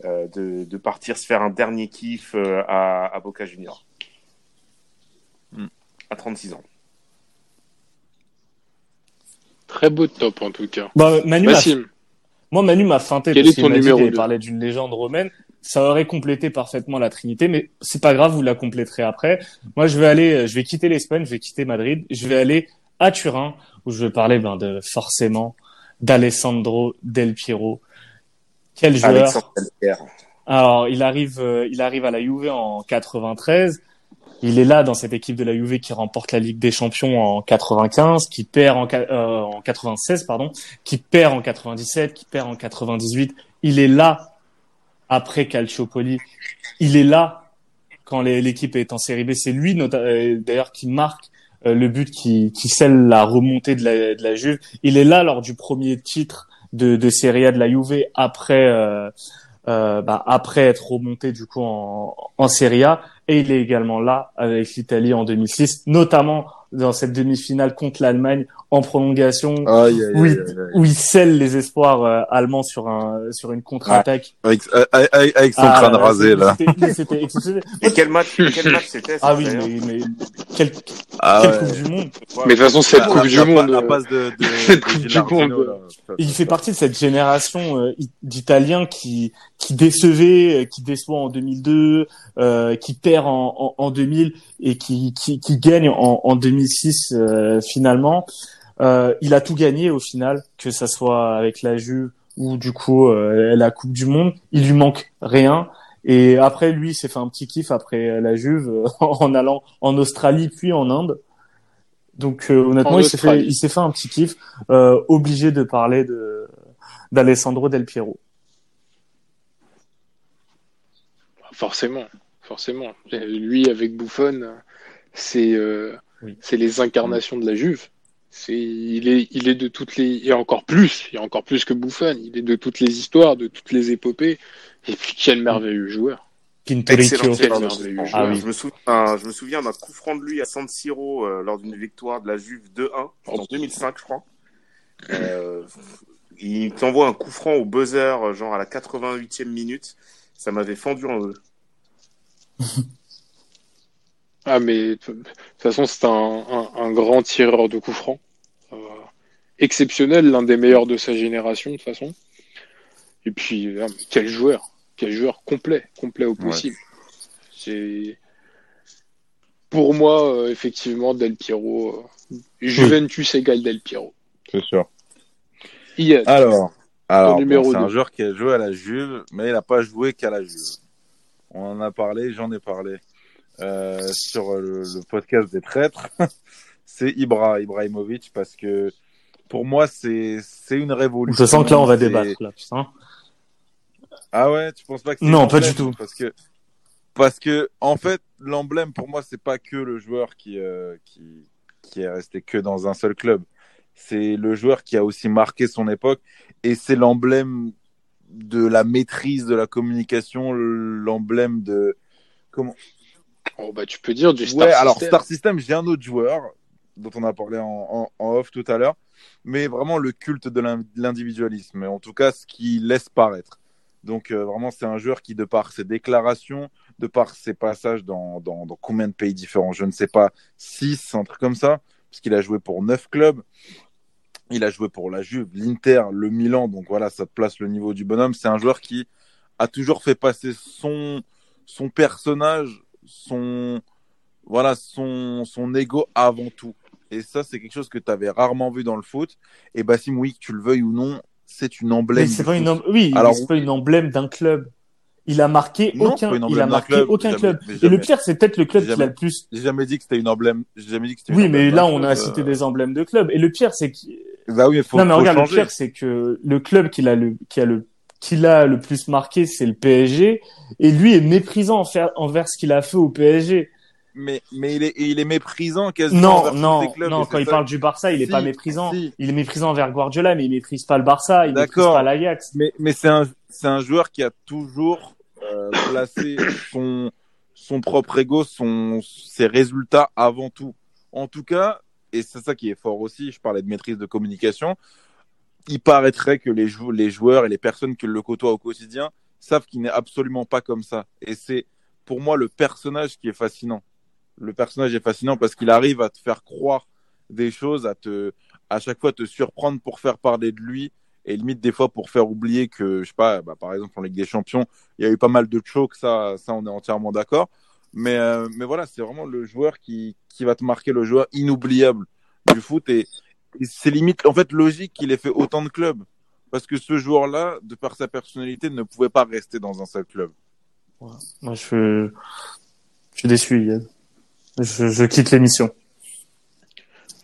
euh, de, de partir se faire un dernier kiff euh, à, à Boca Junior. Mm. À 36 ans. Très beau top en tout cas. bah Manu Maxime, Moi, Manu m'a feinté Quel parce qu'il m'a dit qu'il parlait d'une légende romaine. Ça aurait complété parfaitement la Trinité, mais c'est pas grave, vous la compléterez après. Moi, je vais aller, je vais quitter l'Espagne, je vais quitter Madrid, je vais aller à Turin où je vais parler ben, de forcément d'Alessandro Del Piero. Quel joueur Alexandre alors, il arrive, euh, il arrive à la Juve en 93. Il est là dans cette équipe de la Juve qui remporte la Ligue des Champions en 95, qui perd en, euh, en 96, pardon, qui perd en 97, qui perd en 98. Il est là après Calciopoli. Il est là quand l'équipe est en Série B. C'est lui, euh, d'ailleurs, qui marque euh, le but qui, qui scelle la remontée de la, de la Juve. Il est là lors du premier titre de, de Serie A de la Juve après euh, euh, bah, après être remonté du coup en, en Serie A et il est également là avec l'Italie en 2006, notamment dans cette demi-finale contre l'Allemagne en prolongation Aïe, aïe, où, aïe, il, où il scelle les espoirs euh, allemands sur un sur une contre-attaque. Avec, avec, avec son Ah, crâne là, rasé, là. c'était-. Et quel match, quel match c'était ça, Ah oui, mais, mais quelle, Ah quelle ouais. Coupe du Monde Ouais. Mais de toute façon, cette La- Coupe la- du la- Monde. La euh, passe de, de, cette de Coupe du Monde. là. Il fait partie de cette génération euh, d'Italiens qui qui décevait, euh, qui déçoit en 2002, euh, qui perd en, en, en 2000 et qui qui, qui gagne en, en 2006 euh, finalement. Euh, il a tout gagné au final, que ça soit avec la Juve ou du coup euh, la Coupe du Monde. Il lui manque rien. Et après, lui, il s'est fait un petit kiff après la Juve euh, en allant en Australie puis en Inde. Donc euh, honnêtement, En il s'est fait, Australie. il s'est fait un petit kiff. Euh, obligé de parler de d'Alessandro Del Piero. Forcément, forcément. Lui avec Buffon, c'est euh, Oui. c'est les incarnations de la Juve. C'est il est il est de toutes les et encore plus, il y a encore plus que Buffon. Il est de toutes les histoires, de toutes les épopées. Et puis quel merveilleux joueur. Excellent merveilleux coup franc. joueur. Ah oui. Je me souviens, je me souviens d'un coup franc de lui à San Siro euh, lors d'une victoire de la Juve 2-1 en 2005, je crois. Euh, il t'envoie un coup franc au buzzer, genre à la 88e minute. Ça m'avait fendu en deux. Ah mais de toute façon c'est un, un, un grand tireur de coups francs. Euh, exceptionnel, l'un des meilleurs de sa génération de toute façon. Et puis mais quel joueur, quel joueur complet, complet au possible. C'est pour moi euh, effectivement Del Piero, euh, Juventus égale Del Piero. C'est sûr. Ian, Alors, alors bon, c'est un joueur qui a joué à la Juve, mais il n'a pas joué qu'à la Juve. On en a parlé, j'en ai parlé euh, sur le, le podcast des traîtres. c'est Ibra, Ibrahimovic, parce que pour moi, c'est c'est une révolution. Je sens que là, on va débattre. Là, putain. Ah ouais, tu penses pas que c'est Non, pas du tout. Parce que parce que en fait, l'emblème pour moi, c'est pas que le joueur qui euh, qui qui est resté que dans un seul club. C'est le joueur qui a aussi marqué son époque et c'est l'emblème de la maîtrise de la communication, l'emblème de comment oh, bah, tu peux dire du Star Ouais, alors System. Star System, j'ai un autre joueur dont on a parlé en, en- en off tout à l'heure, mais vraiment le culte de l'in- de l'individualisme, en tout cas ce qu'il laisse paraître. Donc euh, vraiment, c'est un joueur qui, de par ses déclarations, de par ses passages dans, dans, dans combien de pays différents, je ne sais pas, 6, un truc comme ça, parce qu'il a joué pour 9 clubs. Il a joué pour la Juve, l'Inter, le Milan, donc voilà, ça te place le niveau du bonhomme. C'est un joueur qui a toujours fait passer son, son personnage, son, voilà, son, son ego avant tout. Et ça, c'est quelque chose que tu avais rarement vu dans le foot. Et Bassim, oui, que tu le veuilles ou non, c'est une emblème. Mais pas une em- oui, Alors, c'est pas une emblème d'un club. Il a marqué Non, aucun, il a marqué club, aucun jamais, club. Et le pire, c'est peut-être le club qui l'a le plus. J'ai jamais dit que c'était une emblème. J'ai jamais dit que c'était Oui, mais là, on a cité euh. des emblèmes de club. Et le pire, c'est que Bah oui, il faut, non, mais faut regarde, changer. le pire, c'est que le club qu'il a le, qui a le, qu'il a le plus marqué, c'est le PSG. Et lui est méprisant envers, ce qu'il a fait au PSG. Mais, mais il est, il est méprisant quasiment. Non, non, clubs, non, quand il ça- parle du Barça, il est Si, pas méprisant. si. Il est méprisant envers Guardiola, mais il méprise pas le Barça, il méprise pas l'Ajax. Mais, mais c'est un, c'est un joueur qui a toujours euh, placé son, son propre ego, son, ses résultats avant tout. En tout cas, et c'est ça qui est fort aussi, je parlais de maîtrise de communication, il paraîtrait que les, jou les joueurs et les personnes qui le côtoient au quotidien savent qu'il n'est absolument pas comme ça. Et c'est pour moi le personnage qui est fascinant. Le personnage est fascinant parce qu'il arrive à te faire croire des choses, à te, à chaque fois te surprendre pour faire parler de lui et limite des fois pour faire oublier que, je sais pas, bah, par exemple en Ligue des Champions, il y a eu pas mal de chocs, ça, ça on est entièrement d'accord. Mais, euh, mais voilà, c'est vraiment le joueur qui, qui va te marquer, le joueur inoubliable du foot. Et c'est limite, en fait, logique qu'il ait fait autant de clubs. Parce que ce joueur-là, de par sa personnalité, ne pouvait pas rester dans un seul club. Moi, je suis, je suis déçu, Yann. Je, je quitte l'émission.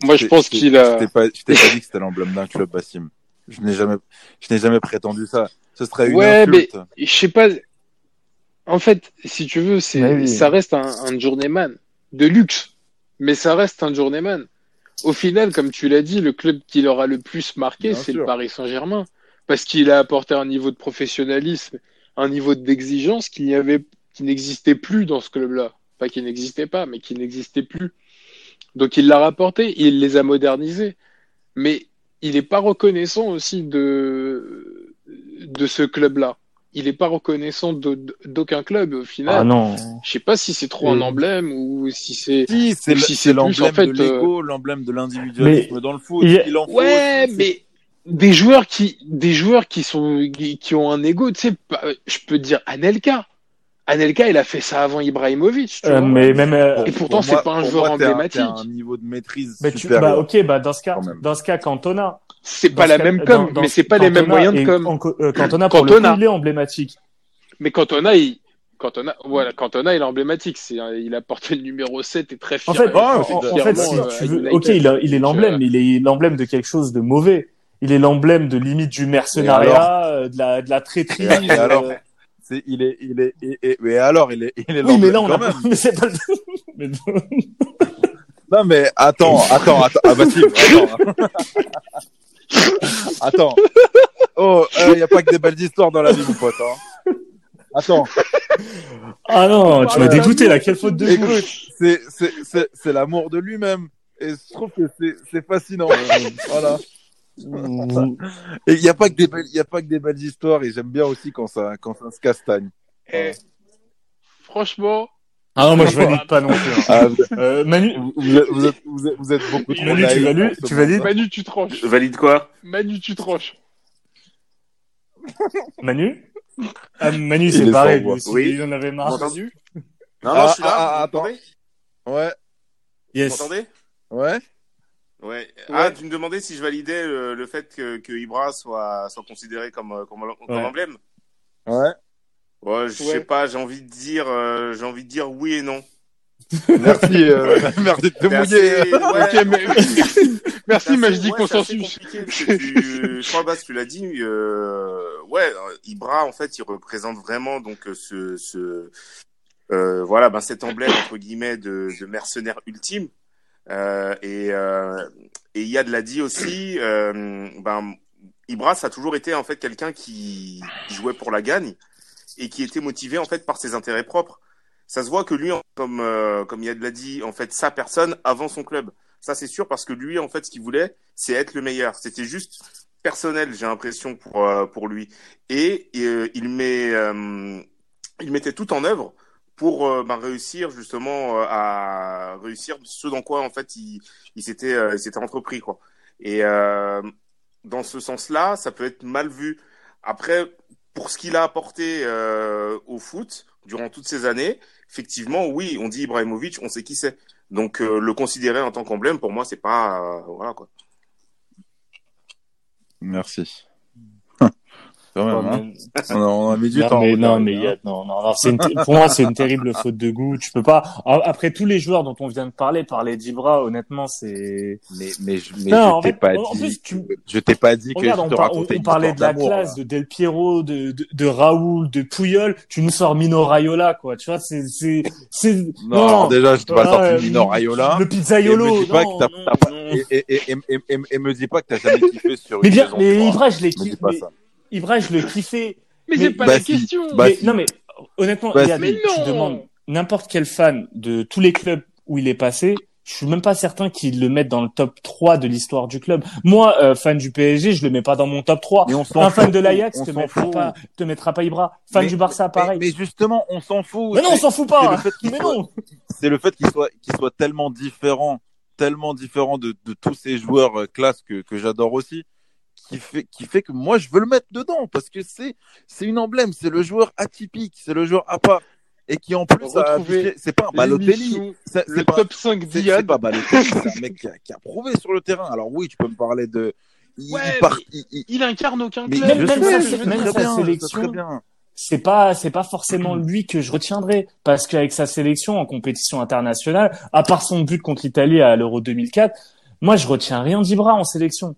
Moi, je pense qu'il Je a. t'ai pas, je t'ai pas dit que c'était l'emblème d'un club, Bassim. Je n'ai jamais, je n'ai jamais prétendu ça. Ce serait une Ouais, insulte. Je sais pas. En fait, si tu veux, c'est, Mais oui. ça reste un, un journeyman de luxe, mais ça reste un journeyman. Au final, comme tu l'as dit, le club qui l'aura le plus marqué, c'est le Paris Saint-Germain, parce qu'il a apporté un niveau de professionnalisme un niveau d'exigence qu'il n'y avait, qui n'existait plus dans ce club-là. Pas qu'il n'existait pas, mais qui n'existait plus. Donc il l'a rapporté, il les a modernisés. Mais il n'est pas reconnaissant aussi de, de ce club-là. Il n'est pas reconnaissant d'aucun club au final. Ah non. Je sais pas si c'est trop un emblème ou si c'est. Si, c'est si c'est c'est l'emblème en fait, de l'ego, l'emblème de l'individualisme dans le foot. il y a- Il en faut Ouais, mais des joueurs qui, des joueurs qui sont, qui, qui ont un ego, tu sais, pas- je peux te dire Anelka. Anelka, il a fait ça avant Ibrahimovic. Tu Euh, vois. mais même. euh, Et pourtant, c'est moi- pas un pour joueur moi, un- emblématique. t'es un niveau de maîtrise mais tu, supérieur. bah, ok, bah, dans ce cas, Quand même. dans ce cas, Cantona. C'est pas la même dans- com, dans mais ce- c'est pas les mêmes Cantona moyens de com. en- euh, Cantona, pour le il est emblématique. Mais Cantona, il, Cantona, voilà, Cantona, il est emblématique. C'est, il a porté le numéro 7 et très En fier. fait, en, c'est en- en clairement, fait, si euh, tu veux, ok, il, a- il est l'emblème, euh, mais il est l'emblème de quelque chose de mauvais. Il est l'emblème de limite du mercenariat, euh, de la, de la traîtrise. Et alors, euh, C'est, il est, il est, et, et- mais alors, il est, il est Oui, mais là, on a quand pas, même. mais c'est pas le... mais- Non, mais attends, attends, attends, ah, Baptiste, attends. attends. Oh, il n'y a pas que des belles histoires dans la vie, mon pote. Hein. Attends, Ah non, tu m'as dégoûté, là, quelle faute de goût. écoute, c'est, c'est, c'est, c'est l'amour de lui-même. Et je trouve que c'est, c'est fascinant. voilà. Et il n'y a pas que des belles, il a pas que des belles histoires. Et j'aime bien aussi quand ça, quand ça se castagne. eh, franchement, Ah non, moi, je valide pas non plus. hein. Ah, vous, Euh, Manu, vous êtes, vous êtes, vous êtes, vous êtes beaucoup trop Manu, tu ce tu valides Manu, tu tranches. Valide quoi? Manu, tu tranches. Manu? Ah, Manu, Il c'est est pareil, lui Oui. il en avait marre. Entendu Non, non, Ah, je suis là. ah, ah, vous attends. m'entendez? Ouais, Vous Yes. m'entendez? Ouais. Ouais. Ah, Ouais. tu me demandais si je validais le, le fait que, que Ibra soit, soit considéré comme, euh, comme, comme Ouais. emblème. Ouais. Ouais, je Ouais. sais pas, j'ai envie de dire, euh, j'ai envie de dire oui et non. Merci, euh, merci de te mouiller. ouais, mais... Merci, c'est mais assez- je dis ouais, c'est assez consensus. tu, je crois, Bas, tu l'as dit, euh, ouais, euh, Ibra, en fait, il représente vraiment, donc, ce, ce, euh, voilà, ben, cet emblème, entre guillemets, de, de mercenaire ultime. Euh, et, euh, et Yad l'a dit aussi, euh, ben, Ibra, ça a toujours été, en fait, quelqu'un qui, qui jouait pour la gagne et qui était motivé, en fait, par ses intérêts propres. Ça se voit que lui, comme, euh, comme Yad l'a dit, en fait, sa personne avant son club. Ça, c'est sûr, parce que lui, en fait, ce qu'il voulait, c'est être le meilleur. C'était juste personnel, j'ai l'impression, pour, euh, pour lui. Et, euh, il, met, euh, il mettait tout en œuvre pour ben, réussir, justement, à réussir ce dans quoi, en fait, il, il s'était s'était entrepris, quoi. Et dans ce sens-là, ça peut être mal vu. Après, pour ce qu'il a apporté euh, au foot durant toutes ces années, effectivement, oui, on dit Ibrahimovic, on sait qui c'est. Donc euh, le considérer en tant qu'emblème, pour moi, c'est pas euh, voilà quoi. Merci. Quand même, hein. on, a, on a mis du non, temps. mais, on non, mais hein. a- non, non, non, une pour moi, c'est une terrible faute de goût. Tu peux pas. Après tous les joueurs dont on vient de parler, parler d'Ibra, honnêtement, c'est. Mais, mais, je- mais Non, je t'ai pas en dit. plus, tu- Je t'ai pas dit que je on, te on- racontais on parlait de la classe, là. de Del Piero, de, de, de Raoul, de Puyol. Tu nous sors Mino Raiola, quoi. Tu vois, c'est, c'est, c'est. Non, alors déjà, je t'ai pas Ah, sorti Mino Raiola. Le pizzaiolo. non, non, non. et, et, et, et, me dis pas que t'as jamais kiffé sur Mais une bien, mais tu vois. Ibra, je l'ai kiffé. Ibra, je le kiffais. Mais, Mais- c'est pas bah la si, question. bah mais, si. non, mais honnêtement, Bah Yann, si. tu Mais demandes n'importe quel fan de tous les clubs où il est passé, je suis même pas certain qu'ils le mettent dans le top 3 de l'histoire du club. Moi, euh, fan du PSG, je le mets pas dans mon top 3. Mais on s'en Un fan fout, de l'Ajax te mettra fout. pas, te mettra pas Ibra. Fan Mais- du Barça, pareil. Mais, justement, on s'en fout. Mais non, on s'en fout pas. c'est le fait qu'il soit, qu'il soit tellement différent, tellement différent de, de tous ces joueurs euh, classe que, que j'adore aussi, qui fait, qui fait que moi je veux le mettre dedans parce que c'est, c'est une emblème, c'est le joueur atypique, c'est le joueur à part et qui en plus a affiché- c'est pas un Balotelli, c'est, Le pas, top 5 c'est, c'est pas Balotelli, c'est un mec qui a, qui a prouvé sur le terrain. Alors oui, tu peux me parler de, il, Ouais, il part, mais- il- il- Il incarne aucun mais club. même- même sais, sa- même bien, sélection, très bien. c'est pas c'est pas forcément lui que je retiendrai parce qu'avec sa sélection en compétition internationale, à part son but contre l'Italie à l'Euro 2004, moi je retiens rien d'Ibra en sélection.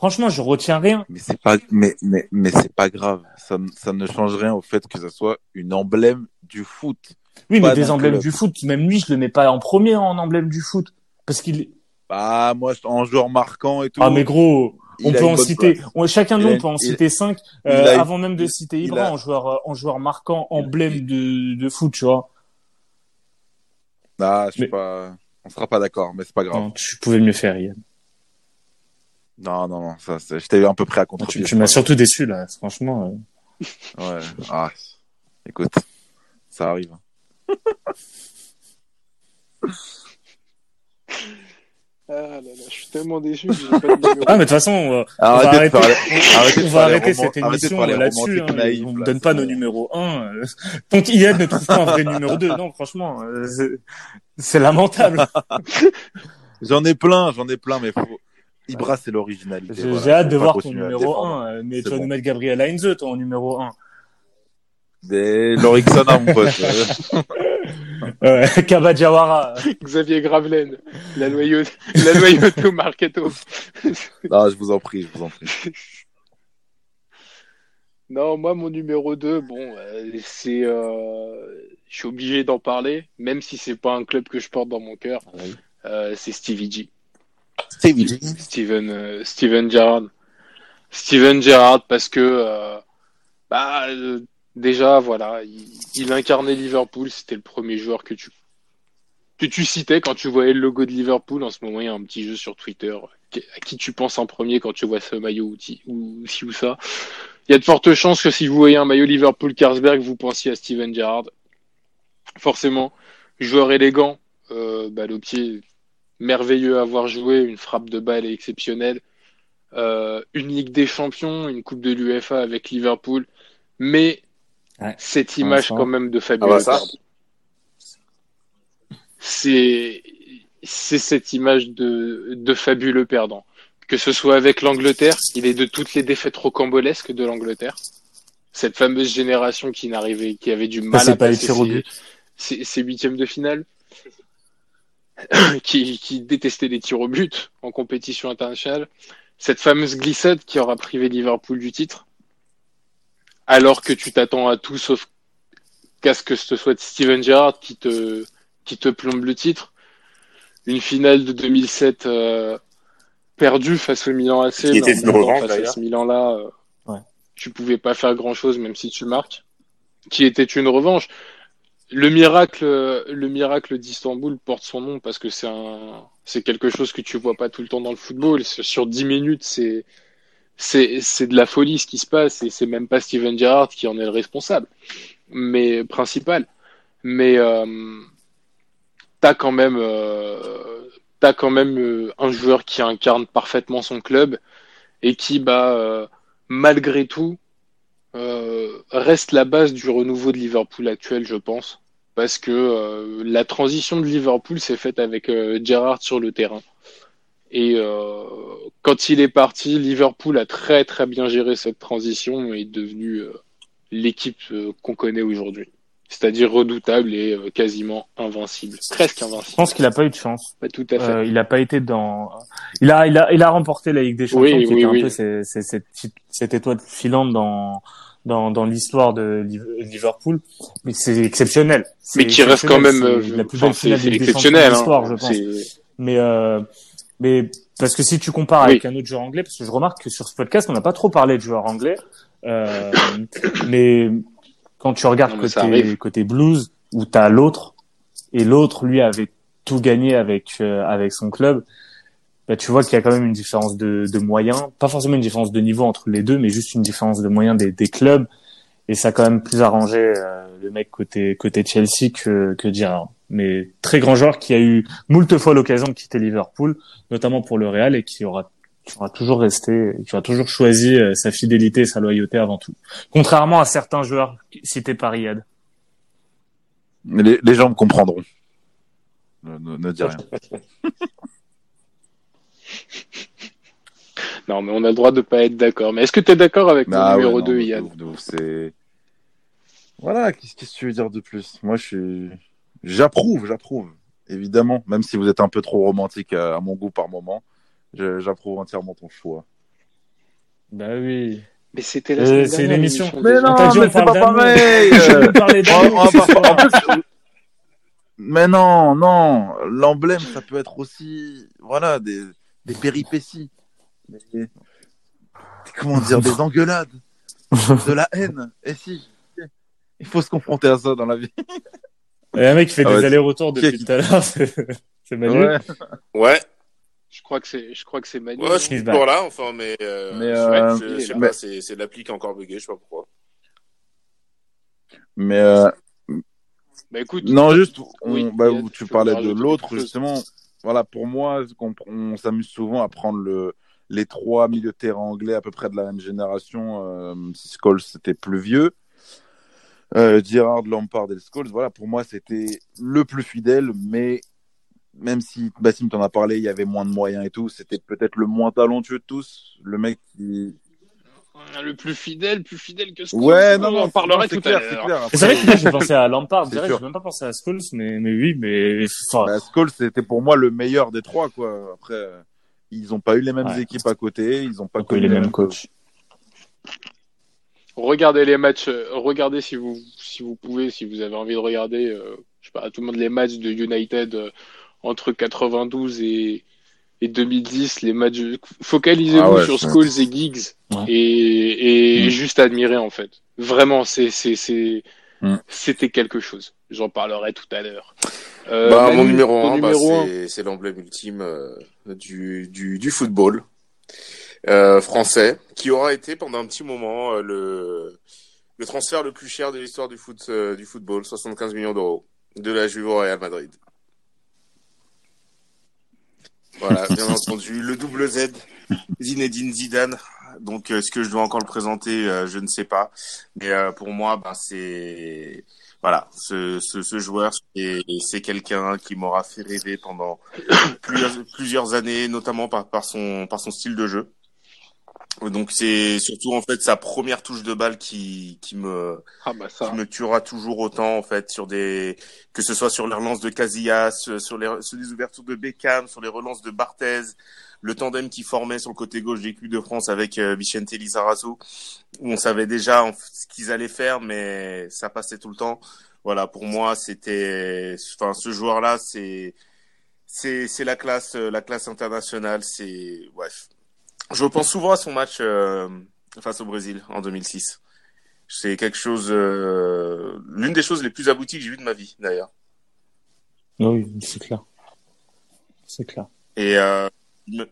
Franchement, je retiens rien. Mais c'est pas, mais, mais, mais c'est pas grave. Ça, ne- ça ne change rien au fait que ça soit une emblème du foot. Oui, mais des emblèmes club. du foot, même lui, je le mets pas en premier en emblème du foot parce qu'il Bah, moi, en joueur marquant et tout. Ah mais gros, on peut en citer, on- chacun de nous peut en citer cinq, euh, avant même de citer Ibra a- en joueur, euh, en joueur marquant, emblème de, de foot, tu vois. Ah, je sais Mais- pas. On sera pas d'accord, mais c'est pas grave. Non, tu pouvais mieux faire, Yann. Non, non, non. Ça, c'est- j'étais un peu prêt à Tu, contrepied. tu m'as surtout déçu, là, franchement. euh. Ouais. Ah, écoute, ça arrive. Ah là là, je suis tellement déçu que j'ai pas de numéro. Ah, mais de toute façon, euh, on va arrêter, arrêtez on va arrêter cette émission euh, là-dessus. Hein, on ne là, donne c'est pas nos numéros 1. Tant qu'Iyad ne trouve pas un vrai numéro 2. Non, franchement, euh, c'est- c'est lamentable. J'en ai plein, j'en ai plein, mais faut. Ibra, c'est l'originalité. J'ai voilà. hâte de voir ton numéro défendre. 1. Mais C'est tu vas bon. nous mettre Gabriel Heinze, toi, en numéro 1. Des Lorixana, mon pote. Euh, Kaba Diawara. Xavier Gravelaine, la noyauté, la noyauté au Marketo. non, je vous en prie, je vous en prie. Non, moi, mon numéro 2, bon, euh, c'est, euh, je suis obligé d'en parler, même si c'est pas un club que je porte dans mon cœur. Euh, c'est Stevie G. Steven, euh, Steven Gerrard. Steven Gerrard parce que, euh, bah, euh, déjà, voilà, il, il incarnait Liverpool. C'était le premier joueur que tu, que tu citais quand tu voyais le logo de Liverpool. En ce moment, il y a un petit jeu sur Twitter. À qui tu penses en premier quand tu vois ce maillot ou, ci ou ça. Il y a de fortes chances que si vous voyez un maillot Liverpool-Carlsberg, vous pensiez à Steven Gerrard. Forcément, joueur élégant, euh, balle au pied, merveilleux à avoir joué, une frappe de balle exceptionnelle, euh, une Ligue des Champions, une Coupe de l'UEFA avec Liverpool, mais Ouais. cette image quand même de Fabio Ah bah. C'est c'est cette image de, de fabuleux perdant. Que ce soit avec l'Angleterre, il est de toutes les défaites rocambolesques de l'Angleterre. Cette fameuse génération qui n'arrivait, qui avait du mal à passer ses huitièmes de finale, qui, qui détestait les tirs au but en compétition internationale. Cette fameuse glissade qui aura privé Liverpool du titre, alors que tu t'attends à tout sauf qu'à ce que ce soit Steven Gerrard qui te qui te plombe le titre. Une finale de 2007 euh, perdue face au Milan AC. Qui était une revanche, face à ce Milan-là, euh, Ouais. tu pouvais pas faire grand-chose même si tu marques. Qui était une revanche. Le miracle, le miracle d'Istanbul porte son nom parce que c'est un, c'est quelque chose que tu vois pas tout le temps dans le football. Sur 10 minutes, c'est, c'est, c'est de la folie ce qui se passe et c'est même pas Steven Gerrard qui en est le responsable, mais principal. Mais euh, t'as quand même, euh, t'as quand même euh, un joueur qui incarne parfaitement son club et qui, bah, euh, malgré tout, euh, reste la base du renouveau de Liverpool actuel, je pense, parce que euh, la transition de Liverpool s'est faite avec euh, Gerrard sur le terrain. Et quand il est parti, Liverpool a très très bien géré cette transition et est devenu l'équipe qu'on connaît aujourd'hui. C'est-à-dire redoutable et euh, quasiment invincible. Presque Je invincible. pense qu'il a pas eu de chance. Pas tout à fait. Euh, il a pas été dans. Il a, il a, il a remporté la Ligue des Champions, Oui, qui oui, était un oui. peu c'est- c'est- cette, étoile filante dans dans, dans l'histoire de Liv- Liverpool. Mais c'est exceptionnel. Mais qui reste quand même euh, la plus belle finale de l'histoire, Hein. je pense. Mais euh, mais parce que si tu compares Oui. avec un autre joueur anglais, parce que je remarque que sur ce podcast, on n'a pas trop parlé de joueurs anglais, euh, mais quand tu regardes Non, côté côté blues où t'as l'autre et l'autre lui avait tout gagné avec euh, avec son club, bah, tu vois qu'il y a quand même une différence de, de moyens, pas forcément une différence de niveau entre les deux, mais juste une différence de moyens des, des clubs. Et ça a quand même plus arrangé euh, le mec côté côté Chelsea que que Gerrard. Mais très grand joueur qui a eu moult fois l'occasion de quitter Liverpool, notamment pour le Real, et qui aura, qui aura toujours resté, qui aura toujours choisi euh, sa fidélité et sa loyauté avant tout. Contrairement à certains joueurs cités par Riyad. Mais les, les gens me comprendront. Ne, ne, ne dis rien. Non, mais on a le droit de pas être d'accord. Mais est-ce que tu es d'accord avec mon Ah ouais, numéro non, 2, de Yann ouf, de ouf, c'est... Voilà, qu'est-ce qu'est-ce que tu veux dire de plus? Moi, je suis... J'approuve, j'approuve. Évidemment, même si vous êtes un peu trop romantique à, à mon goût par moment, j'approuve entièrement ton choix. Bah oui. Mais c'était la Euh, c'est une émission. Mais non, mais c'est pas pareil Mais non, non, l'emblème, ça peut être aussi, voilà, des, des péripéties. Comment dire, des engueulades, de la haine. Et si, il faut se confronter à ça dans la vie. Il y a un mec qui fait Ah des allers-retours depuis tout à l'heure. C'est. Ouais. Ouais, Je crois que c'est, je crois que c'est Manu. ouais, je suis toujours là, enfin, mais, euh, Mais, je- euh, je, je sais mais- pas, c'est, c'est l'appli qui a encore bugué, je sais pas pourquoi. Mais euh, Bah écoute. non, juste, on, Oui, bah, Yann, où tu veux parlais de l'autre, justement. Voilà, pour moi, on, on s'amuse souvent à prendre le, les trois milieux de terrain anglais à peu près de la même génération. Euh, Scholes, c'était plus vieux. Euh, Lampard et Scholes, voilà, pour moi, c'était le plus fidèle, mais même si Bassim t'en a parlé, il y avait moins de moyens et tout, c'était peut-être le moins talentueux de tous. Le mec qui. Le plus fidèle, plus fidèle que ce Ouais, non, non, on en parlera c'est tout clair, à l'heure. C'est vrai que j'ai pensé à Lampard. C'est direct, sûr. J'ai même pas pensé à Scholes, mais, mais oui, mais enfin, Bah, Scholes, c'était pour moi le meilleur des trois, quoi. Après, ils ont pas eu les mêmes Ouais. équipes à côté, ils ont pas connu les mêmes coachs. Regardez les matchs, euh, regardez si vous, si vous pouvez, si vous avez envie de regarder, euh, je sais pas, à tout le monde les matchs de United euh, entre 92 et, et 2010, les matchs, focalisez-vous Ah ouais, sur Scholes et Giggs Ouais. et, et Mm. juste admirer en fait. Vraiment, c'est, c'est, c'est, Mm. c'était quelque chose. J'en parlerai tout à l'heure. Euh, bah, mon numéro ton 1, bah, c'est, c'est l'emblème ultime euh, du, du, du football euh, français, qui aura été pendant un petit moment euh, le, le transfert le plus cher de l'histoire du, foot, euh, du football, 75 millions d'euros, de la Juve au Real Madrid. Voilà, bien entendu, le double Z, Zinedine Zidane. Donc, euh, est-ce que je dois encore le présenter? Euh, Je ne sais pas. Mais euh, pour moi, bah, c'est voilà, ce, ce, ce joueur, c'est c'est quelqu'un qui m'aura fait rêver pendant plusieurs, plusieurs années, notamment par, par son par son style de jeu. Donc c'est surtout en fait sa première touche de balle qui qui me Ah bah ça. qui me tuera toujours autant en fait sur des que ce soit sur les relances de Casillas, sur les sur les ouvertures de Beckham, sur les relances de Barthez, le tandem qui formait sur le côté gauche de l'équipe de France avec euh, Vicente Lizarazu où on savait déjà ce qu'ils allaient faire mais ça passait tout le temps. Voilà, pour moi, c'était enfin ce joueur là, c'est c'est c'est la classe euh, la classe internationale, c'est bref. Je pense souvent à son match euh, face au Brésil en 2006. C'est quelque chose, euh, l'une des choses les plus abouties que j'ai vues de ma vie, d'ailleurs. Oui, c'est clair. C'est clair. Et euh, me-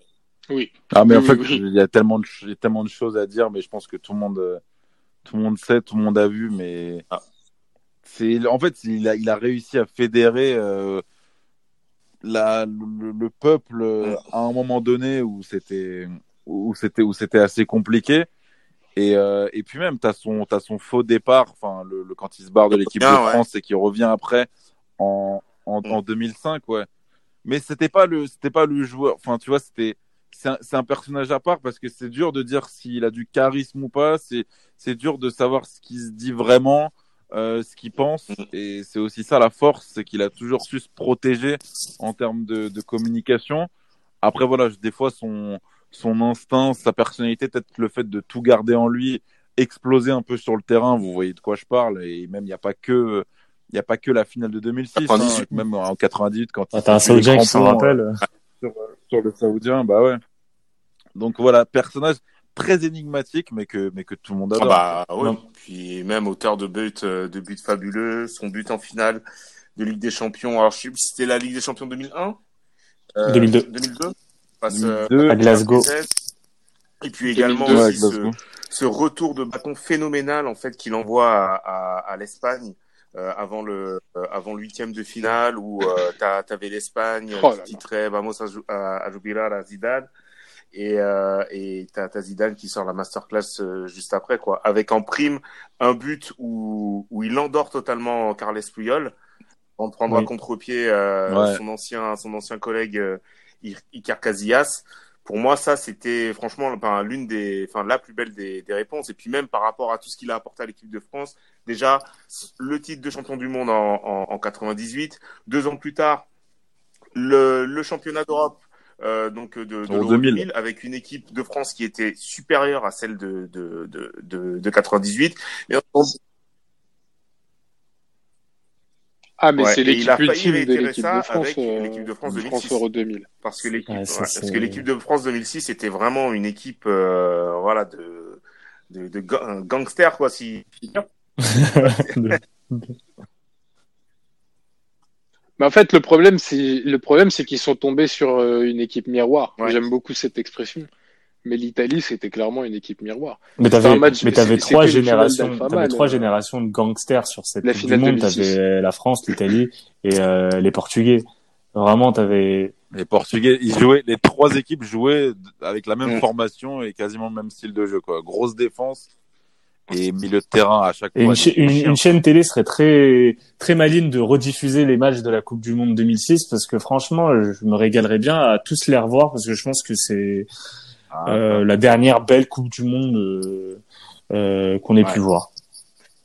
Oui. Ah, mais en fait, oui, oui. il y a tellement de, ch- il y a tellement de choses à dire, mais je pense que tout le monde, tout le monde sait, tout le monde a vu, mais Ah. c'est, en fait, il a, il a réussi à fédérer euh, la, le, le peuple à un moment donné où c'était, où c'était, où c'était assez compliqué. Et, euh, et puis même, t'as son, t'as son faux départ, enfin, le, le- quand il se barre de l'équipe de ouais. France et qu'il revient après en, en, Mm. en 2005, ouais. Mais c'était pas le, c'était pas le joueur, enfin, tu vois, c'était, c'est un, un personnage à part parce que c'est dur de dire s'il a du charisme ou pas. C'est, c'est dur de savoir ce qu'il se dit vraiment, euh, ce qu'il pense. Mm. Et c'est aussi ça la force, c'est qu'il a toujours su se protéger en termes de, de communication. Après, voilà, des fois, son, son instinct, sa personnalité, peut-être le fait de tout garder en lui, exploser un peu sur le terrain. Vous voyez de quoi je parle. Et même, il n'y a pas que, il n'y a pas que la finale de 2006, hein, 98. même en 98 quand Ah, il un Saoudien qui s'en crampons, euh, rappelle. sur, sur le Saoudien, bah ouais. Donc voilà, personnage très énigmatique, mais que, mais que tout le monde ah adore. bah ouais. Puis même auteur de buts, euh, de buts fabuleux, son but en finale de Ligue des Champions. Alors je sais plus si c'était la Ligue des Champions 2001, euh, 2002. 2002. Face, euh, 2002. À Glasgow. Et puis également 2002, Ouais, aussi ce, ce retour de bâton phénoménal en fait qu'il envoie à, à, à l'Espagne euh, avant le euh, avant le huitième de finale où euh, t'as- t'avais l'Espagne Oh qui titrait Vamos a, a, a jubilar à Zidane et euh, et t'as Zidane qui sort la masterclass euh, juste après quoi avec en prime un but où où il endort totalement Carles Puyol en prendre Oui. à contre-pied euh, Ouais. son ancien son ancien collègue euh, Iker Casillas pour moi, ça, c'était franchement enfin, l'une des, enfin, la plus belle des, des réponses. Et puis même par rapport à tout ce qu'il a apporté à l'équipe de France, déjà le titre de champion du monde en, en, en 98, deux ans plus tard, le, le championnat d'Europe. Euh, donc de, de En l'Euro 2000. 2000 avec une équipe de France qui était supérieure à celle de de de de, de 98 mais on- Ah, mais Ouais, c'est l'équipe ultime de l'équipe France, avec euh, l'équipe de France du 2006. Euro 2000. Parce que l'équipe, Ouais, ça, ouais, parce c'est- que l'équipe de France 2006 était vraiment une équipe, euh, voilà, de, de, de ga- un gangster, quoi, si. Mais en fait, le problème, c'est le problème, c'est qu'ils sont tombés sur euh, une équipe miroir. Ouais. J'aime beaucoup cette expression. Mais l'Italie, c'était clairement une équipe miroir. Mais t'avais, match- mais t'avais trois finale générations, t'avais trois euh, générations de gangsters sur cette la Coupe du finale monde. 2006. T'avais la France, l'Italie et euh, les Portugais. Vraiment, t'avais. Les Portugais, ils jouaient, les trois équipes jouaient avec la même Mm. formation et quasiment le même style de jeu, quoi. Grosse défense et milieu de terrain à chaque Et fois. une, cha- une, une chaîne télé serait très très maligne de rediffuser les matchs de la Coupe du Monde 2006 parce que franchement, je me régalerais bien à tous les revoir parce que je pense que c'est Ah, euh, la dernière belle Coupe du Monde euh, euh, qu'on ait Ouais. pu voir.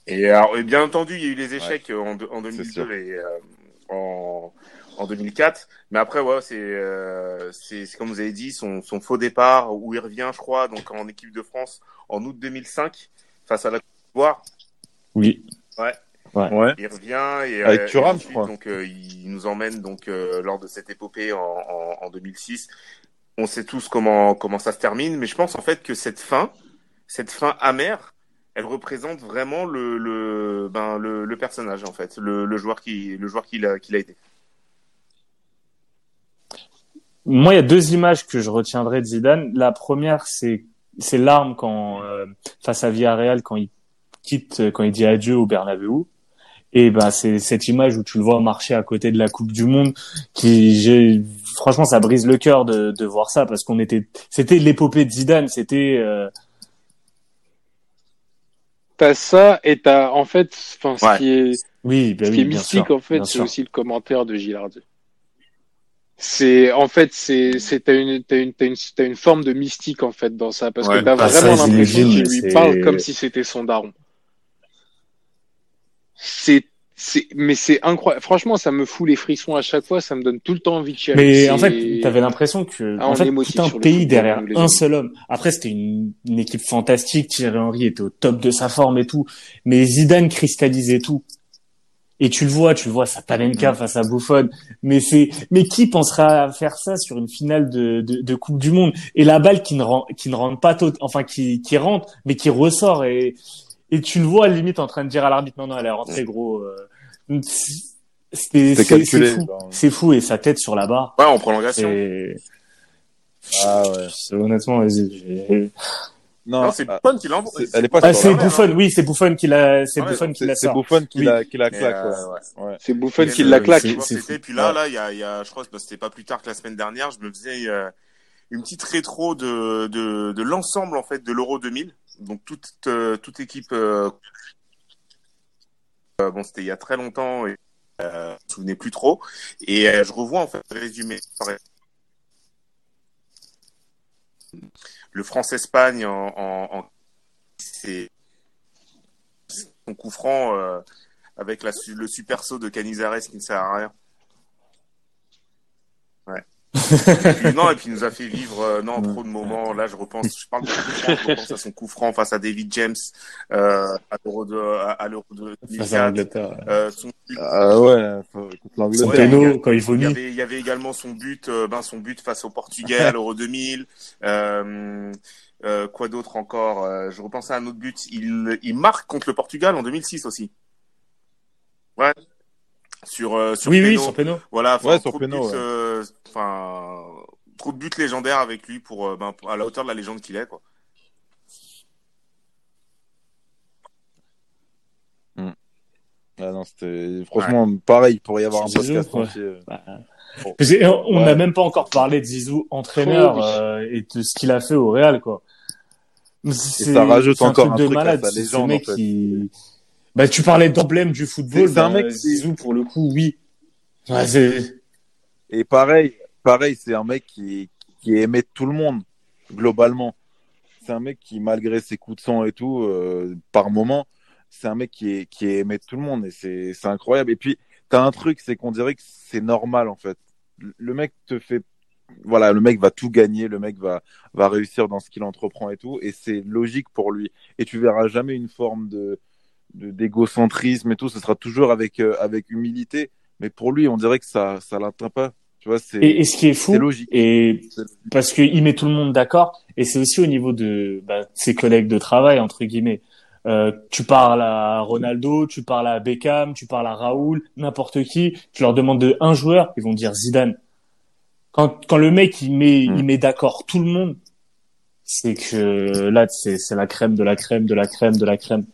Et, alors, et bien entendu, il y a eu les échecs en, en sûr. 2002 et euh, en, en 2004. Mais après, ouais, c'est, euh, comme vous avez dit, son, son faux départ où il revient, je crois, donc en équipe de France en août 2005 face à la Côte d'Ivoire. Oui. ouais. Il revient et Avec Thuram, je crois. donc euh, il nous emmène donc euh, lors de cette épopée en, en, en 2006. On sait tous comment comment ça se termine, mais je pense en fait que cette fin, cette fin amère, elle représente vraiment le le ben le, personnage en fait, le, joueur qui le joueur qu'il a qu'il a été. Moi, il y a deux images que je retiendrai de Zidane. La première, c'est c'est l'arme quand euh, face à Villarreal quand il quitte, quand il dit adieu au Bernabeu. Et ben c'est cette image où tu le vois marcher à côté de la Coupe du Monde, qui j'ai franchement ça brise le cœur de, de voir ça parce qu'on était c'était l'épopée de Zidane, c'était euh, T'as ça et t'as en fait, enfin, ce Ouais. qui est, oui, ben ce oui, qui est bien mystique sûr, en fait, c'est aussi le commentaire de Gilardi. C'est en fait, c'est c'est t'as une t'as une t'as une t'as une forme de mystique en fait dans ça parce Ouais, que t'as bah, vraiment l'impression qu'il lui parle comme si c'était son daron. C'est c'est mais c'est incroyable. Franchement, ça me fout les frissons à chaque fois. Ça me donne tout le temps envie de chialer. Mais en fait, t'avais l'impression que Ah, en fait, tout un pays derrière un seul homme. Après, c'était une, une équipe fantastique. Thierry Henry était au top de sa forme et tout. Mais Zidane cristallisait tout. Et tu le vois, tu le vois, ça Panenka face à Buffon. Mais c'est, mais qui pensera à faire ça sur une finale de, de, de Coupe du Monde? Et la balle qui ne rentre, qui ne rentre pas tot, enfin qui, qui rentre, mais qui ressort et et tu le vois limite en train de dire à l'arbitre non non elle est rentrée gros. euh, c'est- calculé, c'est fou, c'est fou et sa tête sur la barre. Ouais, en prolongation. C'est Ah ouais. honnêtement, vas-y. Non, Non, c'est ah, Buffon qui l'envoie. c'est- elle est pas Ah, c'est. Buffon, oui, c'est Buffon qui l'a, c'est Ouais, Buffon qui C'est l'a c'est. Buffon qui Oui. la, qui la claque, euh, ouais. ouais. Ouais. C'est Buffon Et qui la claque. c'était, puis là, Ouais. là, il y a, il y a, je crois que c'était pas plus tard que la semaine dernière, je me faisais euh, une petite rétro de, de, de l'ensemble en fait de l'Euro 2000. Donc toute, euh, toute équipe. euh, euh, bon, c'était il y a très longtemps et je me souvenais plus trop. Et je revois en fait le résumé. Le France-Espagne en, en, coup franc avec le super saut de Canizares qui ne sert à rien. Ouais. Et puis, non, et puis il nous a fait vivre euh, non trop de moments. Là, je repense, je parle de je repense à son coup franc face à David James euh, à l'Euro de à, l'Euro de Face à 2004. l'Angleterre. Euh, son but, Ah ouais, faut- contre Son l'Angleterre. Ouais, péno, il quand il y vomit. avait, il y avait également son but, euh, ben son but face au Portugais à l'Euro 2000. Euh, euh, quoi d'autre encore Euh, Je repense à un autre but. Il, il marque contre le Portugal en 2006 aussi. Ouais. Sur euh, sur Oui, oui, sur péno. Voilà. Ouais, sur trop de péno, buts, ouais. euh, Enfin, trop de buts légendaires avec lui pour euh, ben, pour- à la hauteur de la légende qu'il est quoi. Ah non, c'était franchement pareil, il pourrait y avoir un podcast ouais. entier. Bah, Bon. parce que on Ouais. n'a même pas encore parlé de Zizou, entraîneur, Oh, euh, et de ce qu'il a fait au Real, quoi. Ça rajoute encore un de truc à malade. sa C'est ce légende, mec en fait. qui, bah, tu parlais d'emblème du football. C'est- c'est un bah, mec- Zizou, pour le coup, oui. Ouais, Et pareil, pareil, c'est un mec qui, qui aimait tout le monde, globalement. C'est un mec qui, malgré ses coups de sang et tout, euh, par moment, c'est un mec qui, est, qui aimait tout le monde et c'est, c'est incroyable. Et puis, t'as un truc, c'est qu'on dirait que c'est normal, en fait. Le mec te fait, voilà, le mec va tout gagner, le mec va, va réussir dans ce qu'il entreprend et tout, et c'est logique pour lui. Et tu verras jamais une forme de, de- d'égocentrisme et tout, ce sera toujours avec euh, avec humilité. Mais pour lui, on dirait que ça ça l'atteint pas. Tu vois, c'est Et, et ce qui est fou, c'est logique. et parce qu'il met tout le monde d'accord, et c'est aussi au niveau de bah, ses collègues de travail entre guillemets. Euh, tu parles à Ronaldo, tu parles à Beckham, tu parles à Raoul, n'importe qui, tu leur demandes de un joueur, ils vont dire Zidane. Quand, quand le mec il met, Mm. il met d'accord tout le monde, c'est que là c'est c'est la crème de la crème de la crème de la crème.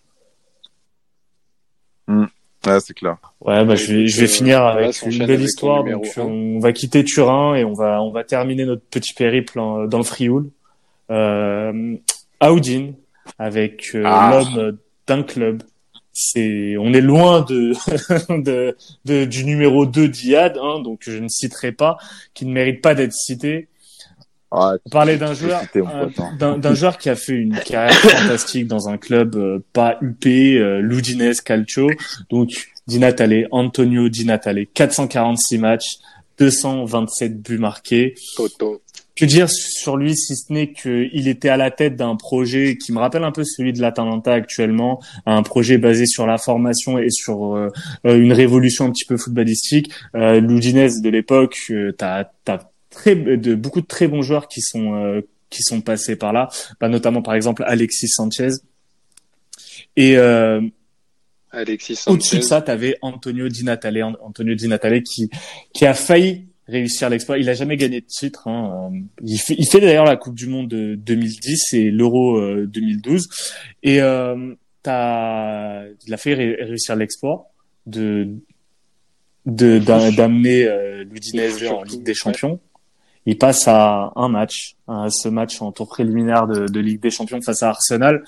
Ouais, c'est clair. Ouais, bah, je vais, je vais euh, finir avec une belle histoire. Donc, un. on va quitter Turin et on va, on va terminer notre petit périple en- dans le Frioul. Euh, Audin, avec euh, Ah. l'homme d'un club. C'est, on est loin de, de, de- du numéro 2 d'Iad, hein, donc je ne citerai pas, qui ne mérite pas d'être cité. Ouais, On parlait d'un joueur, euh, hein. d'un joueur qui a fait une carrière fantastique dans un club euh, pas UP, euh, l'Udinese Calcio. Donc Di Natale, Antonio Di Natale, 446 matchs, 227 buts marqués. Toto. Que dire sur lui si ce n'est qu'il était à la tête d'un projet qui me rappelle un peu celui de l'Atalanta actuellement, un projet basé sur la formation et sur euh, euh, une révolution un petit peu footballistique. Euh, L'Udinese de l'époque, euh, t'as très de beaucoup de très bons joueurs qui sont euh, qui sont passés par là, bah, notamment par exemple Alexis Sanchez. Et euh, Alexis au-dessus de ça, tu avais Antonio Di Natale, An- Antonio Di Natale qui qui a failli réussir l'exploit. Il a jamais gagné de titre. Hein. Euh, Il fait, il fait d'ailleurs la Coupe du Monde de 2010 et l'Euro euh, 2012. Et euh, t'as, il a fait ré- réussir l'exploit de de d'a- d'amener euh, l'Udinese en Ligue des Champions. Il passe à un match, à ce match en tour préliminaire de, Ligue des Champions face à Arsenal,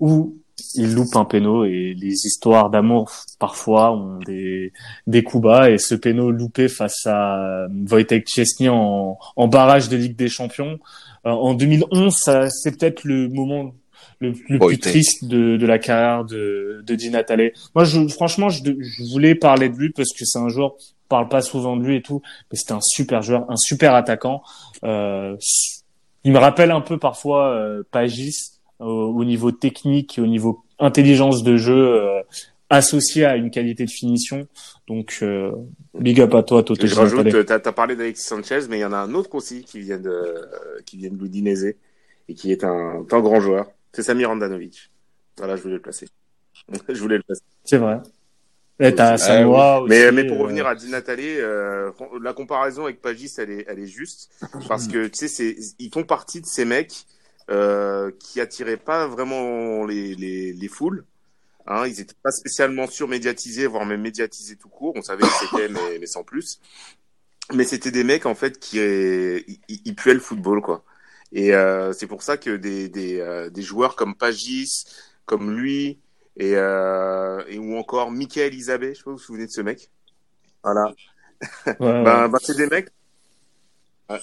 où il loupe un péno et les histoires d'amour parfois ont des des coups bas. Et ce péno loupé face à Wojtek Szczesny en, en barrage de Ligue des Champions euh, en 2011 ça c'est peut-être le moment le, le plus triste de, de la carrière de, de Di Natale. Moi, je, franchement, je, je voulais parler de lui parce que c'est un joueur, on parle pas souvent de lui et tout, mais c'était un super joueur, un super attaquant. Euh, il me rappelle un peu parfois euh, Pagis au, au niveau technique et au niveau intelligence de jeu euh, associé à une qualité de finition. Donc, euh, big up à toi, Toto Je rajoute, t'as as parlé d'Alexis Sanchez, mais il y en a un autre aussi qui vient de, euh, qui vient de l'Udinese et qui est un, un grand joueur. C'est Samir Andanovic. Voilà, je voulais le placer. je voulais le placer. C'est vrai. Et t'as Ah, Samoa aussi. Mais, mais pour euh, revenir à Di Natale, euh, la comparaison avec Pagis, elle est, elle est juste. Parce que, tu sais, c'est, ils font partie de ces mecs euh, qui attiraient pas vraiment les, les, les foules. Hein, ils étaient pas spécialement surmédiatisés, voire même médiatisés tout court. On savait que c'était, mais, mais sans plus. Mais c'était des mecs, en fait, qui ils, ils puaient le football, quoi. Et euh, c'est pour ça que des, des, euh, des joueurs comme Pagis, comme lui, et, euh, et ou encore Michael Isabé, je sais pas si vous vous souvenez de ce mec? Voilà. ouais, ouais. Ben, ben, c'est des mecs. Ouais.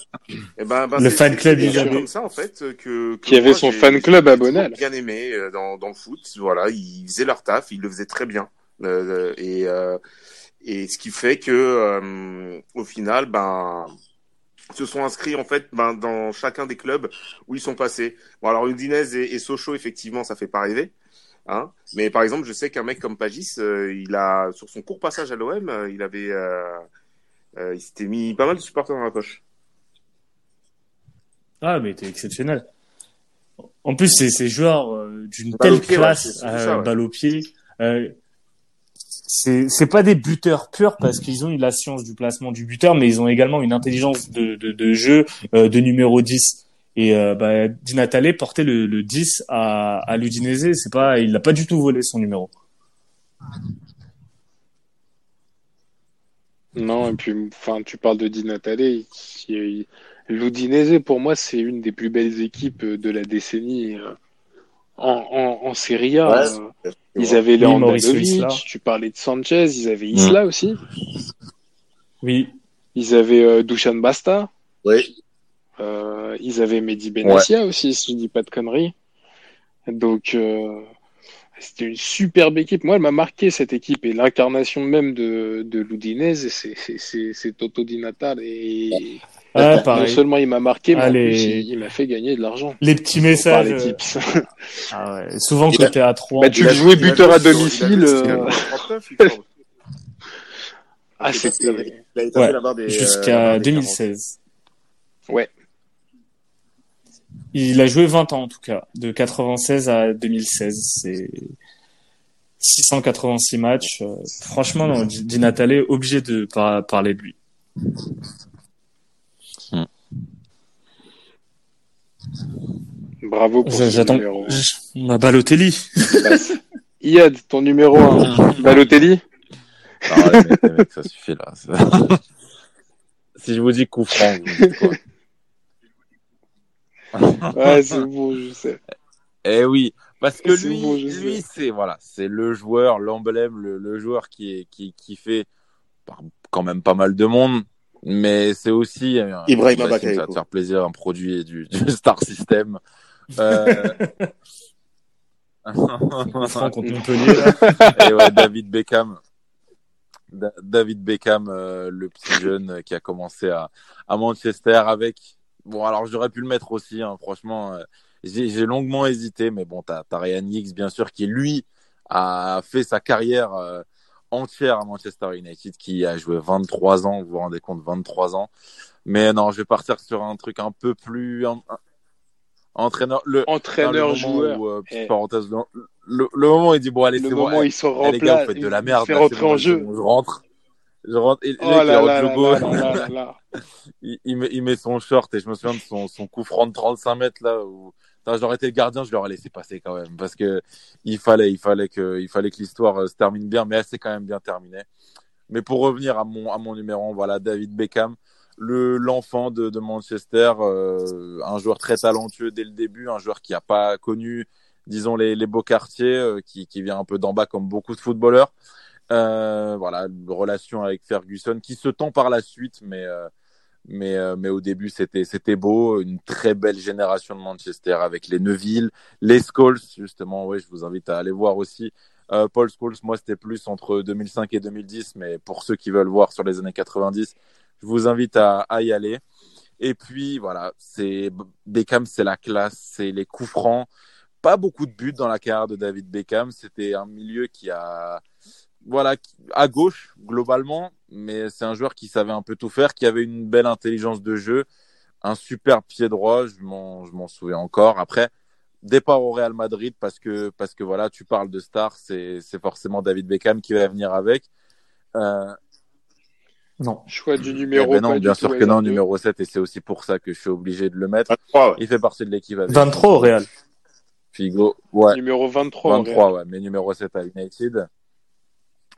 Et ben, ben, Le c'est- fan club Isabé. comme ça en fait que, que Qui avait moi, son fan club à Bonal. Bien aimé euh, dans, dans le foot, voilà, ils faisaient leur taf, ils le faisaient très bien. Euh, et euh, et ce qui fait que euh, au final, ben se sont inscrits en fait ben, dans chacun des clubs où ils sont passés. Bon alors Udinese et, et Sochaux effectivement ça fait pas rêver, hein. Mais par exemple je sais qu'un mec comme Pagis, euh, il a sur son court passage à l'OM, euh, il avait euh, euh, il s'était mis pas mal de supporters dans la poche. Ah, mais t'es exceptionnel. En plus, c'est ces joueurs d'une telle pied, classe, ça, ouais. balle au pied. C'est c'est pas des buteurs purs parce qu'ils ont eu la science du placement du buteur, mais ils ont également une intelligence de, de, de jeu euh, de numéro 10. Et euh, bah, Di Natale portait le, le 10 à, à l'Udinese. C'est pas, il n'a pas du tout volé son numéro. Non, et puis, enfin, tu parles de Di Natale. qui- L'Udinese, pour moi, c'est une des plus belles équipes de la décennie euh, en, en, en Serie A. Ouais, Euh, Ils avaient Oui, tu parlais de Sanchez, ils avaient Isla aussi. Oui, Ils avaient euh, Dusan Basta. Oui. Euh, ils avaient Mehdi Benassia aussi, si je dis pas de conneries. Donc, euh, c'était une superbe équipe. Moi, elle m'a marqué cette équipe et l'incarnation même de, de l'Udinese, c'est, c'est, c'est, c'est Toto Di Natale. Et Ah, non seulement il m'a marqué, mais en Allez. plus, il, il m'a fait gagner de l'argent. Les petits messages. les euh, tips. ah ouais. Souvent, quand t'es à 3. Bah, tu a- jouais buteur à domicile, euh, jusqu'à 39, il me semble. Ah, tapé Ouais, la barre des, euh, la Jusqu'à barre des 2016. Ouais. Il a joué 20 ans en tout cas, de 96 à 2016. C'est 686 matchs. Euh, franchement, non, Di Di Natale est obligé de par- parler de lui. Bravo pour J'attends. numéro. Ma Balotelli. Basse. Iyad, ton numéro 1. Balotelli Ah, ouais, mais, mec, ça suffit là. Ça- si je vous dis coup franc, vous me dites quoi Ouais, c'est bon, je sais. Eh oui, parce que lui, bon, lui c'est voilà, c'est le joueur, l'emblème, le, le joueur qui est qui qui fait par- quand même pas mal de monde, mais c'est aussi euh, Ibrahima j'assume, Ça va te faire plaisir un produit du, du Star System. Euh... Franck contre Montpellier. là. Et ouais, David Beckham. Da- David Beckham, euh, le petit jeune qui a commencé à, à Manchester avec. Bon, alors j'aurais pu le mettre aussi, hein, franchement. euh, j'ai longuement hésité, mais bon, t'as as Ryan Giggs, bien sûr, qui lui a fait sa carrière euh, entière à Manchester United, qui a joué 23 ans, vous vous rendez compte, 23 ans. Mais non, je vais partir sur un truc un peu plus. un- entraîneur. Le, Entraîneur, joueur. où, euh, petite Eh. parenthoù, le, le, le moment où il dit bon allez Le c'est bon, moment où eh, il sort eh, les gars place, vous faites de la merde fait rentrer en jeu. je rentre je rentre et Oh il met, il met son short et je me souviens de son, son coup franc de 35 mètres là où j'aurais été le gardien je l'aurais laissé passer quand même parce que il fallait il fallait que il fallait que l'histoire euh, se termine bien mais elle s'est quand même bien terminée mais pour revenir à mon à mon numéro voilà David Beckham le l'enfant de, de Manchester euh, un joueur très talentueux dès le début un joueur qui a pas connu disons les, les beaux quartiers euh, qui, qui vient un peu d'en bas comme beaucoup de footballeurs. Euh, voilà relation avec Ferguson qui se tend par la suite mais euh, mais euh, mais au début c'était c'était beau. Une très belle génération de Manchester avec les Neville les Scholes justement. Ouais je vous invite à aller voir aussi. Euh, Paul Scholes moi c'était plus entre 2005 et 2010 mais pour ceux qui veulent voir sur les années 90 je vous invite à, à y aller et puis voilà c'est Beckham c'est la classe c'est les coups francs pas beaucoup de buts dans la carrière de David Beckham c'était un milieu qui a voilà, à gauche globalement, mais c'est un joueur qui savait un peu tout faire, qui avait une belle intelligence de jeu, un super pied droit, je m'en je m'en souviens encore. Après, départ au Real Madrid parce que parce que voilà, tu parles de star, c'est c'est forcément David Beckham qui va venir avec. Euh, Non. Choix du eh numéro. ben non, bien sûr que non, numéro 7 et c'est aussi pour ça que je suis obligé de le mettre. 23, ouais. Il fait partie de l'équipe avec 23 au Real. Figo. Ouais, Numéro 23. au 23 Real. ouais, mais numéro 7 à United.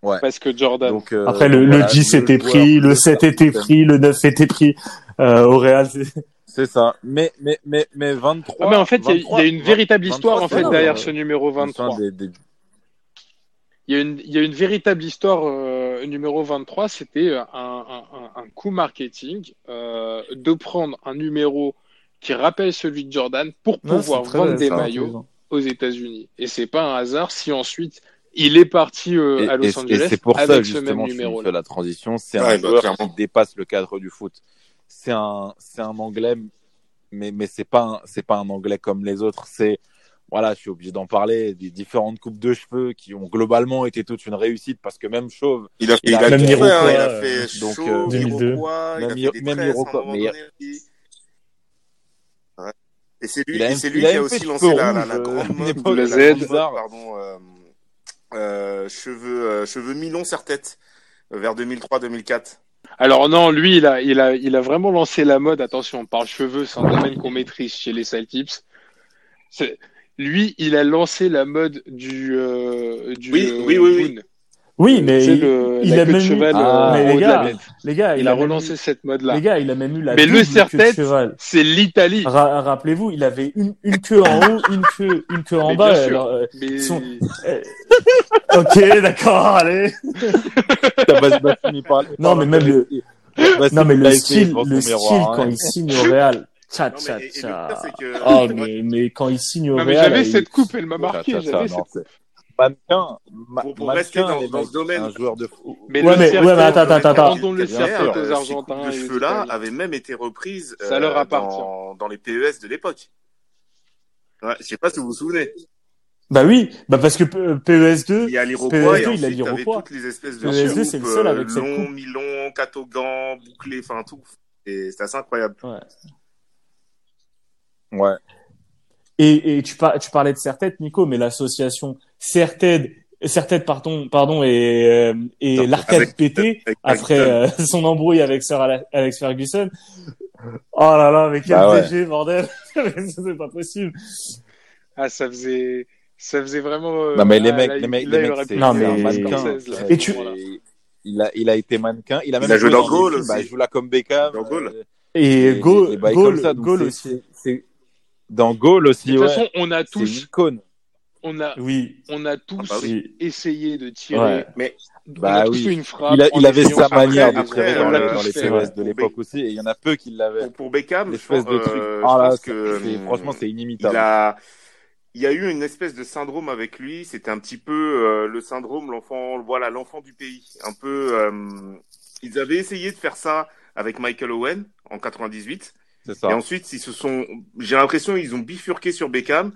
Parce que Jordan. Donc euh, Après, le, le voilà, 10 était pris, le de 7 Star était pris, le 9 était pris euh, au Real. c'est- ça. Mais, mais, mais, mais 23. Ah, mais en fait, il y y, 23, a une véritable 23, histoire en fait derrière ce numéro une fin 23. des- des- Il y a une, il y a une véritable histoire euh, numéro 23. C'était euh, un, un, un- coup marketing euh, de prendre un numéro qui rappelle celui de Jordan pour Non, pouvoir vendre bien, des ça. maillots aux États-Unis. Et c'est pas un hasard si ensuite il est parti euh, Et, à Los et- et Angeles c'est pour ça, avec ce même justement, fais la transition. C'est Ouais, un bah, joueur clairement. qui dépasse le cadre du foot. C'est un, c'est un anglais, mais, mais c'est pas un, c'est pas un anglais comme les autres. C'est, voilà, je suis obligé d'en parler, des différentes coupes de cheveux qui ont globalement été toute une réussite parce que même chauve, Il a fait, Il a- même fait, Iroquois, il a fait donc, chaud, euh, 2002. Iroquois, il a Même fait Iro- des même tresses Iroquois, mais-. Ouais. Et c'est lui, il lui a qui a aussi lancé cheveux la, la, la euh, grande mode, la la grande mode, pardon, euh, euh, cheveux, euh, cheveux mi-longs serre-tête, euh, vers 2003-2004. Alors non, lui, il a, il a, il a vraiment lancé la mode. Attention, on parle cheveux, c'est un domaine qu'on maîtrise chez les Celtics. Lui, il a lancé la mode du, euh, du Oui, euh, oui, oui, oui. Mais il, le- il la a queue de même eu, cheval Ah, euh, mais les gars, bête. les gars, Il, il, a relancé eu- cette mode-là. les gars, il a même eu la Mais le cheval. c'est l'Italie. Ra- Rappelez-vous, il avait une, une queue en haut, une queue, une queue en Mais bas. alors, euh, Mais Son- ok, d'accord, allez. T'as pas- pas fini par- Non, mais même le- Bah, Non, mais le style, le style un, quand hein. il signe au Real. Tcha, Non, tcha, mais, et, et pire, que, Oh, mais, mais quand il signe au non, mais Real. j'avais il- cette coupe, elle m'a Ça, marqué. ça, ça, J'avais cette... c'est- mannequin, ma- Pour- pour mannequin, rester dans- dans mecs, ce domaine. un joueur de. Mais Ouais, le mais- cercle, ouais, mais attends, attends, attends. Le cercle aux euh, ces Argentins. aux cheveux-là avaient même été reprises Ça leur euh, appartient. dans, dans les PES de l'époque. Ouais, je sais pas si vous vous souvenez. Bah oui, bah parce que P- PES2, Il y a l'Iroquois PES2, et il a l'Iroquois. toutes les espèces de PES2, coupes, c'est le seul euh, avec cette longs, coupe. mi-longs, catogan, bouclés, enfin tout. Et c'est assez incroyable. Ouais. Ouais. Et, et tu, par- tu parlais de Sertet, Nico, mais l'association Sertet, Sertet, pardon, pardon, et, euh, et l'arcade pété avec après euh, son embrouille avec Sir Ale- Alex Ferguson. Oh là là, mais quel Bah ouais. DG, bordel C'est pas possible. Ah, ça faisait, ça faisait vraiment. euh, Non, mais les ah, mecs, là, les mecs, là, les mecs, c'est Non, mais- un mannequin. Et tu- Voilà. Il a, il a été mannequin. Il a même Il a joué dans Gaulle. Bah, il joue là comme Beckham. Dans Gaulle. euh, Et et Gaulle, Gaulle, aussi. c'est- Dans Gaulle De aussi, toute ouais. façon, on a une tous, icône. on a, Oui, on a tous Ah bah oui. essayé de tirer. Ouais. Mais On Bah a tous oui. fait une frappe. Il, a, il avait sa manière de tirer dans, les- dans ouais. de l'époque aussi, et il y en a peu qui l'avaient. pour, pour Beckham, je pense, de trucs. euh, Ah je là, pense c'est- que c'est- hum, franchement, c'est il inimitable. a, il y a eu une espèce de syndrome avec lui. C'était un petit peu euh, le syndrome l'enfant, voilà, l'enfant du pays. Un peu, euh, ils avaient essayé de faire ça avec Michael Owen en 98. Ça. Et ensuite, ils se sont, j'ai l'impression, ils ont bifurqué sur Beckham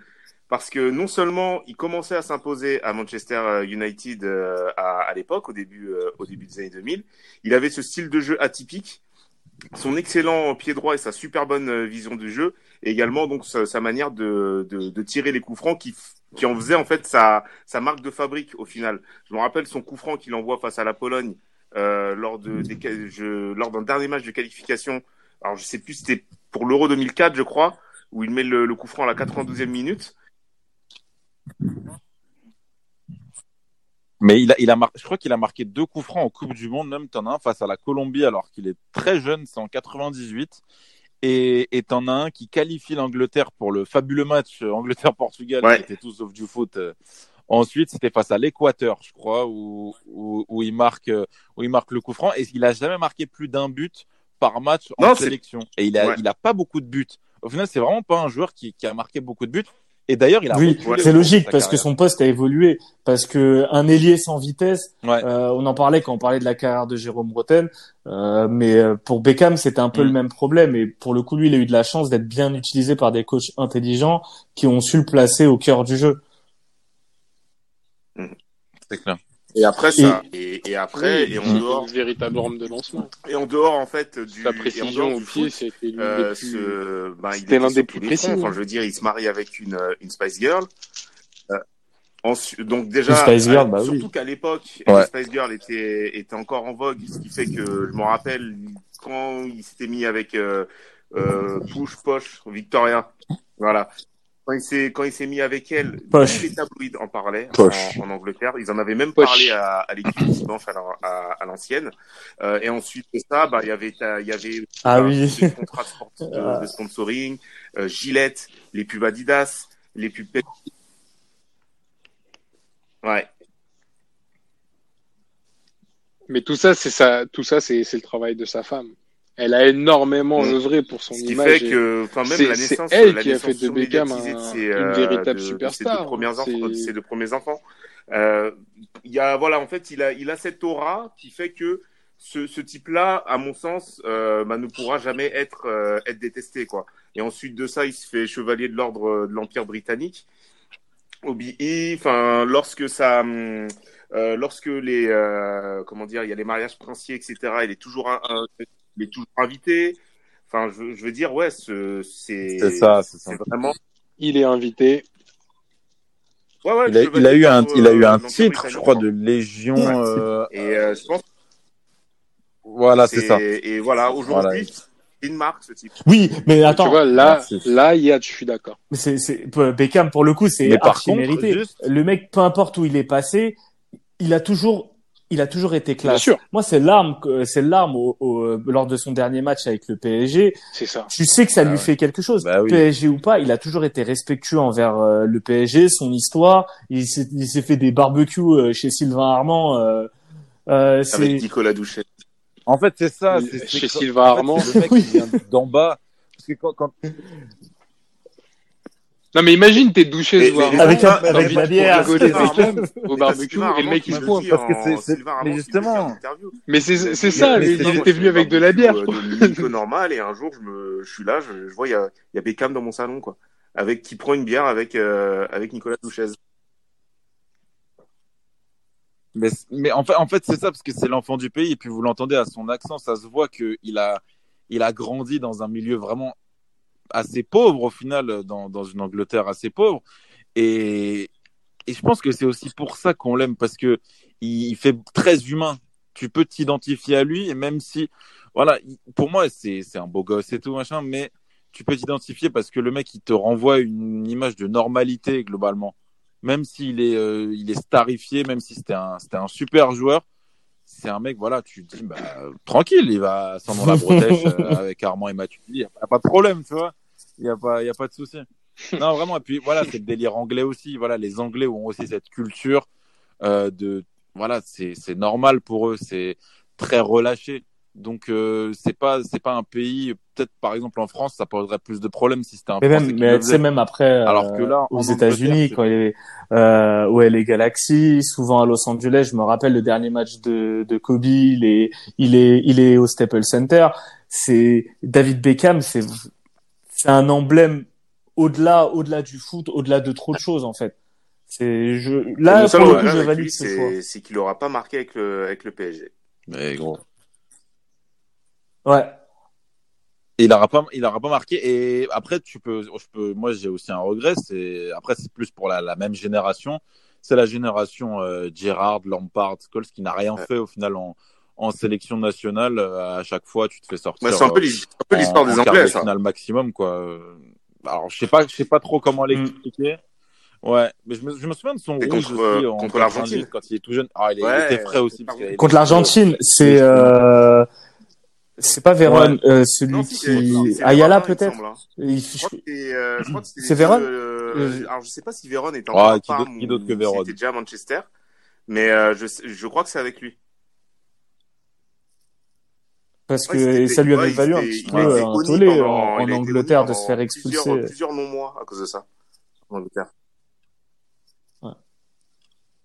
parce que non seulement il commençait à s'imposer à Manchester United euh, à, à l'époque, au début, euh, au début des années 2000, il avait ce style de jeu atypique, son excellent pied droit et sa super bonne euh, vision du jeu, et également donc sa, sa manière de, de, de tirer les coups francs qui, qui en faisait en fait sa, sa marque de fabrique au final. Je me rappelle son coup franc qu'il envoie face à la Pologne euh, lors de des, qual- je, lors d'un dernier match de qualification. Alors je sais plus, c'était pour l'Euro 2004, je crois, où il met le, le coup franc à la 92e minute. Mais il a, il a mar- je crois qu'il a marqué deux coups francs en Coupe du Monde, même t'en as un face à la Colombie alors qu'il est très jeune, c'est en 98. Et t'en as un qui qualifie l'Angleterre pour le fabuleux match euh, Angleterre-Portugal, Ouais. qui était tout sauf du foot. euh. Ensuite, c'était face à l'Équateur, je crois, où, où, où il marque, euh, où il marque le coup franc. Et il a jamais marqué plus d'un but par match en Non, sélection. Et il a, Ouais. il a pas beaucoup de buts. Au final, c'est vraiment pas un joueur qui, qui a marqué beaucoup de buts. Et d'ailleurs, il a Oui, c'est logique parce que son poste a évolué. Parce que un ailier sans vitesse, Ouais. euh, on en parlait quand on parlait de la carrière de Jérôme Bretel, euh, mais euh, pour Beckham c'était un peu Mm. le même problème. Et pour le coup, lui, il a eu de la chance d'être bien utilisé par des coachs intelligents qui ont su le placer au cœur du jeu. C'est clair. Et après ça, et, et après, Oui, et en c'est dehors, une véritable arme de lancement. et en dehors en fait du, Sa en précision au du pied, c'était l'une euh, des plus. ce, ben, était l'un des plus précis, Enfin, hein. je veux dire, il se marie avec une, euh, une Spice Girl. Euh, ensuite, donc déjà, Une Spice Girl, euh, bah oui. surtout qu'à l'époque, Ouais. Spice Girl était, était encore en vogue, ce qui fait que je me rappelle quand il s'était mis avec euh, euh, Push Posh Victoria, voilà. Quand il s'est quand il s'est mis avec elle, tous les tabloïds en parlaient en, en Angleterre. Ils en avaient même parlé à, à l'équipe dimanche à, la- à, à l'ancienne. Euh, et ensuite de ça, bah il y avait il y avait Ah bah, oui. des contrats de, sport- de- Ah. de sponsoring, euh, Gillette, les pubs Adidas, les pubs Pepsi. Ouais. Mais tout ça, c'est ça, tout ça, c'est c'est le travail de sa femme. Elle a énormément Mm. œuvré pour son Ce qui image. fait que, enfin même la naissance, elle la qui a fait de Beckham un- ses, une euh, véritable de- de ses superstar, deux premiers hein. enfants, ses deux premiers enfants. Euh, il y a, voilà, en fait, il a, il a cette aura qui fait que ce, ce type-là, à mon sens, euh, bah, ne pourra jamais être, euh, être détesté, quoi. Et ensuite de ça, il se fait chevalier de l'ordre de l'Empire britannique. OBE, enfin, lorsque ça, hum, euh, lorsque les, euh, comment dire, il y a les mariages princiers, etc. Il est toujours, un, un- il est toujours invité. Enfin, je, je veux dire, ouais, ce- c'est, C'est ça, c'est vraiment. Il est invité. Ouais, ouais, Il a, chevalier il a eu un, il a eu euh, un titre, je crois, de Légion. Ouais. euh, Et euh, je pense. Voilà, c'est ça. Et voilà, aujourd'hui, Voilà. c'est une marque ce type. Oui, mais attends, tu vois, là, là, Yad, je suis d'accord. Mais c'est, c'est, Beckham, pour le coup, c'est Mais archi mérité. juste- Le mec, peu importe où il est passé, il a toujours, il a toujours été Bien classe. sûr, Moi, c'est l'arme, c'est l'arme au, au- lors de son dernier match avec le PSG. c'est ça. Tu sais que ça Ah lui ouais. fait quelque chose. Bah oui. PSG ou pas, il a toujours été respectueux envers euh, le PSG, son histoire. Il s'est, il s'est fait des barbecues euh, chez Sylvain Armand. Euh, euh, c'est, Avec Nicolas Douchet. En fait, c'est ça. Le- c'est- chez Sylvain en fait, Armand. Le mec Oui. qui vient d'en bas. Parce que quand, quand... Non, mais imagine, t'es douché Avec un- avec la bière. au barbecue et le mec il se pointe. parce que m'a c'est- mais justement-. Mais c'est Il a c'est ça, euh, j'étais je venu avec de la bière. euh, Nico normal et un jour je me je suis là, je, je vois il y a, il y a Beckham dans mon salon quoi, avec qui prend une bière avec euh, avec Nicolas Douchez. Mais, mais en fait, en fait c'est ça, parce que c'est l'enfant du pays, et puis vous l'entendez à son accent, ça se voit qu'il a, il a grandi dans un milieu vraiment assez pauvre, au final, dans, dans une Angleterre assez pauvre. Et, et je pense que c'est aussi pour ça qu'on l'aime, parce que il, fait très humain. Tu peux t'identifier à lui, et même si, voilà, il- pour moi, c'est, un beau gosse et tout, machin, mais tu peux t'identifier parce que le mec, il te renvoie une image de normalité, globalement même s'il est, euh, est starifié, même si c'était un, un super joueur, c'est un mec, voilà, tu te dis, bah, tranquille, il va sans dans la bretèche euh, avec Armand et Mathieu. Il n'y a, pas de problème, tu vois. Il n'y a pas, il y a pas de souci. Non, vraiment. Et puis, voilà, c'est le délire anglais aussi. Voilà, les Anglais ont aussi cette culture euh, de, voilà, c'est, c'est normal pour eux, c'est très relâché. Donc, euh, c'est pas, c'est pas un pays, peut-être par exemple en France, ça poserait plus de problèmes si c'était un Mais Français même, mais tu sais, même après, euh, Alors que là, aux États-Unis, quand il est, euh, au LA Galaxy, souvent à Los Angeles, je me rappelle le dernier match de, de Kobe, il est, il est, il est au Staples Center. C'est, David Beckham, c'est, c'est un emblème au-delà, au-delà du foot, au-delà de trop de choses, en fait. C'est, je, là, pour le coup, je valide lui, ce choix. c'est c'est qu'il aura pas marqué avec le avec le PSG. Mais gros. Ouais. il aura pas, il aura pas marqué. Et après, tu peux, je peux, moi, j'ai aussi un regret. C'est après, c'est plus pour la, la même génération. C'est la génération euh, Gerrard, Lampard, Scholes qui n'a rien Ouais. fait au final en, en sélection nationale. Euh, À chaque fois, tu te fais sortir. Ouais, c'est un peu euh, l'his- un peu l'histoire en- des Anglais de ça. finale maximum, quoi. Euh, Alors, je sais pas, je sais pas trop comment l'expliquer. Ouais, mais je me, je me souviens de son rouge contre, aussi en contre 90, l'Argentine. quand il est tout jeune. Ah, il, Ouais, était frais aussi. parce Contre l'Argentine, c'est, euh, c'est pas Véron, euh, celui Non, qui, c'est Ayala peut-être? hein. Il- c'est, euh, c'était deux, euh, Euh, alors je sais pas si Véron Ah, encore à qui d'autre- qui que Vérone s'il était déjà à Manchester, mais euh, je sais- je crois que c'est avec lui. Parce Ouais, que c'était- ça lui avait ouais, valu un petit peu un tollé pendant- en, en Angleterre de se faire expulser. Plusieurs, plusieurs non-mois à cause de ça. En Angleterre.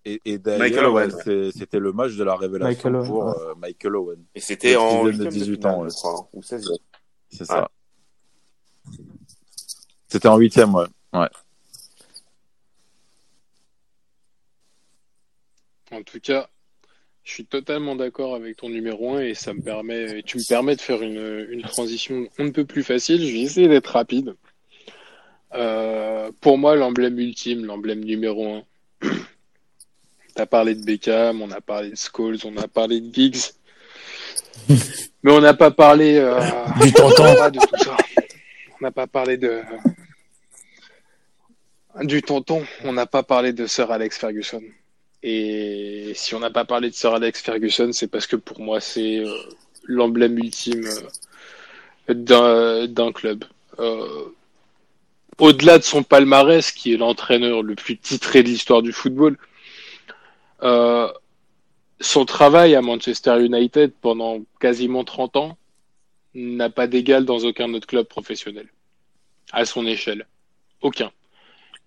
Et, et Michael d'ailleurs, ouais, c'était le match de la révélation Michael Owen, pour ouais. euh, Michael Owen. Et c'était en sixième de huitième 18 finale, ans, ouais. je crois, hein, ou 16 C'est ça. C'était en huitième, ouais. ouais. En tout cas, je suis totalement d'accord avec ton numéro 1 et ça me permet, et tu me permets de faire une, une transition on ne peut plus facile. Je vais essayer d'être rapide. Euh, pour moi, l'emblème ultime, l'emblème numéro 1. T'as parlé de Beckham, on a parlé de Scholes, on a parlé de Giggs. Mais on n'a pas parlé euh, Du tonton. de tout ça. On n'a pas parlé de du tonton. On n'a pas parlé de Sir Alex Ferguson. Et si on n'a pas parlé de Sir Alex Ferguson, c'est parce que pour moi c'est euh, l'emblème ultime euh, d'un club. Au-delà de son palmarès, qui est l'entraîneur le plus titré de l'histoire du football, euh, son travail à Manchester United pendant quasiment 30 ans n'a pas d'égal dans aucun autre club professionnel à son échelle. Aucun.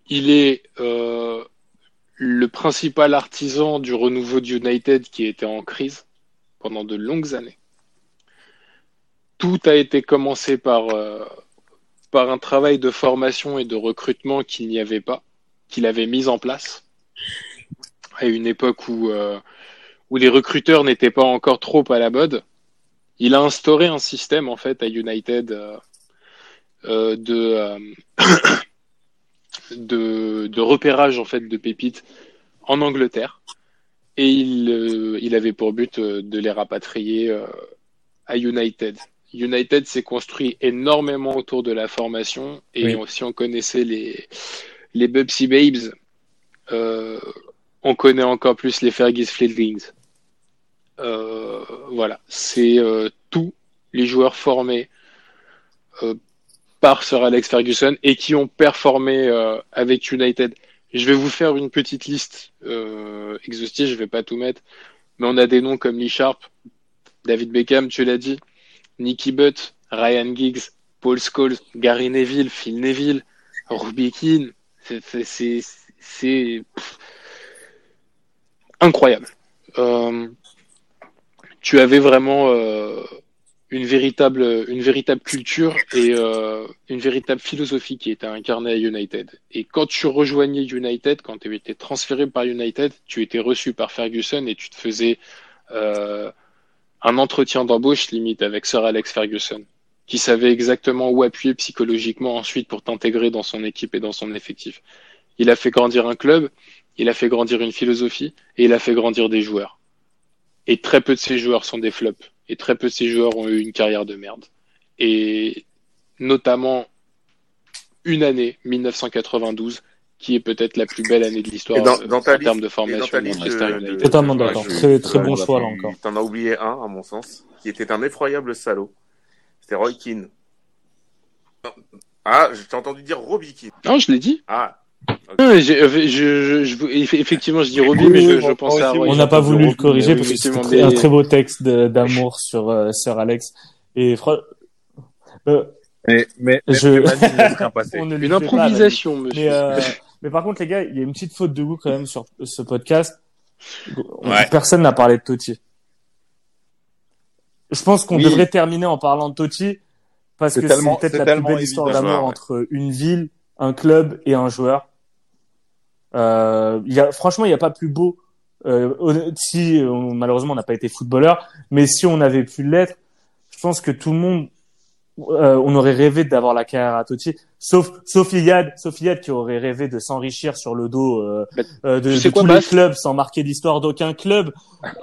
Il est euh, le principal artisan du renouveau de United qui était en crise pendant de longues années. Tout a été commencé par, euh, par un travail de formation et de recrutement qu'il n'y avait pas, qu'il avait mis en place à une époque où, euh, où les recruteurs n'étaient pas encore trop à la mode. Il a instauré un système en fait à United euh, euh, de, euh, de de repérage en fait de pépites en Angleterre et il euh, il avait pour but de les rapatrier à United. United s'est construit énormément autour de la formation et Oui. si on connaissait les les Bubsy Babes, euh, on connaît encore plus les Fergus Fieldings. Euh, voilà, c'est euh, tous les joueurs formés euh, par Sir Alex Ferguson et qui ont performé avec United. Je vais vous faire une petite liste exhaustive, je vais pas tout mettre, mais on a des noms comme Lee Sharp, David Beckham, tu l'as dit, Nicky Butt, Ryan Giggs, Paul Scholes, Gary Neville, Phil Neville, Robbie Keane, c'est c'est- c'est c'est pff, incroyable. Euh, tu avais vraiment euh, une véritable une véritable culture et euh, une véritable philosophie qui était incarnée à United. Et quand tu rejoignais United, quand tu étais transféré par United, tu étais reçu par Ferguson et tu te faisais un entretien d'embauche limite avec Sir Alex Ferguson, qui savait exactement où appuyer psychologiquement ensuite pour t'intégrer dans son équipe et dans son effectif. Il a fait grandir un club, il a fait grandir une philosophie et il a fait grandir des joueurs. Et très peu de ces joueurs sont des flops. Et très peu de ces joueurs ont eu une carrière de merde. Et notamment une année, 1992, qui est peut-être la plus belle année de l'histoire Et dans- dans en liste- termes de formation Totalement d'accord. Très- très bon choix, là, tu- encore. T'en as oublié un, à mon sens, qui était un effroyable salaud. C'était Roy Keane. Ah, je t'ai entendu dire Robbie Keane. Non, je l'ai dit. Ah, Non, euh, je, je, je- eff- effectivement, je dis Robbie, Oui, mais je, pensais à Roy. On n'a pas voulu le corriger parce que c'était un très beau texte d'amour sur euh, Sir Alex. Et euh, Mais, mais, mais Je- on ne lui Une fait pas, monsieur. Mais, euh, mais par contre, les gars, il y a une petite faute de goût quand même sur ce podcast. Ouais. Personne n'a parlé de Totti. Je pense qu'on Oui. devrait terminer en parlant de Totti parce que c'est peut-être la plus belle histoire d'amour Ouais. entre une ville, un club et un joueur. Euh, il y a, franchement, il n'y a pas plus beau. Euh, si on- malheureusement on n'a pas été footballeur, mais si on avait pu l'être, je pense que tout le monde, euh, on aurait rêvé d'avoir la carrière à Totti, sauf sauf Iyad, sauf Iyad qui aurait rêvé de s'enrichir sur le dos euh, euh, de, quoi, tous les clubs sans marquer l'histoire d'aucun club.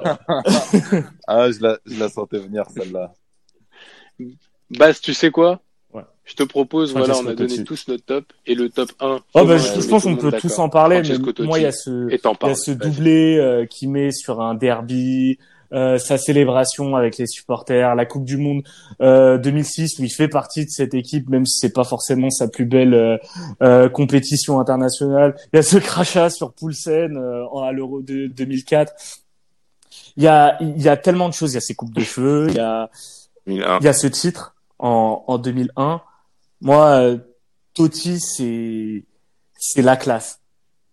Ah, je la, je la sentais venir, celle-là. Bas, tu sais quoi? Je te propose, voilà, on a donné Totti. tous notre top et le top 1. Oh bah, je, pense qu'on peut tous en parler, mais Totti. moi il y a ce il y a ce doublé euh, qui met sur un derby, euh, sa célébration avec les supporters, la Coupe du Monde euh, 2006 où il fait partie de cette équipe, même si c'est pas forcément sa plus belle euh, euh, compétition internationale. Il y a ce crachat sur Poulsen euh, à l'Euro de 2004. Il y a il y a tellement de choses. Il y a ses coupes de cheveux. Il y a- il y a ce titre en, en 2001. Moi, euh, Totti, c'est c'est la classe.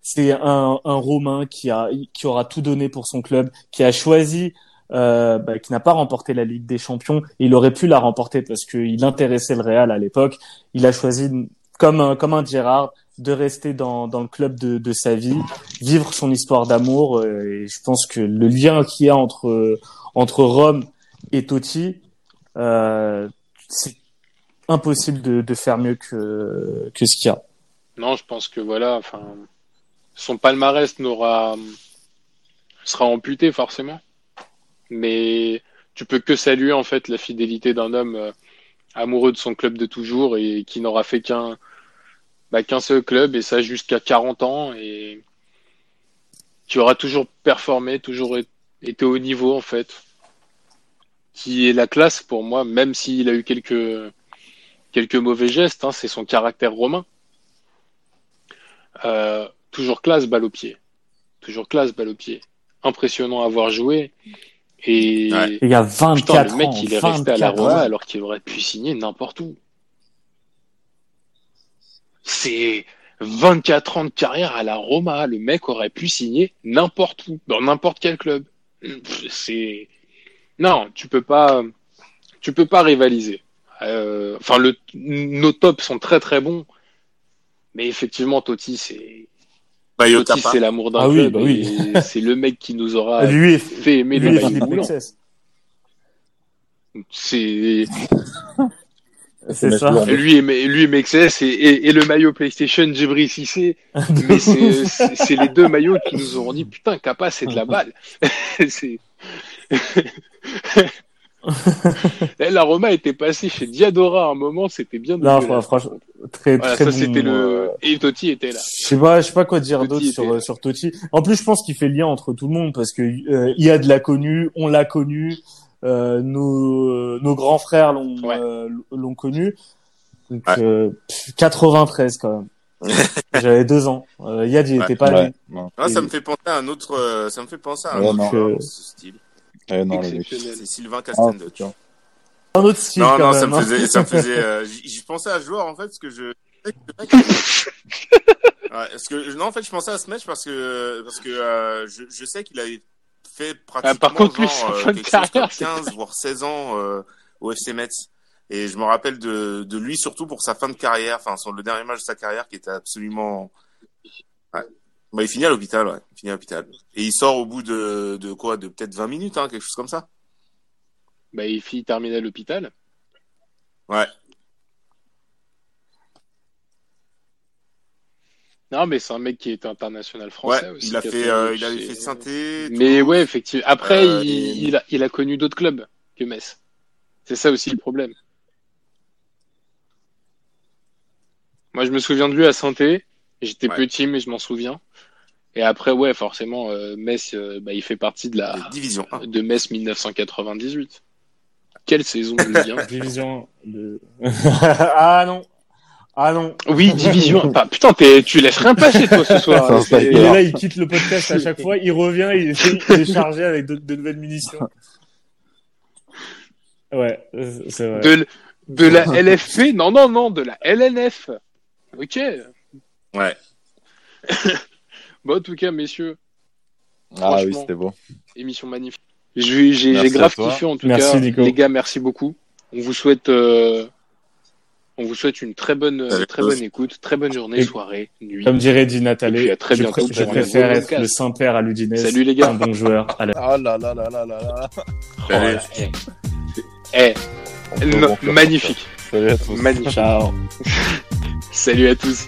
C'est un, un Romain qui a qui aura tout donné pour son club, qui a choisi, euh, bah, qui n'a pas remporté la Ligue des Champions. Il aurait pu la remporter parce qu'il intéressait le Real à l'époque. Il a choisi comme un comme un Gérard de rester dans dans le club de de sa vie, vivre son histoire d'amour. euh, Et je pense que le lien qu'il y a entre entre Rome et Totti, euh, c'est impossible de, de faire mieux que, que ce qu'il y a. Non, je pense que voilà, enfin, son palmarès n'aura sera amputé forcément, mais tu peux que saluer en fait la fidélité d'un homme euh, amoureux de son club de toujours et qui n'aura fait qu'un bah, qu'un seul club et ça jusqu'à 40 ans et qui aura toujours performé, toujours été au niveau en fait, qui est la classe pour moi, même s'il a eu quelques quelques mauvais gestes, hein, c'est son caractère romain. Euh, toujours classe, balle au pied. Toujours classe, balle au pied. Impressionnant à voir jouer. Et Ouais. Les gars, putain, 24 le mec, ans. il est resté à la 24 Roma ans. alors qu'il aurait pu signer n'importe où. C'est 24 ans de carrière à la Roma. Le mec aurait pu signer n'importe où, dans n'importe quel club. C'est non, tu peux pas, tu peux pas rivaliser. Euh, Enfin, le, nos tops sont très très bons, mais effectivement, Totti, c'est Totti, c'est l'amour d'un Ah oui, bah oui. C'est le mec qui nous aura Lui fait aimer lui le. C'est C'est ça. lui et, lui et Mexès et, et, et le maillot PlayStation Djibril Cissé. Mais c'est les deux maillots qui nous ont dit putain, Kappa, c'est de la balle. c'est la Roma était passée chez Diadora à un moment, c'était bien. Non, franchement, très, Voilà, très ça bon. c'était le. euh, Et Totti était là. Je sais pas, je sais pas quoi dire d'autre sur, sur Totti. En plus, je pense qu'il fait lien entre tout le monde parce que euh, Iyad l'a connu, on l'a connu, euh, nos, nos grands frères l'ont Ouais. euh, l'ont connu. Donc, Ouais. euh, pff, 93 quand même. J'avais deux ans. Euh, Iyad, il Ouais. était pas Ouais, né. non. Ah, ça me fait penser à un autre, euh, ça me fait penser à un Ouais, autre non. joueur Euh, de ce style. Eh, non. C'est Sylvain Ah, Castenduc. putain. Un autre style non, quand non, même. ça me hein. faisait, ça me faisait, euh, j- j'y pensais à ce joueur, en fait, parce que je, Ouais, parce que non, en fait, je pensais à ce match parce que parce que euh, je, je sais qu'il avait fait pratiquement Ah, par contre, lui, genre, sa euh, chose comme 15 voire 16 ans euh, au FC Metz. Et je me rappelle de, de lui surtout pour sa fin de carrière, enfin son le dernier match de sa carrière qui était absolument. Ouais. Bah, il finit à l'hôpital, ouais. Il finit à l'hôpital. Et il sort au bout de, de quoi, de peut-être 20 minutes, hein, quelque chose comme ça. Bah, il finit terminé à l'hôpital. Ouais. Non, mais c'est un mec qui est international français Ouais. aussi. Il a fait, euh, il avait fait synthé. Mais ouais, effectivement. Après, Euh, il, et- il a, il a connu d'autres clubs que Metz. C'est ça aussi le problème. Moi, je me souviens de lui à Santé. J'étais Ouais. petit, mais je m'en souviens. Et après, ouais, forcément, euh, Metz, euh, bah, il fait partie de la Division 1. de Metz 1998. Quelle saison de Ligue 1 Division de... ah non. Ah non. Oui, division. Enfin, putain, t'es- tu laisses rien passer toi ce soir. Il est là, il quitte le podcast à chaque fois, il revient, il est, il est chargé avec de, de nouvelles munitions. Ouais, c'est vrai. De, de la LFP Non, non, non, de la LNF. Ok. Ouais. Bon, en tout cas, messieurs, Ah oui, c'était beau. émission magnifique. J'ai grave kiffé en tout Merci, cas. Nico. Les gars, merci beaucoup. On vous souhaite, euh, on vous souhaite une très bonne, Salut. très bonne écoute, très bonne journée, Et- soirée, nuit. Comme dirait Di puis à très je, bientôt pr- je préfère être podcast. le Saint-Père à l'Udinese. Salut, les gars. Un bon joueur. Ah là là là là là là. Oh là, eh. Eh, magnifique, Salut à tous. magnifique. Ciao. Salut à tous.